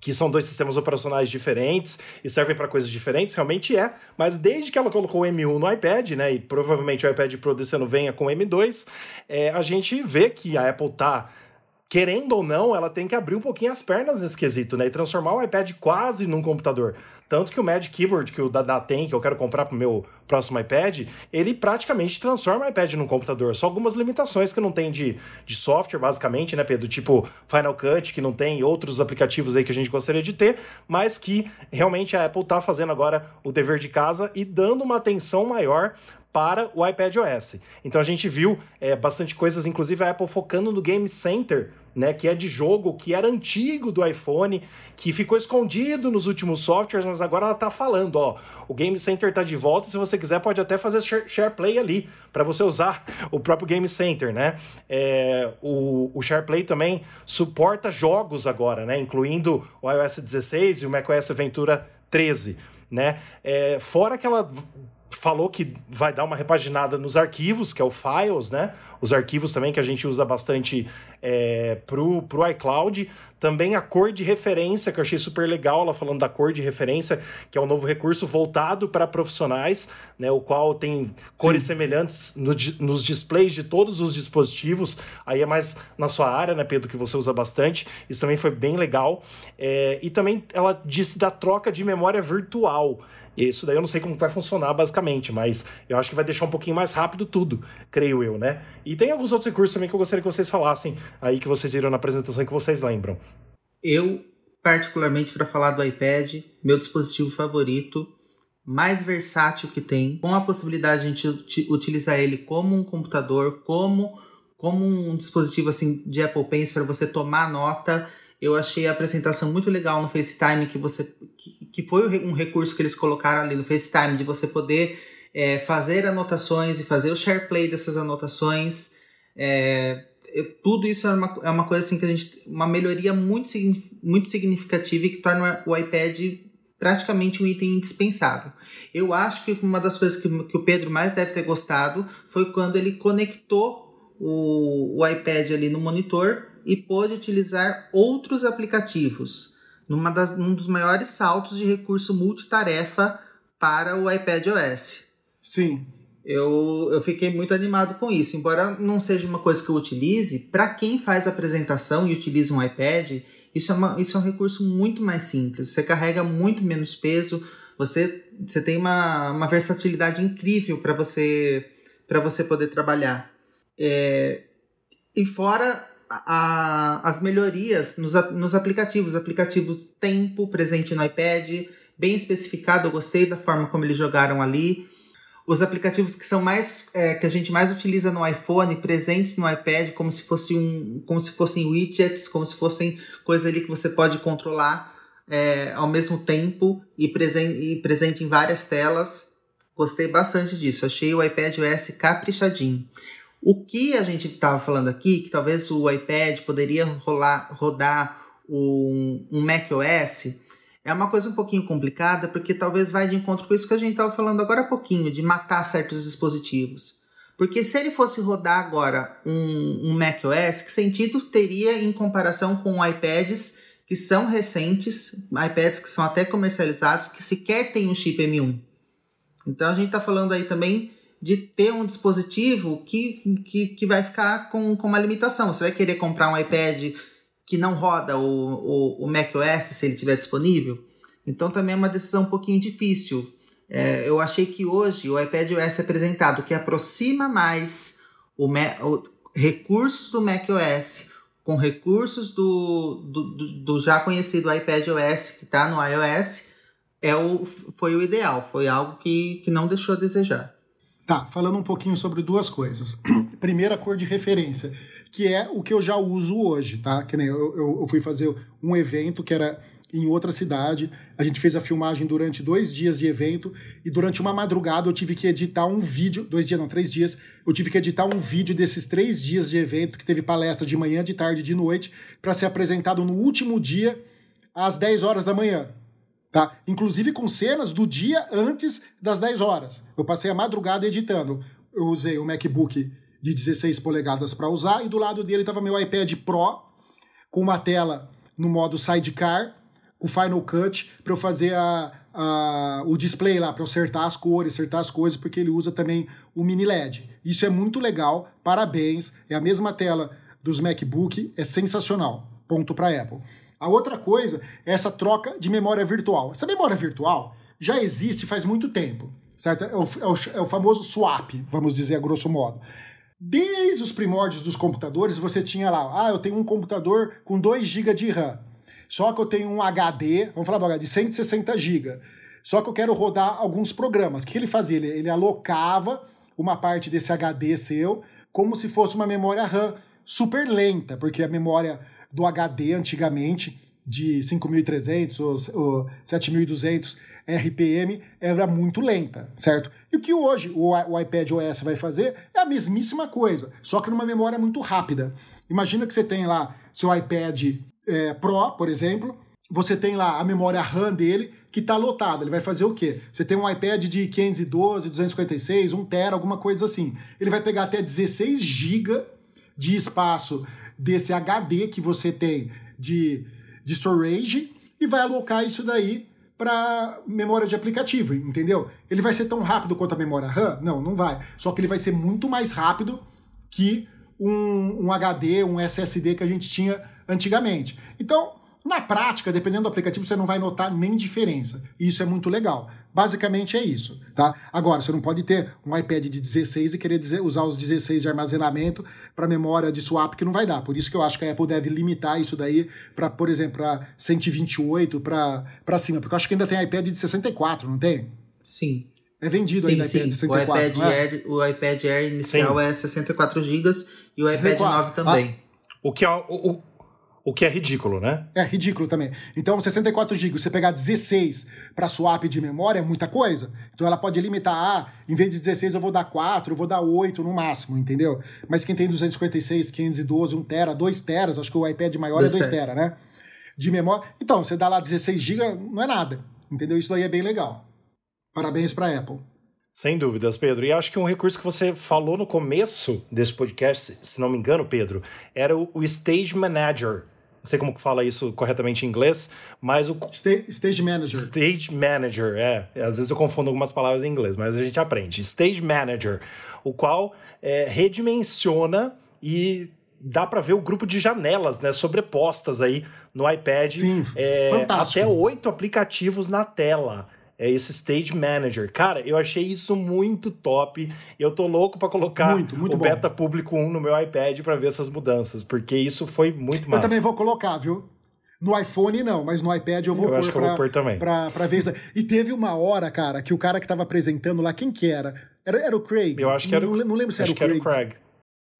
que são dois sistemas operacionais diferentes e servem para coisas diferentes, realmente é, mas desde que ela colocou o M1 no iPad, né, e provavelmente o iPad Pro desse ano venha com o M2, é, a gente vê que a Apple tá querendo ou não, ela tem que abrir um pouquinho as pernas nesse quesito, né? E transformar o iPad quase num computador. Tanto que o Magic Keyboard que o Dada tem, que eu quero comprar pro meu próximo iPad, ele praticamente transforma o iPad num computador. Só algumas limitações que não tem de, de software, basicamente, né, Pedro? Tipo Final Cut, que não tem outros aplicativos aí que a gente gostaria de ter, mas que realmente a Apple tá fazendo agora o dever de casa e dando uma atenção maior para o iPad OS. Então a gente viu é, bastante coisas, inclusive a Apple focando no Game Center, né, que é de jogo que era antigo do iPhone, que ficou escondido nos últimos softwares, mas agora ela está falando, ó, o Game Center está de volta, se você quiser pode até fazer share, share play ali, para você usar o próprio Game Center, né? É, o, o SharePlay também suporta jogos agora, né, incluindo o iOS 16 e o macOS Ventura 13, né? É, fora que ela falou que vai dar uma repaginada nos arquivos, que é o Files, né? Os arquivos também que a gente usa bastante é, pro, pro iCloud. Também a cor de referência, que eu achei super legal, ela falando da cor de referência, que é um novo recurso voltado para profissionais, né? O qual tem cores Sim. semelhantes no, nos displays de todos os dispositivos. Aí é mais na sua área, né, Pedro, que você usa bastante. Isso também foi bem legal. É, e também ela disse da troca de memória virtual. Isso daí eu não sei como vai funcionar basicamente, mas eu acho que vai deixar um pouquinho mais rápido tudo, creio eu, né? E tem alguns outros recursos também que eu gostaria que vocês falassem aí que vocês viram na apresentação e que vocês lembram. Eu, particularmente para falar do iPad, meu dispositivo favorito, mais versátil que tem, com a possibilidade de a gente utilizar ele como um computador, como como um dispositivo assim de Apple Pencil para você tomar nota eu achei a apresentação muito legal no FaceTime, que você que, que foi um recurso que eles colocaram ali no FaceTime, de você poder é, fazer anotações e fazer o share play dessas anotações. É, eu, tudo isso é uma, é uma coisa assim que a gente. uma melhoria muito, muito significativa e que torna o iPad praticamente um item indispensável. Eu acho que uma das coisas que, que o Pedro mais deve ter gostado foi quando ele conectou o, o iPad ali no monitor e pôde utilizar outros aplicativos, numa das, num dos maiores saltos de recurso multitarefa para o iPad OS. Sim. Eu, eu fiquei muito animado com isso. Embora não seja uma coisa que eu utilize, para quem faz apresentação e utiliza um iPad, isso é, uma, isso é um recurso muito mais simples. Você carrega muito menos peso, você, você tem uma, uma versatilidade incrível para você para você poder trabalhar. É, e fora a, as melhorias nos, nos aplicativos, aplicativos tempo presente no iPad, bem especificado, eu gostei da forma como eles jogaram ali. Os aplicativos que são mais é, que a gente mais utiliza no iPhone, presentes no iPad, como se fosse um, como se fossem widgets, como se fossem coisas ali que você pode controlar é, ao mesmo tempo e, presen e presente em várias telas. Gostei bastante disso. Achei o iPad OS caprichadinho. O que a gente estava falando aqui, que talvez o iPad poderia rolar, rodar um, um macOS, é uma coisa um pouquinho complicada, porque talvez vai de encontro com isso que a gente estava falando agora há pouquinho, de matar certos dispositivos. Porque se ele fosse rodar agora um, um macOS, que sentido teria em comparação com iPads que são recentes, iPads que são até comercializados, que sequer têm um chip M1? Então a gente está falando aí também de ter um dispositivo que, que, que vai ficar com, com uma limitação. Você vai querer comprar um iPad que não roda o, o, o macOS se ele estiver disponível? Então também é uma decisão um pouquinho difícil. É, eu achei que hoje o iPad OS apresentado que aproxima mais o, o recursos do macOS com recursos do, do, do, do já conhecido iPad OS que está no iOS é o, foi o ideal, foi algo que, que não deixou a desejar. Tá, falando um pouquinho sobre duas coisas. Primeira, cor de referência, que é o que eu já uso hoje, tá? Que nem eu, eu, eu fui fazer um evento que era em outra cidade. A gente fez a filmagem durante dois dias de evento e durante uma madrugada eu tive que editar um vídeo, dois dias não, três dias, eu tive que editar um vídeo desses três dias de evento que teve palestra de manhã, de tarde e de noite para ser apresentado no último dia às 10 horas da manhã tá? Inclusive com cenas do dia antes das 10 horas. Eu passei a madrugada editando. Eu usei o MacBook de 16 polegadas para usar e do lado dele estava meu iPad Pro com uma tela no modo sidecar, com Final Cut para eu fazer a, a, o display lá, para eu acertar as cores, acertar as coisas, porque ele usa também o mini LED. Isso é muito legal, parabéns. É a mesma tela dos MacBook, é sensacional. Ponto para Apple. A outra coisa é essa troca de memória virtual. Essa memória virtual já existe faz muito tempo, certo? É o, é o, é o famoso swap, vamos dizer a grosso modo. Desde os primórdios dos computadores, você tinha lá, ah, eu tenho um computador com 2 GB de RAM. Só que eu tenho um HD, vamos falar do HD, de 160 GB. Só que eu quero rodar alguns programas. O que ele fazia? Ele, ele alocava uma parte desse HD seu como se fosse uma memória RAM super lenta, porque a memória do HD antigamente, de 5.300 ou, ou 7.200 RPM, era muito lenta, certo? E o que hoje o, o iPad OS vai fazer é a mesmíssima coisa, só que numa memória muito rápida. Imagina que você tem lá seu iPad é, Pro, por exemplo, você tem lá a memória RAM dele que está lotada. Ele vai fazer o quê? Você tem um iPad de 512, 256, 1 tera, alguma coisa assim. Ele vai pegar até 16 GB de espaço desse HD que você tem de, de storage e vai alocar isso daí para memória de aplicativo, entendeu? Ele vai ser tão rápido quanto a memória RAM? Não, não vai. Só que ele vai ser muito mais rápido que um, um HD, um SSD que a gente tinha antigamente. Então, na prática, dependendo do aplicativo, você não vai notar nem diferença. Isso é muito legal. Basicamente é isso, tá? Agora, você não pode ter um iPad de 16 e querer dizer, usar os 16 de armazenamento para memória de swap que não vai dar. Por isso que eu acho que a Apple deve limitar isso daí para, por exemplo, para 128 para cima, porque eu acho que ainda tem iPad de 64, não tem? Sim. É vendido sim, ainda sim. iPad de 64, o iPad, é? Air, o iPad Air inicial sim. é 64 GB e o 64. iPad 9 também. Ah. O que é o, o que é ridículo, né? É ridículo também. Então, 64 GB, você pegar 16 para swap de memória é muita coisa. Então, ela pode limitar, ah, em vez de 16 eu vou dar 4, eu vou dar 8 no máximo, entendeu? Mas quem tem 256, 512, 1 tera, 2 teras, acho que o iPad maior 2 é 2 tera, né? De memória. Então, você dá lá 16 GB, não é nada, entendeu? Isso daí é bem legal. Parabéns para Apple. Sem dúvidas, Pedro. E acho que um recurso que você falou no começo desse podcast, se não me engano, Pedro, era o, Stage Manager. Não sei como que fala isso corretamente em inglês, mas o. Stage Manager. Stage Manager, é. Às vezes eu confundo algumas palavras em inglês, mas a gente aprende. Stage Manager, o qual é, redimensiona e dá para ver o grupo de janelas, né, sobrepostas aí no iPad. Sim, é, fantástico. Até oito aplicativos na tela. É esse Stage Manager. Cara, eu achei isso muito top. Eu tô louco para colocar muito, muito o bom. Beta Público 1 no meu iPad para ver essas mudanças, porque isso foi muito massa. Eu também vou colocar, viu? No iPhone não, mas no iPad eu vou eu pôr, acho que pra, eu vou pôr também. Pra, pra ver isso. E teve uma hora, cara, que o cara que tava apresentando lá, quem que era? Era, era o Craig. Eu acho que era não, o, não lembro se era o Craig, que era o Craig.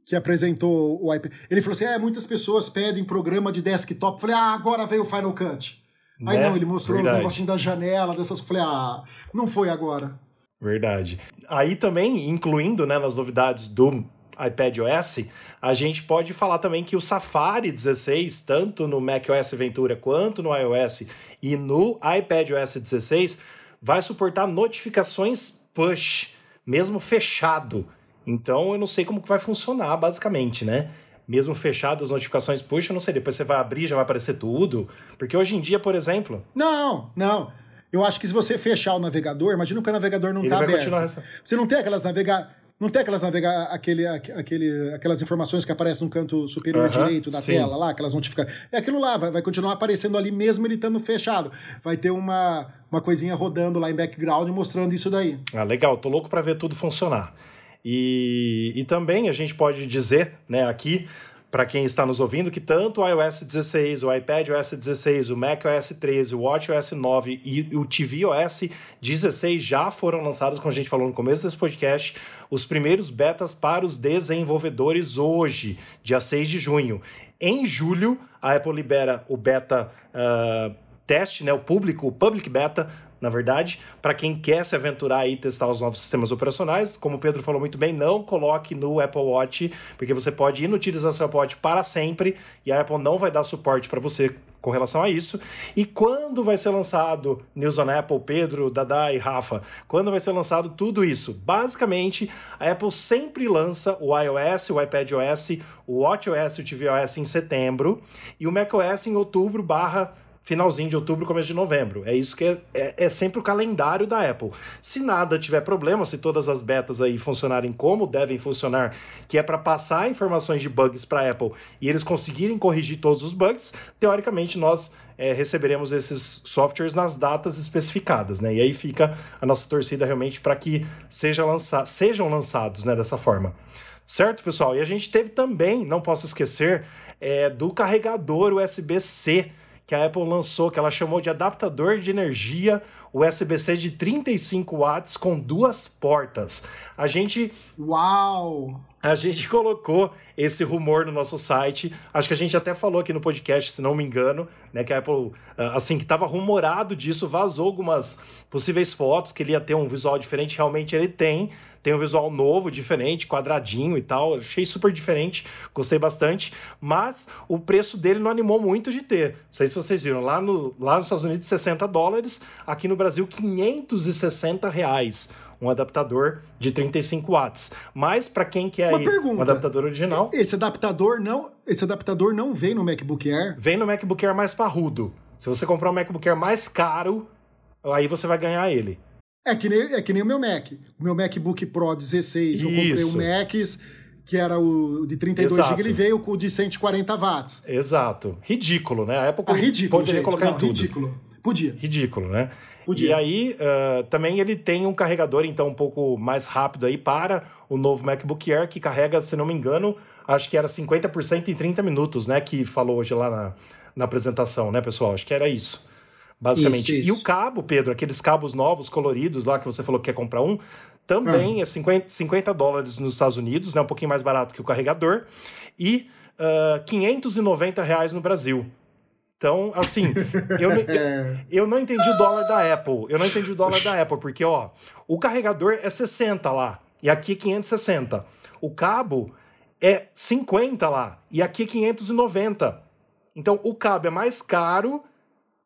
Que apresentou o iPad. Ele falou assim: é, muitas pessoas pedem programa de desktop. Eu falei, ah, agora veio o Final Cut. Aí Né? não, ele mostrou Verdade. o negocinho da janela, dessas. Eu falei, ah, não foi agora. Verdade. Aí também, incluindo né, nas novidades do iPad OS, a gente pode falar também que o Safari 16, tanto no macOS Ventura quanto no iOS e no iPad OS 16, vai suportar notificações push, mesmo fechado. Então eu não sei como que vai funcionar, basicamente, né? Mesmo fechado as notificações eu não sei, depois você vai abrir, já vai aparecer tudo. Porque hoje em dia, por exemplo, Não, não. Eu acho que se você fechar o navegador, imagina que o navegador não tá vai aberto. continuar. Você não tem aquelas navegar. Não tem aquelas navegar aquele, aquele, aquelas informações que aparecem no canto superior Aham, direito da sim. tela lá, aquelas notificações. É aquilo lá, vai, vai continuar aparecendo ali mesmo ele estando fechado. Vai ter uma, uma coisinha rodando lá em background mostrando isso daí. Ah, legal, tô louco para ver tudo funcionar. E, e também a gente pode dizer, né, aqui, para quem está nos ouvindo, que tanto o iOS 16, o iPad OS 16, o Mac OS 13, o Watch OS 9 e o TV OS 16 já foram lançados, como a gente falou no começo desse podcast, os primeiros betas para os desenvolvedores hoje, dia 6 de junho. Em julho, a Apple libera o beta ah, teste, né, o público, o public beta, na verdade, para quem quer se aventurar e testar os novos sistemas operacionais. Como o Pedro falou muito bem, não coloque no Apple Watch, porque você pode inutilizar seu Apple Watch para sempre e a Apple não vai dar suporte para você com relação a isso. E quando vai ser lançado News on Apple, Pedro, Dada e Rafa? Quando vai ser lançado tudo isso? Basicamente, a Apple sempre lança o iOS, o iPadOS, o WatchOS e o tvOS em setembro e o macOS em outubro barra finalzinho de outubro, começo de novembro. É isso que é, é, é sempre o calendário da Apple. Se nada tiver problema, se todas as betas aí funcionarem como devem funcionar, que é para passar informações de bugs para a Apple e eles conseguirem corrigir todos os bugs, teoricamente nós é, receberemos esses softwares nas datas especificadas, né? E aí fica a nossa torcida realmente para que seja lança sejam lançados, né, dessa forma. Certo, pessoal? E a gente teve também, não posso esquecer, é, do carregador USB-C que a Apple lançou, que ela chamou de adaptador de energia USB-C de 35 watts com duas portas. A gente Uau! a gente colocou esse rumor no nosso site. Acho que a gente até falou aqui no podcast, se não me engano, né, que a Apple, ah, assim, que estava rumorado disso, vazou algumas possíveis fotos que ele ia ter um visual diferente. Realmente ele tem. Tem um visual novo, diferente, quadradinho e tal. Achei super diferente, gostei bastante. Mas o preço dele não animou muito de ter. Não sei se vocês viram. Lá, no, lá nos Estados Unidos, 60 dólares. Aqui no Brasil, 560 reais. Um adaptador de 35 watts. Mas para quem quer Uma pergunta. um adaptador original, Esse adaptador não, esse adaptador não vem no MacBook Air. vem no MacBook Air mais parrudo. Se você comprar um MacBook Air mais caro, aí você vai ganhar ele. É que nem, é que nem o meu Mac. O meu MacBook Pro 16, que eu comprei Isso. o Max, que era o de 32 Exato. GB, ele veio com o de 140 watts. Exato. Ridículo, né? A Apple Ah, ridículo, poderia gente. colocar Não, em tudo. ridículo. Podia. Ridículo, né? Podia. E aí, ah, também ele tem um carregador, então, um pouco mais rápido aí para o novo MacBook Air, que carrega, se não me engano, acho que era 50% em 30 minutos, né? Que falou hoje lá na, na apresentação, né, pessoal? Acho que era isso. Basicamente. Isso, E isso. o cabo, Pedro, aqueles cabos novos, coloridos lá, que você falou que quer comprar um, também é 50, 50 dólares nos Estados Unidos, né? Um pouquinho mais barato que o carregador. E ah, 590 reais no Brasil. Então, assim, eu, não- eu, eu não entendi o dólar da Apple. Eu não entendi o dólar da Apple, porque, ó, o carregador é 60 lá, e aqui é 560. O cabo é 50 lá, e aqui é 590. Então, o cabo é mais caro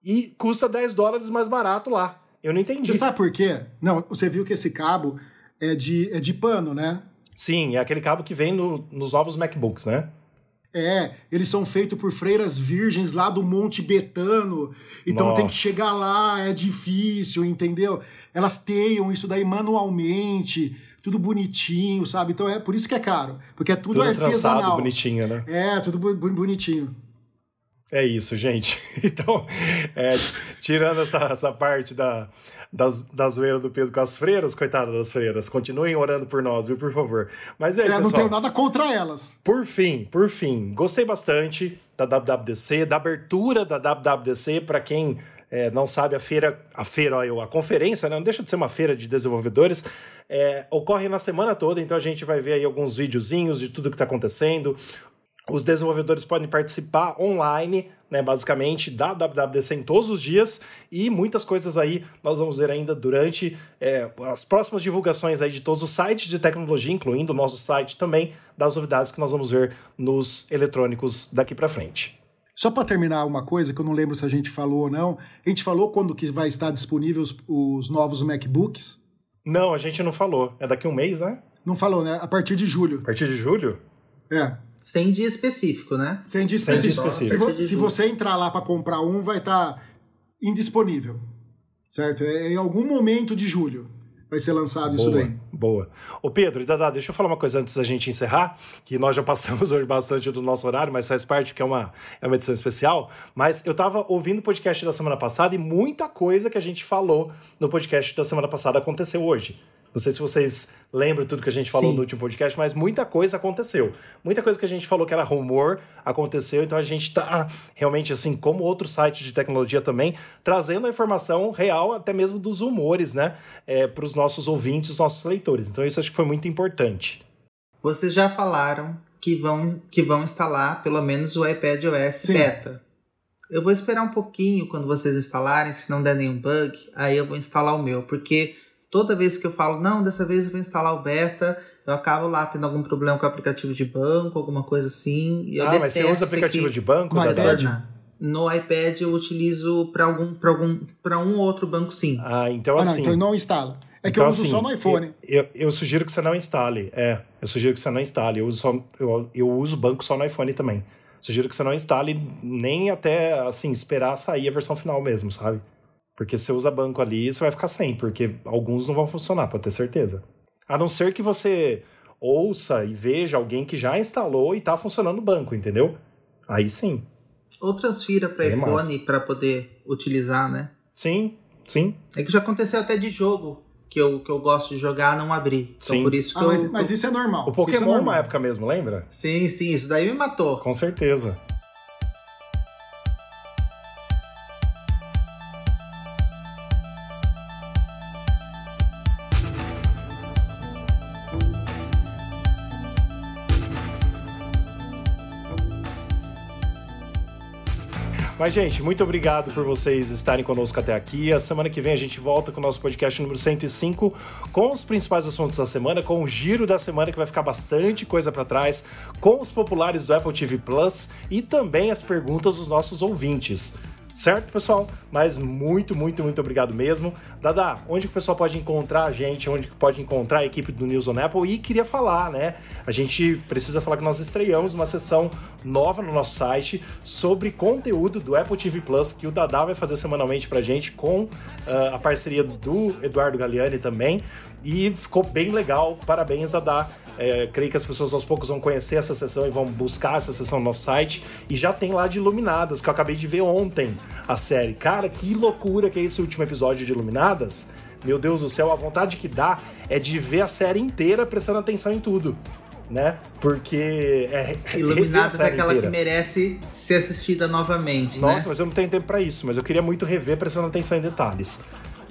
e custa 10 dólares mais barato lá. Eu não entendi. Você sabe por quê? Não, você viu que esse cabo é de, é de pano, né? Sim, é aquele cabo que vem no- nos novos MacBooks, né? É, eles são feitos por freiras virgens lá do Monte Betano. Então tem que Nossa. chegar lá, é difícil, entendeu? Elas teiam isso daí manualmente, tudo bonitinho, sabe? Então é por isso que é caro, porque é tudo, Tudo trançado, artesanal. bonitinho, né? É, tudo bonitinho. É isso, gente. Então, é, tirando essa, essa parte da, das, da zoeira do Pedro com as freiras, coitada das freiras, continuem orando por nós, viu, por favor. Mas é, é pessoal, não tenho nada contra elas. Por fim, por fim, gostei bastante da WWDC, da abertura da WWDC para quem é, não sabe, a feira, a feira, ó, a conferência, né, não deixa de ser uma feira de desenvolvedores, é, ocorre na semana toda, então a gente vai ver aí alguns videozinhos de tudo que está acontecendo. Os desenvolvedores podem participar online, né, basicamente, da WWDC em todos os dias e muitas coisas aí nós vamos ver ainda durante é, as próximas divulgações aí de todos os sites de tecnologia, incluindo o nosso site também, das novidades que nós vamos ver nos eletrônicos daqui para frente. Só para terminar uma coisa que eu não lembro se a gente falou ou não, a gente falou quando que vai estar disponível os, os novos MacBooks? Não, a gente não falou. É daqui a um mês, né? Não falou, né? A partir de julho. A partir de julho? É. Sem dia específico, né? Sem dia específico. Sem dia específico. Se, se, você entrar lá para comprar um, vai estar tá indisponível. Certo? É em algum momento de julho vai ser lançado boa, isso daí. Boa. Ô Pedro e Dada, deixa eu falar uma coisa antes da gente encerrar, que nós já passamos hoje bastante do nosso horário, mas faz parte porque é uma, é uma edição especial. Mas eu tava ouvindo o podcast da semana passada e muita coisa que a gente falou no podcast da semana passada aconteceu hoje. Não sei se vocês lembram tudo que a gente falou Sim. no último podcast, mas muita coisa aconteceu. Muita coisa que a gente falou que era rumor aconteceu, então a gente está realmente, assim, como outros sites de tecnologia também, trazendo a informação real, até mesmo dos rumores, né, é, para os nossos ouvintes, os nossos leitores. Então isso acho que foi muito importante. Vocês já falaram que vão, que vão instalar pelo menos o iPad OS Sim. beta. Eu vou esperar um pouquinho quando vocês instalarem, se não der nenhum bug, aí eu vou instalar o meu, porque toda vez que eu falo, não, dessa vez eu vou instalar o beta, eu acabo lá tendo algum problema com o aplicativo de banco, alguma coisa assim. E eu ah, mas você usa aplicativo de banco? No iPad? No iPad eu utilizo para algum, pra algum, para um ou outro banco sim. Ah, então assim. Ah, não, então não instala. É que então, eu uso assim, só no iPhone. Eu, eu, eu, sugiro que você não instale. É, eu sugiro que você não instale. Eu uso, só, eu, eu uso banco só no iPhone também. Sugiro que você não instale nem até, assim, esperar sair a versão final mesmo, sabe? Porque se você usa banco ali, você vai ficar sem, porque alguns não vão funcionar, pode ter certeza. A não ser que você ouça e veja alguém que já instalou e tá funcionando o banco, entendeu? Aí sim. Ou transfira para é iPhone para poder utilizar, né? Sim, sim. É que já aconteceu até de jogo que eu, que eu gosto de jogar não abrir. Então sim. por isso que ah, eu, mas, mas, isso é normal. O Pokémon é uma época mesmo, lembra? Sim, sim, isso daí me matou. Com certeza. Mas, gente, muito obrigado por vocês estarem conosco até aqui. A semana que vem a gente volta com o nosso podcast número 105 com os principais assuntos da semana, com o giro da semana que vai ficar bastante coisa para trás, com os populares do Apple TV Plus e também as perguntas dos nossos ouvintes. Certo, pessoal? Mas muito, muito, muito obrigado mesmo. Dada, onde que o pessoal pode encontrar a gente, onde que pode encontrar a equipe do News on Apple? E queria falar, né? A gente precisa falar que nós estreamos uma sessão nova no nosso site sobre conteúdo do Apple TV Plus, que o Dada vai fazer semanalmente pra gente, com uh, a parceria do Eduardo Galeani também. E ficou bem legal. Parabéns, Dada. É, creio que as pessoas aos poucos vão conhecer essa sessão e vão buscar essa sessão no nosso site. E já tem lá de Iluminadas, que eu acabei de ver ontem a série. Cara, que loucura que é esse último episódio de Iluminadas. Meu Deus do céu, a vontade que dá é de ver a série inteira prestando atenção em tudo. Né? Porque é Iluminadas é aquela inteira. que merece ser assistida novamente. Nossa, né? mas eu não tenho tempo para isso, mas eu queria muito rever prestando atenção em detalhes.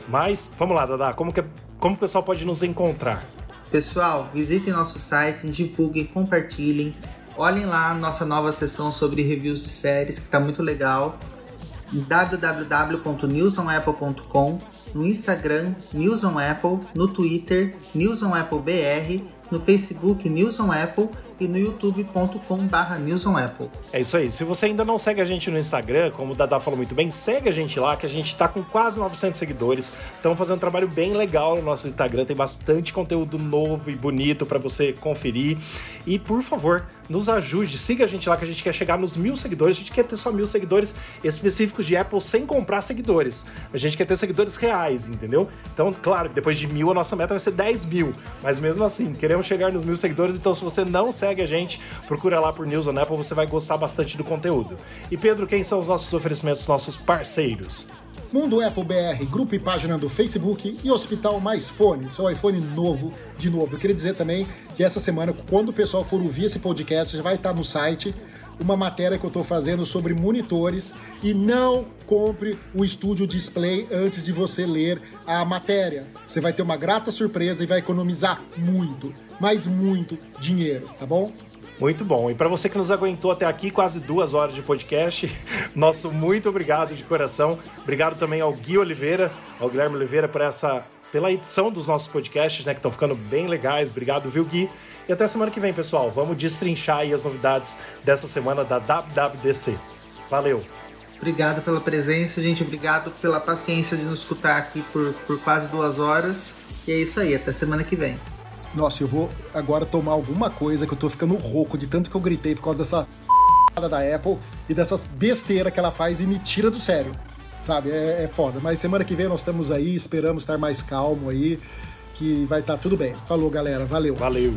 Mas, vamos lá, Dada, como que, como o pessoal pode nos encontrar? Pessoal, visitem nosso site, divulguem, compartilhem. Olhem lá nossa nova sessão sobre reviews de séries, que está muito legal. www.newsonapple.com, no Instagram News on Apple, no Twitter News on Apple BR, no Facebook News on Apple e no youtube.com/barra newsonapple. É isso aí. Se você ainda não segue a gente no Instagram, como o Dada falou muito bem, segue a gente lá, que a gente tá com quase 900 seguidores. Estamos fazendo um trabalho bem legal no nosso Instagram, tem bastante conteúdo novo e bonito para você conferir. E por favor, nos ajude, siga a gente lá que a gente quer chegar nos mil seguidores. A gente quer ter só mil seguidores específicos de Apple sem comprar seguidores. A gente quer ter seguidores reais, entendeu? Então, claro depois de mil a nossa meta vai ser 10 mil, mas mesmo assim, queremos Queremos chegar nos mil seguidores, então se você não segue a gente, procura lá por News on Apple, você vai gostar bastante do conteúdo. E Pedro, quem são os nossos oferecimentos, nossos parceiros? Mundo Apple BR, grupo e página do Facebook e Hospital Mais Fone, seu iPhone novo de novo. Eu queria dizer também que essa semana, quando o pessoal for ouvir esse podcast, já vai estar no site uma matéria que eu estou fazendo sobre monitores e não compre o estúdio display antes de você ler a matéria. Você vai ter uma grata surpresa e vai economizar muito, mas muito dinheiro, tá bom? Muito bom. E para você que nos aguentou até aqui, quase duas horas de podcast, nosso muito obrigado de coração. Obrigado também ao Gui Oliveira, ao Guilherme Oliveira por essa pela edição dos nossos podcasts, né, que estão ficando bem legais. Obrigado, viu, Gui? E até semana que vem, pessoal. Vamos destrinchar aí as novidades dessa semana da WWDC. Valeu! Obrigado pela presença, gente. Obrigado pela paciência de nos escutar aqui por, por quase duas horas. E é isso aí, até semana que vem. Nossa, eu vou agora tomar alguma coisa que eu tô ficando rouco de tanto que eu gritei por causa dessa da Apple e dessas besteiras que ela faz e me tira do sério. Sabe? É, é foda. Mas semana que vem nós estamos aí, esperamos estar mais calmo aí, que vai estar tá tudo bem. Falou, galera. Valeu. Valeu.